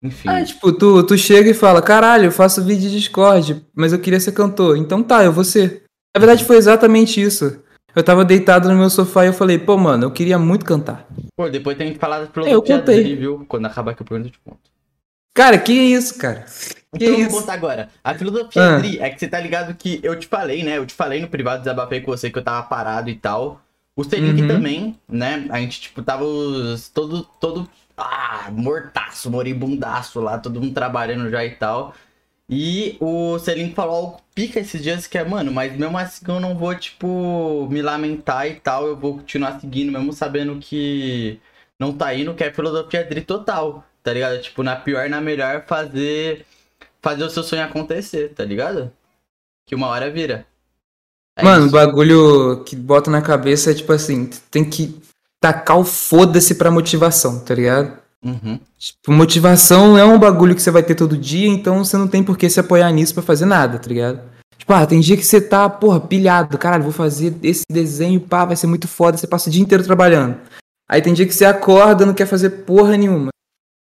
Enfim. Ah, tipo, tu, tu chega e fala, caralho, eu faço vídeo de Discord, mas eu queria ser cantor. Então tá, eu vou ser. Na verdade foi exatamente isso. Eu tava deitado no meu sofá e eu falei, pô, mano, eu queria muito cantar. Pô, depois tem que falar da Eu contei. Dri, viu? Quando acabar aqui o programa, eu te conto. Cara, que isso, cara? Que Então eu vou isso? contar agora. A filosofia Ah. Dri é que você tá ligado que eu te falei, né? Eu te falei no privado, desabafei com você que eu tava parado e tal. O Selink Uhum. também, né? A gente, tipo, tava os, todo, todo, ah, mortaço, moribundaço lá, todo mundo trabalhando já e tal. E o Selink falou algo pica esses dias que é, mano, mas mesmo assim eu não vou, tipo, me lamentar e tal, eu vou continuar seguindo, mesmo sabendo que não tá indo, que é filosofia Dri total, tá ligado? Tipo, na pior, na melhor, fazer fazer o seu sonho acontecer, tá ligado? Que uma hora vira. É Mano, o bagulho que bota na cabeça é tipo assim, tem que tacar o foda-se pra motivação, tá ligado? Uhum. Tipo, motivação é um bagulho que você vai ter todo dia, então você não tem por que se apoiar nisso pra fazer nada, tá ligado? Tipo, ah, tem dia que você tá, porra, pilhado, caralho, vou fazer esse desenho, pá, vai ser muito foda, você passa o dia inteiro trabalhando. Aí tem dia que você acorda, não quer fazer porra nenhuma.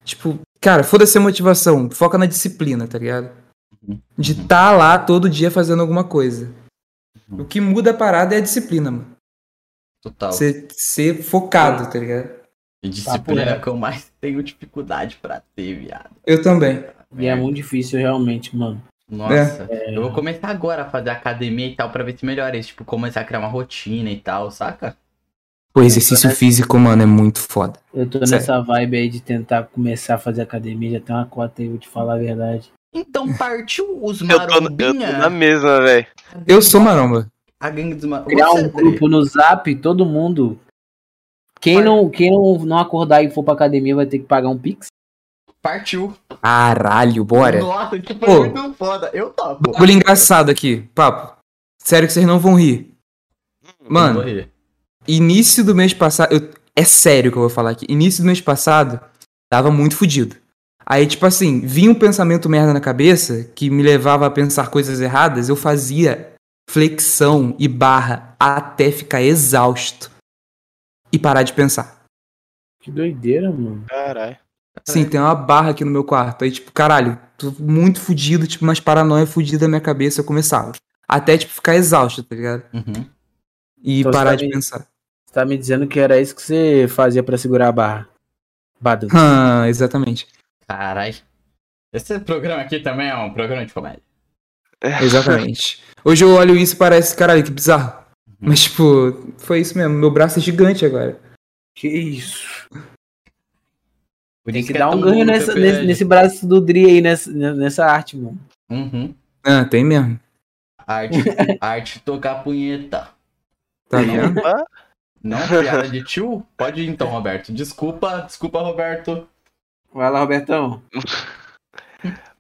Tipo, cara, foda-se a motivação, foca na disciplina, tá ligado? De Uhum. tá lá todo dia fazendo alguma coisa. Uhum. O que muda a parada é a disciplina, mano. Total. Ser, ser focado, tá ligado? E disciplina é reto. o que eu mais tenho dificuldade pra ter, viado. Eu também. E é muito difícil realmente, mano. Nossa, É. eu vou começar agora a fazer academia e tal pra ver se melhora isso. Tipo, começar a criar uma rotina e tal, saca? O exercício físico, mano, é muito foda. Eu tô Sério. nessa vibe aí de tentar começar a fazer academia, já tem uma cota aí, vou te falar a verdade. Então partiu os Eu tô, eu tô na marombinha. mesma, velho. Eu sou maromba. A gangue dos marombinha. Criar um grupo no zap, todo mundo. Quem não, quem não, não acordar e for pra academia vai ter que pagar um pix. Partiu. Caralho, bora. Nossa, tipo, Pô. é muito foda. Eu topo. Bagulho engraçado aqui, papo. Sério que vocês não vão rir. Eu Mano, vou rir. início do mês passado. eu- é sério que eu vou falar aqui. Início do mês passado, tava muito fudido. Aí, tipo assim, vinha um pensamento merda na cabeça que me levava a pensar coisas erradas, eu fazia flexão e barra até ficar exausto e parar de pensar. Que doideira, mano. Caralho. Sim, tem uma barra aqui no meu quarto. Aí, tipo, caralho, tô muito fudido, tipo, umas paranoia fudida na minha cabeça eu começava. Até, tipo, ficar exausto, tá ligado? Uhum. E Então parar tá de me- pensar. Você tá me dizendo que era isso que você fazia pra segurar a barra. Badu. Ah, exatamente. Caralho. Esse programa aqui também é um programa de comédia. Exatamente. Hoje eu olho isso e parece, caralho, que bizarro. Mas, tipo, foi isso mesmo. Meu braço é gigante agora. Que isso. Por Tem que é dar um tão ganho nessa, nesse, nesse braço do Dri aí, nessa, nessa arte, mano. Uhum. Ah, tem mesmo. Arte, arte tocar punheta. Tá vendo? Não, piada de tio? Pode ir então, Roberto. Desculpa, desculpa, Roberto. Vai lá, Robertão.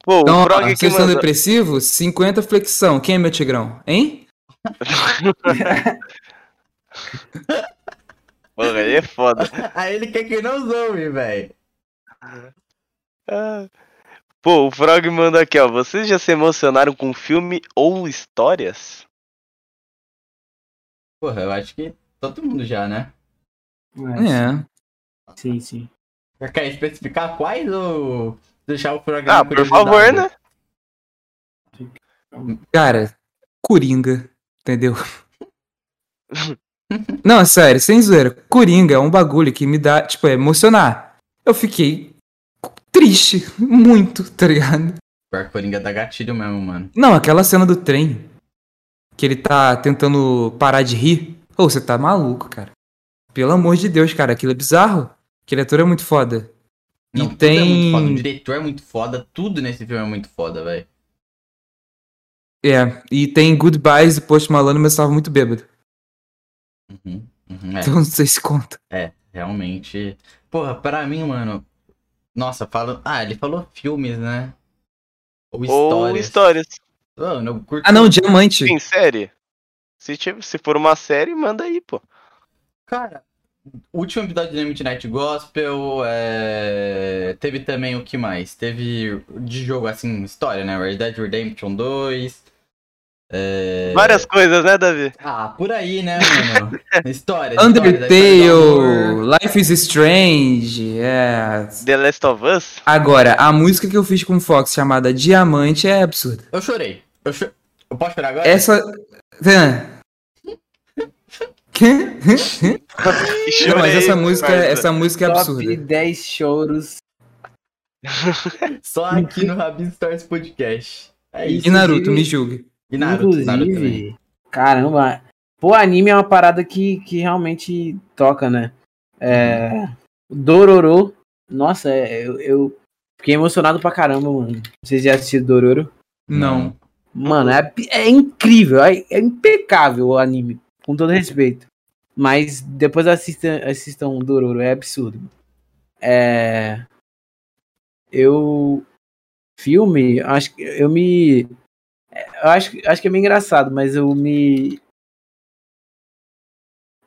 Pô, Então, ó, que vocês são mandou... depressivos? 50 flexão. Quem é meu tigrão? Hein? Porra, aí é foda. Aí ele quer que não zoe, velho. Ah. Pô, o Frog manda aqui, ó. Vocês já se emocionaram com filme ou histórias? Porra, eu acho que todo mundo já, né? É. Sim, sim. Quer especificar quais ou deixar o programa Ah, por favor, né? Cara, Coringa. Entendeu? Não, sério, sem zoeira. Coringa é um bagulho que me dá, tipo, é emocionar. Eu fiquei triste. Muito, tá ligado? Pior Coringa dá gatilho mesmo, mano. Não, aquela cena do trem. Que ele tá tentando parar de rir. Ô, você tá maluco, cara. Pelo amor de Deus, cara, aquilo é bizarro. Aquele ator é muito foda. Não, e tudo é muito foda. O tem. diretor é muito foda. Tudo nesse filme é muito foda, velho. É, e tem Goodbyes e Post Malone, mas eu tava muito bêbado. Uhum, uhum, é. Então não sei se conta. É, realmente. Porra, pra mim, mano. Nossa, fala. Ah, ele falou filmes, né? Ou Ou histórias. histórias. Mano, eu curto. Ah, não, Diamante. Tem série? Se, tiver- se for uma série, manda aí, pô. Cara, o último episódio do Midnight Gospel, é... teve também o que mais? Teve de jogo, assim, história, né? Red Dead Redemption 2. É... Várias coisas, né, Davi? Ah, por aí, né, mano? História, história, história Undertale, amor. Life is Strange, é. The Last of Us? Agora, a música que eu fiz com o Fox chamada Diamante é absurda. Eu chorei. Eu, cho... eu posso chorar agora? Essa. Que Não, mas chorei, essa música, parça. essa música é Top absurda. 10 choros. Só aqui no Rabin Stories Podcast. É isso. E Naruto, me julgue. E Naruto, Naruto também. Inclusive, caramba. Pô, anime é uma parada que, que realmente toca, né? É. Dororo. Nossa, é, eu, eu fiquei emocionado pra caramba, mano. Vocês já assistiram Dororo? Não. Mano, é, é incrível, é, é impecável o anime, com todo respeito. Mas depois assistam, assistam Dororo, é absurdo. É. Eu. Filme, acho que eu me. Eu acho, acho que é meio engraçado, mas eu me.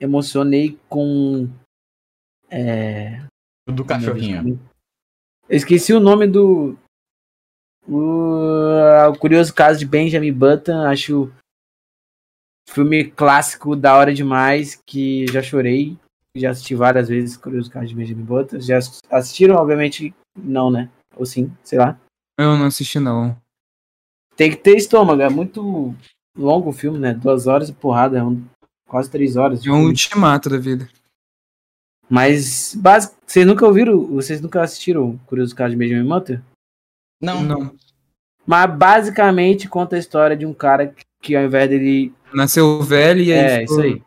Emocionei com. É. O do cachorrinho. Eu esqueci o nome do. O, o Curioso Caso de Benjamin Button. Acho filme clássico, da hora demais, que já chorei. Já assisti várias vezes Curioso Caso de Benjamin Button. Já assistiram? Obviamente não, né? Ou sim, sei lá. Eu não assisti, não. Tem que ter estômago, é muito longo o filme, né? Duas horas e porrada, é um- quase três horas. É um ultimato da vida. Mas, basic, vocês nunca ouviram, vocês nunca assistiram Curioso Caso de Benjamin Button? Não, Não. Mas basicamente conta a história de um cara que, que ao invés dele. Nasceu velho e aí. É, ficou- isso aí.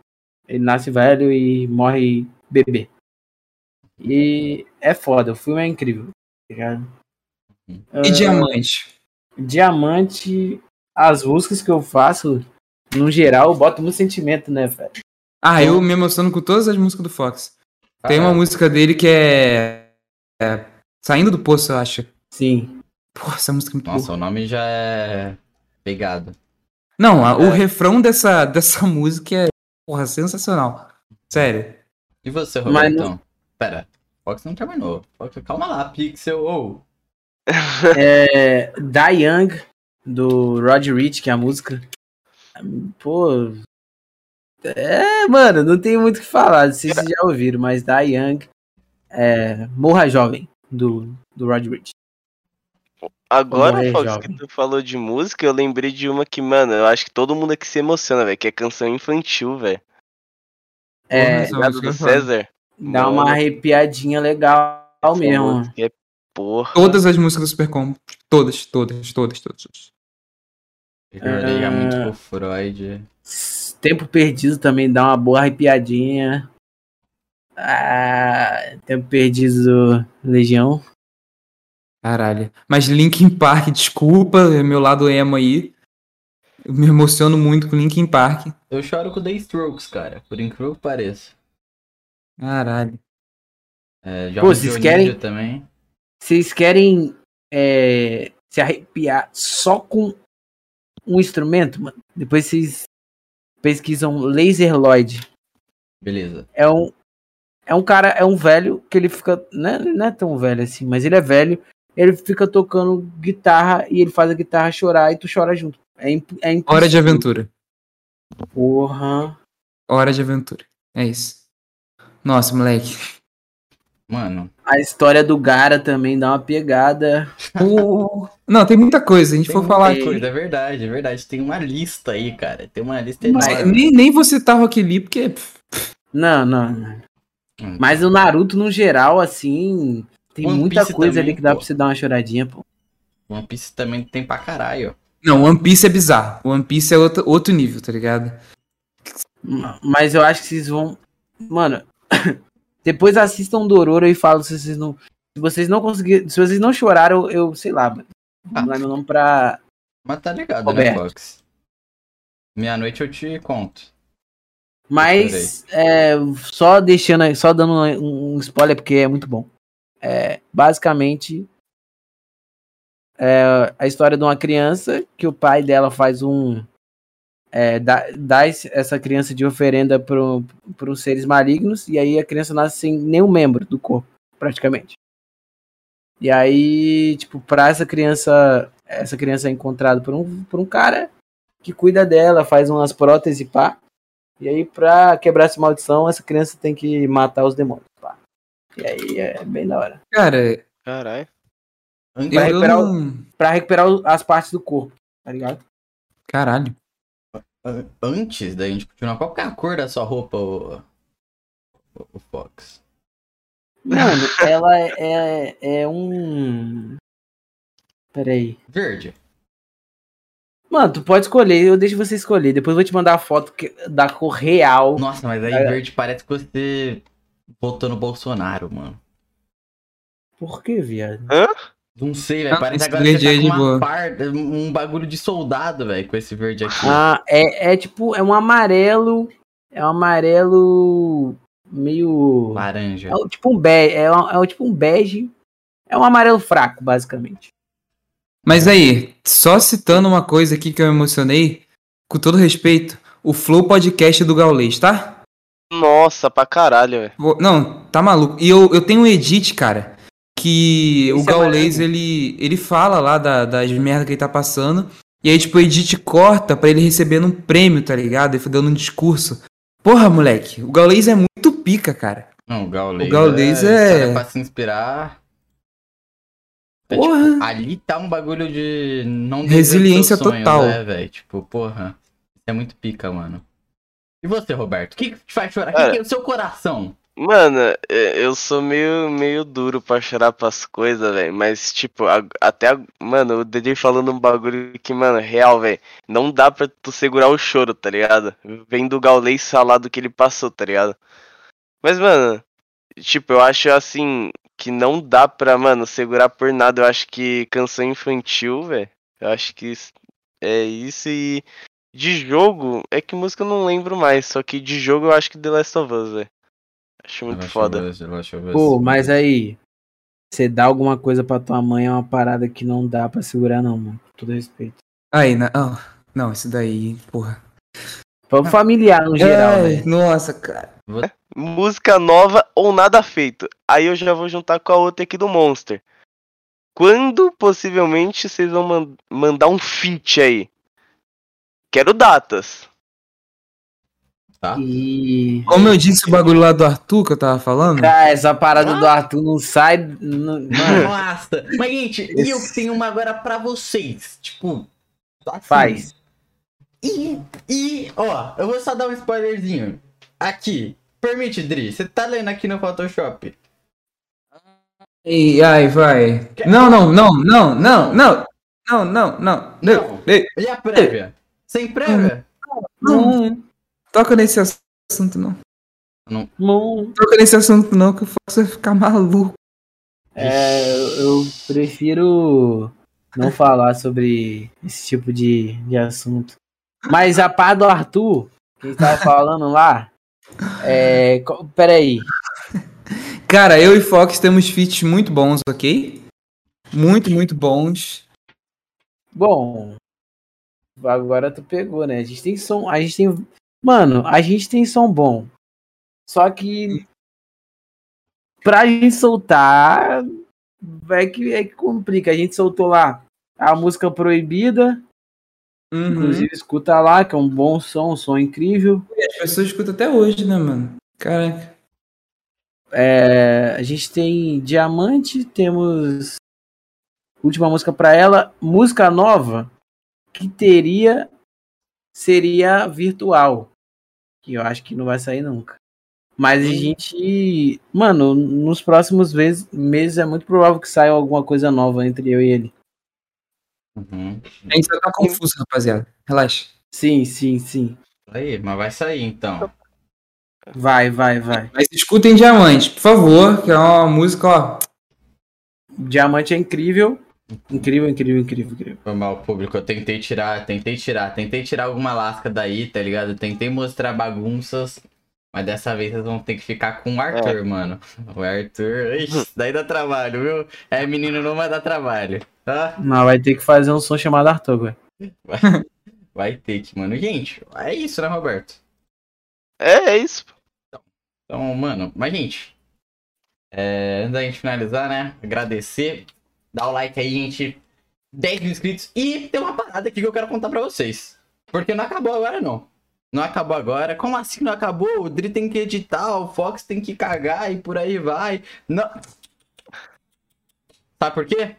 Ele nasce velho e morre bebê. E é foda, o filme é incrível. tá ligado? E Ah, diamante. Diamante, as músicas que eu faço, no geral, eu boto muito sentimento, né, velho? Ah, eu me emociono com todas as músicas do Fox. Tem uma Caralho. música dele que é. é Saindo do Poço, eu acho. Sim. Pô, essa música é muito boa. Nossa, o nome já é pegado. Não, a- o É. refrão dessa, dessa música é, porra, sensacional. Sério. E você, Mas Robertão? Pera, Fox não terminou. Fox, calma lá, Pixel. Ou. É, Die Young, do Rod Rich, que é a música. Pô. É, mano, não tem muito o que falar. Não sei se vocês já ouviram, mas Die Young. É, Morra Jovem, do, do Rod Rich. Agora, Fox, que tu falou de música, eu lembrei de uma que, mano, eu acho que todo mundo aqui se emociona, velho, que é canção infantil, velho. É, do. César? dá uma Mano, arrepiadinha legal mesmo. É porra. Todas as músicas do Super Combo. Todas, todas, todas, todas. Eu chorei já muito Ah. com o Freud. Tempo Perdido também dá uma boa arrepiadinha. Ah, Tempo Perdido Legião. Caralho. Mas Linkin Park, desculpa, é meu lado emo aí. Eu me emociono muito com Linkin Park. Eu choro com The Strokes, cara. Por incrível que pareça. Caralho. É, já Pô, vocês querem- também. Vocês querem é, se arrepiar só com um instrumento, mano? Depois vocês pesquisam Laser Lloyd. Beleza. É um, é um cara, é um velho que ele fica. Não é, não é tão velho assim, mas ele é velho. Ele fica tocando guitarra e ele faz a guitarra chorar e tu chora junto. É, imp- é impossível. Hora de aventura. Porra. Hora de aventura. É isso. Nossa, moleque. Mano, A história do Gara também dá uma pegada. Pô. Não, tem muita coisa. A gente tem for falar aqui. coisa, é verdade, é verdade. Tem uma lista aí, cara. Tem uma lista Mas- enorme. Nem, nem vou citar Rock Lee, porque. Não, não, não. Hum. Mas o Naruto, no geral, assim, tem One muita Piece coisa também, ali que dá pô. pra você dar uma choradinha, pô. One Piece também tem pra caralho. Não, One Piece é bizarro. One Piece é outro, outro nível, tá ligado? Ma- Mas eu acho que vocês vão. Mano, depois assistam Dororo e falam se vocês não. Se vocês não conseguirem. Se vocês não choraram, eu, sei lá. Ah. Vou dar meu nome pra. Mas tá ligado, Roberto. né, Fox? Meia-noite eu te conto. Mas é, só deixando, só dando um, um spoiler porque é muito bom. É, basicamente é a história de uma criança que o pai dela faz um é, dá, dá essa criança de oferenda para os seres malignos, e aí a criança nasce sem nenhum membro do corpo, praticamente. E aí, tipo, pra essa criança, essa criança é encontrada por um, por um cara que cuida dela, faz umas próteses, pá. E aí, pra quebrar essa maldição, essa criança tem que matar os demônios, pá. E aí é bem da hora. Cara, Caralho. Eu, recuperar não... Pra recuperar as partes do corpo, tá ligado? Caralho. An- antes da gente continuar, qual que é a cor da sua roupa, o, o, o Fox? Mano, ela é, é, é um. Peraí. Verde. Mano, tu pode escolher, eu deixo você escolher. Depois eu vou te mandar a foto que- da cor real. Nossa, mas aí É. verde parece que você votou no Bolsonaro, mano. Por que, viado? Não sei, velho. Parece agora verde que tá uma par... um bagulho de soldado, velho, com esse verde aqui. Ah, é, é tipo, é um amarelo. É um amarelo meio. Laranja. É um- tipo um bege. É, um, é tipo um bege. É um amarelo fraco, basicamente. Mas aí, só citando uma coisa aqui que eu emocionei, com todo respeito, o Flow Podcast do Gaulês, tá? Nossa, pra caralho, velho. Não, tá maluco. E eu, eu tenho um edit, cara, que o Esse é Gaulês, maneiro. ele, ele fala lá da, das merdas que ele tá passando, e aí, tipo, o edit corta pra ele recebendo um prêmio, tá ligado? Ele foi dando um discurso. Porra, moleque, o Gaulês é muito pica, cara. Não, o Gaulês. O Gaulês é... é- pra se inspirar. É, Porra. tipo, ali tá um bagulho de não Resiliência sonhos, total. né, velho? Tipo, porra. Isso é muito pica, mano. E você, Roberto? O que, que te faz chorar? O que que é o seu coração? Mano, é, eu sou meio, meio duro pra chorar pras coisas, velho. Mas, tipo, até. a- Mano, o DJ falando um bagulho que, mano, real, velho. Não dá pra tu segurar o choro, tá ligado? Vem do Gaulês falar do que ele passou, tá ligado? Mas, mano, tipo, eu acho assim. Que não dá pra, mano, segurar por nada. Eu acho que canção infantil, velho. Eu acho que é isso e. De jogo, é que música eu não lembro mais. Só que de jogo eu acho que The Last of Us, velho. Acho muito foda. Pô, mas aí. Você dá alguma coisa pra tua mãe é uma parada que não dá pra segurar, não, mano. Com todo respeito. Aí, na... ah, não, isso daí, porra. Pra o familiar no geral, velho. nossa, cara. música nova ou nada feito. Aí eu já vou juntar com a outra aqui do Monster. Quando possivelmente vocês vão man- mandar um feat aí? Quero datas. Tá? E. Como eu disse o bagulho lá do Arthur que eu tava falando, Cara, essa parada do Arthur não sai. não- Nossa! Mas, gente, e eu tenho uma agora pra vocês. Tipo, assim. faz. E, e, ó, eu vou só dar um spoilerzinho. Aqui. Permite, Dri, você tá lendo aqui no Photoshop? E ai, vai. Não, não, não, não, não, não. Não, não, não. Não. E a prévia? Sem prévia? Não. Toca nesse assunto, não. Não. Toca nesse assunto, não, que o Fox vai ficar maluco. É, eu prefiro não falar sobre esse tipo de, de assunto. Mas a pá do Arthur, que tava falando lá. É. Peraí. Cara, eu e Fox temos feats muito bons, ok? Muito, muito bons. Bom. Agora tu pegou, né? A gente tem som. A gente tem. Mano, a gente tem som bom. Só que. Pra gente soltar. É que, é que complica. A gente soltou lá a música proibida. Uhum. Inclusive, escuta lá, que é um bom som, um som incrível. As pessoas escutam até hoje, né, mano? Caraca. É, a gente tem Diamante, temos última música pra ela, música nova que teria seria virtual, que eu acho que não vai sair nunca. Mas a gente, mano, nos próximos vezes- meses é muito provável que saia alguma coisa nova entre eu e ele. Uhum. A gente só tá confuso, rapaziada. Relaxa. Sim, sim, sim. Aí, mas vai sair então. Vai, vai, vai. Mas escutem Diamante, por favor, que é uma música, ó. Diamante é incrível. Incrível, incrível, incrível, incrível. Foi mal, público. Eu tentei tirar, tentei tirar, tentei tirar alguma lasca daí, tá ligado? Tentei mostrar bagunças. Mas dessa vez vocês vão ter que ficar com o Arthur, mano. O Arthur. Ixi, daí dá trabalho, viu? É, menino, não vai dar trabalho, tá? Não, vai ter que fazer um som chamado Arthur, velho. Vai ter que, mano. Gente, é isso, né, Roberto? É, é isso. Então, mano, mas gente, é, antes da gente finalizar, né? Agradecer, dá o like aí, gente. 10 mil inscritos. E tem uma parada aqui que eu quero contar pra vocês. Porque não acabou agora, não. Não acabou agora. Como assim não acabou? O Dri tem que editar, o Fox tem que cagar e por aí vai. Não. Sabe por quê?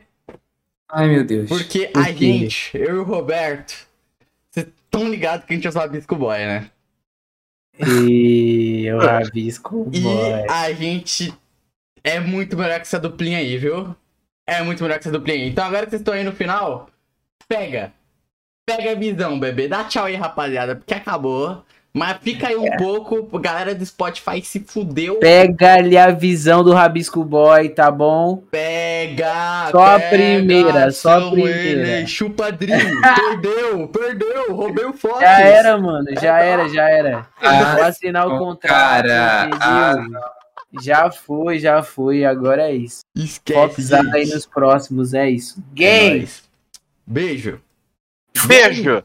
Ai, meu Deus. Porque Por a gente, eu e o Roberto, vocês estão ligados que a gente é só Rabisco Boy, né? E eu rabisco E boy. a gente é muito melhor que essa duplinha aí, viu? É muito melhor que essa duplinha. Então agora que vocês estão aí no final, pega. Pega a visão, bebê. Dá tchau aí, rapaziada, porque acabou. Mas fica aí um É. pouco, galera do Spotify se fudeu. Pega ali a visão do Rabisco Boy, tá bom? Pega! Só a pega, primeira, só a primeira. Ele, chupa Dri, perdeu, perdeu, roubei o Fox. Já era, mano. Já É, era, já era. Ah, Vou assinar o não, contrato. cara. Ah, Já foi, já foi. Agora é isso. Esquece, Foxada aí nos próximos, é isso. É Game! nóis. Beijo. Beijo!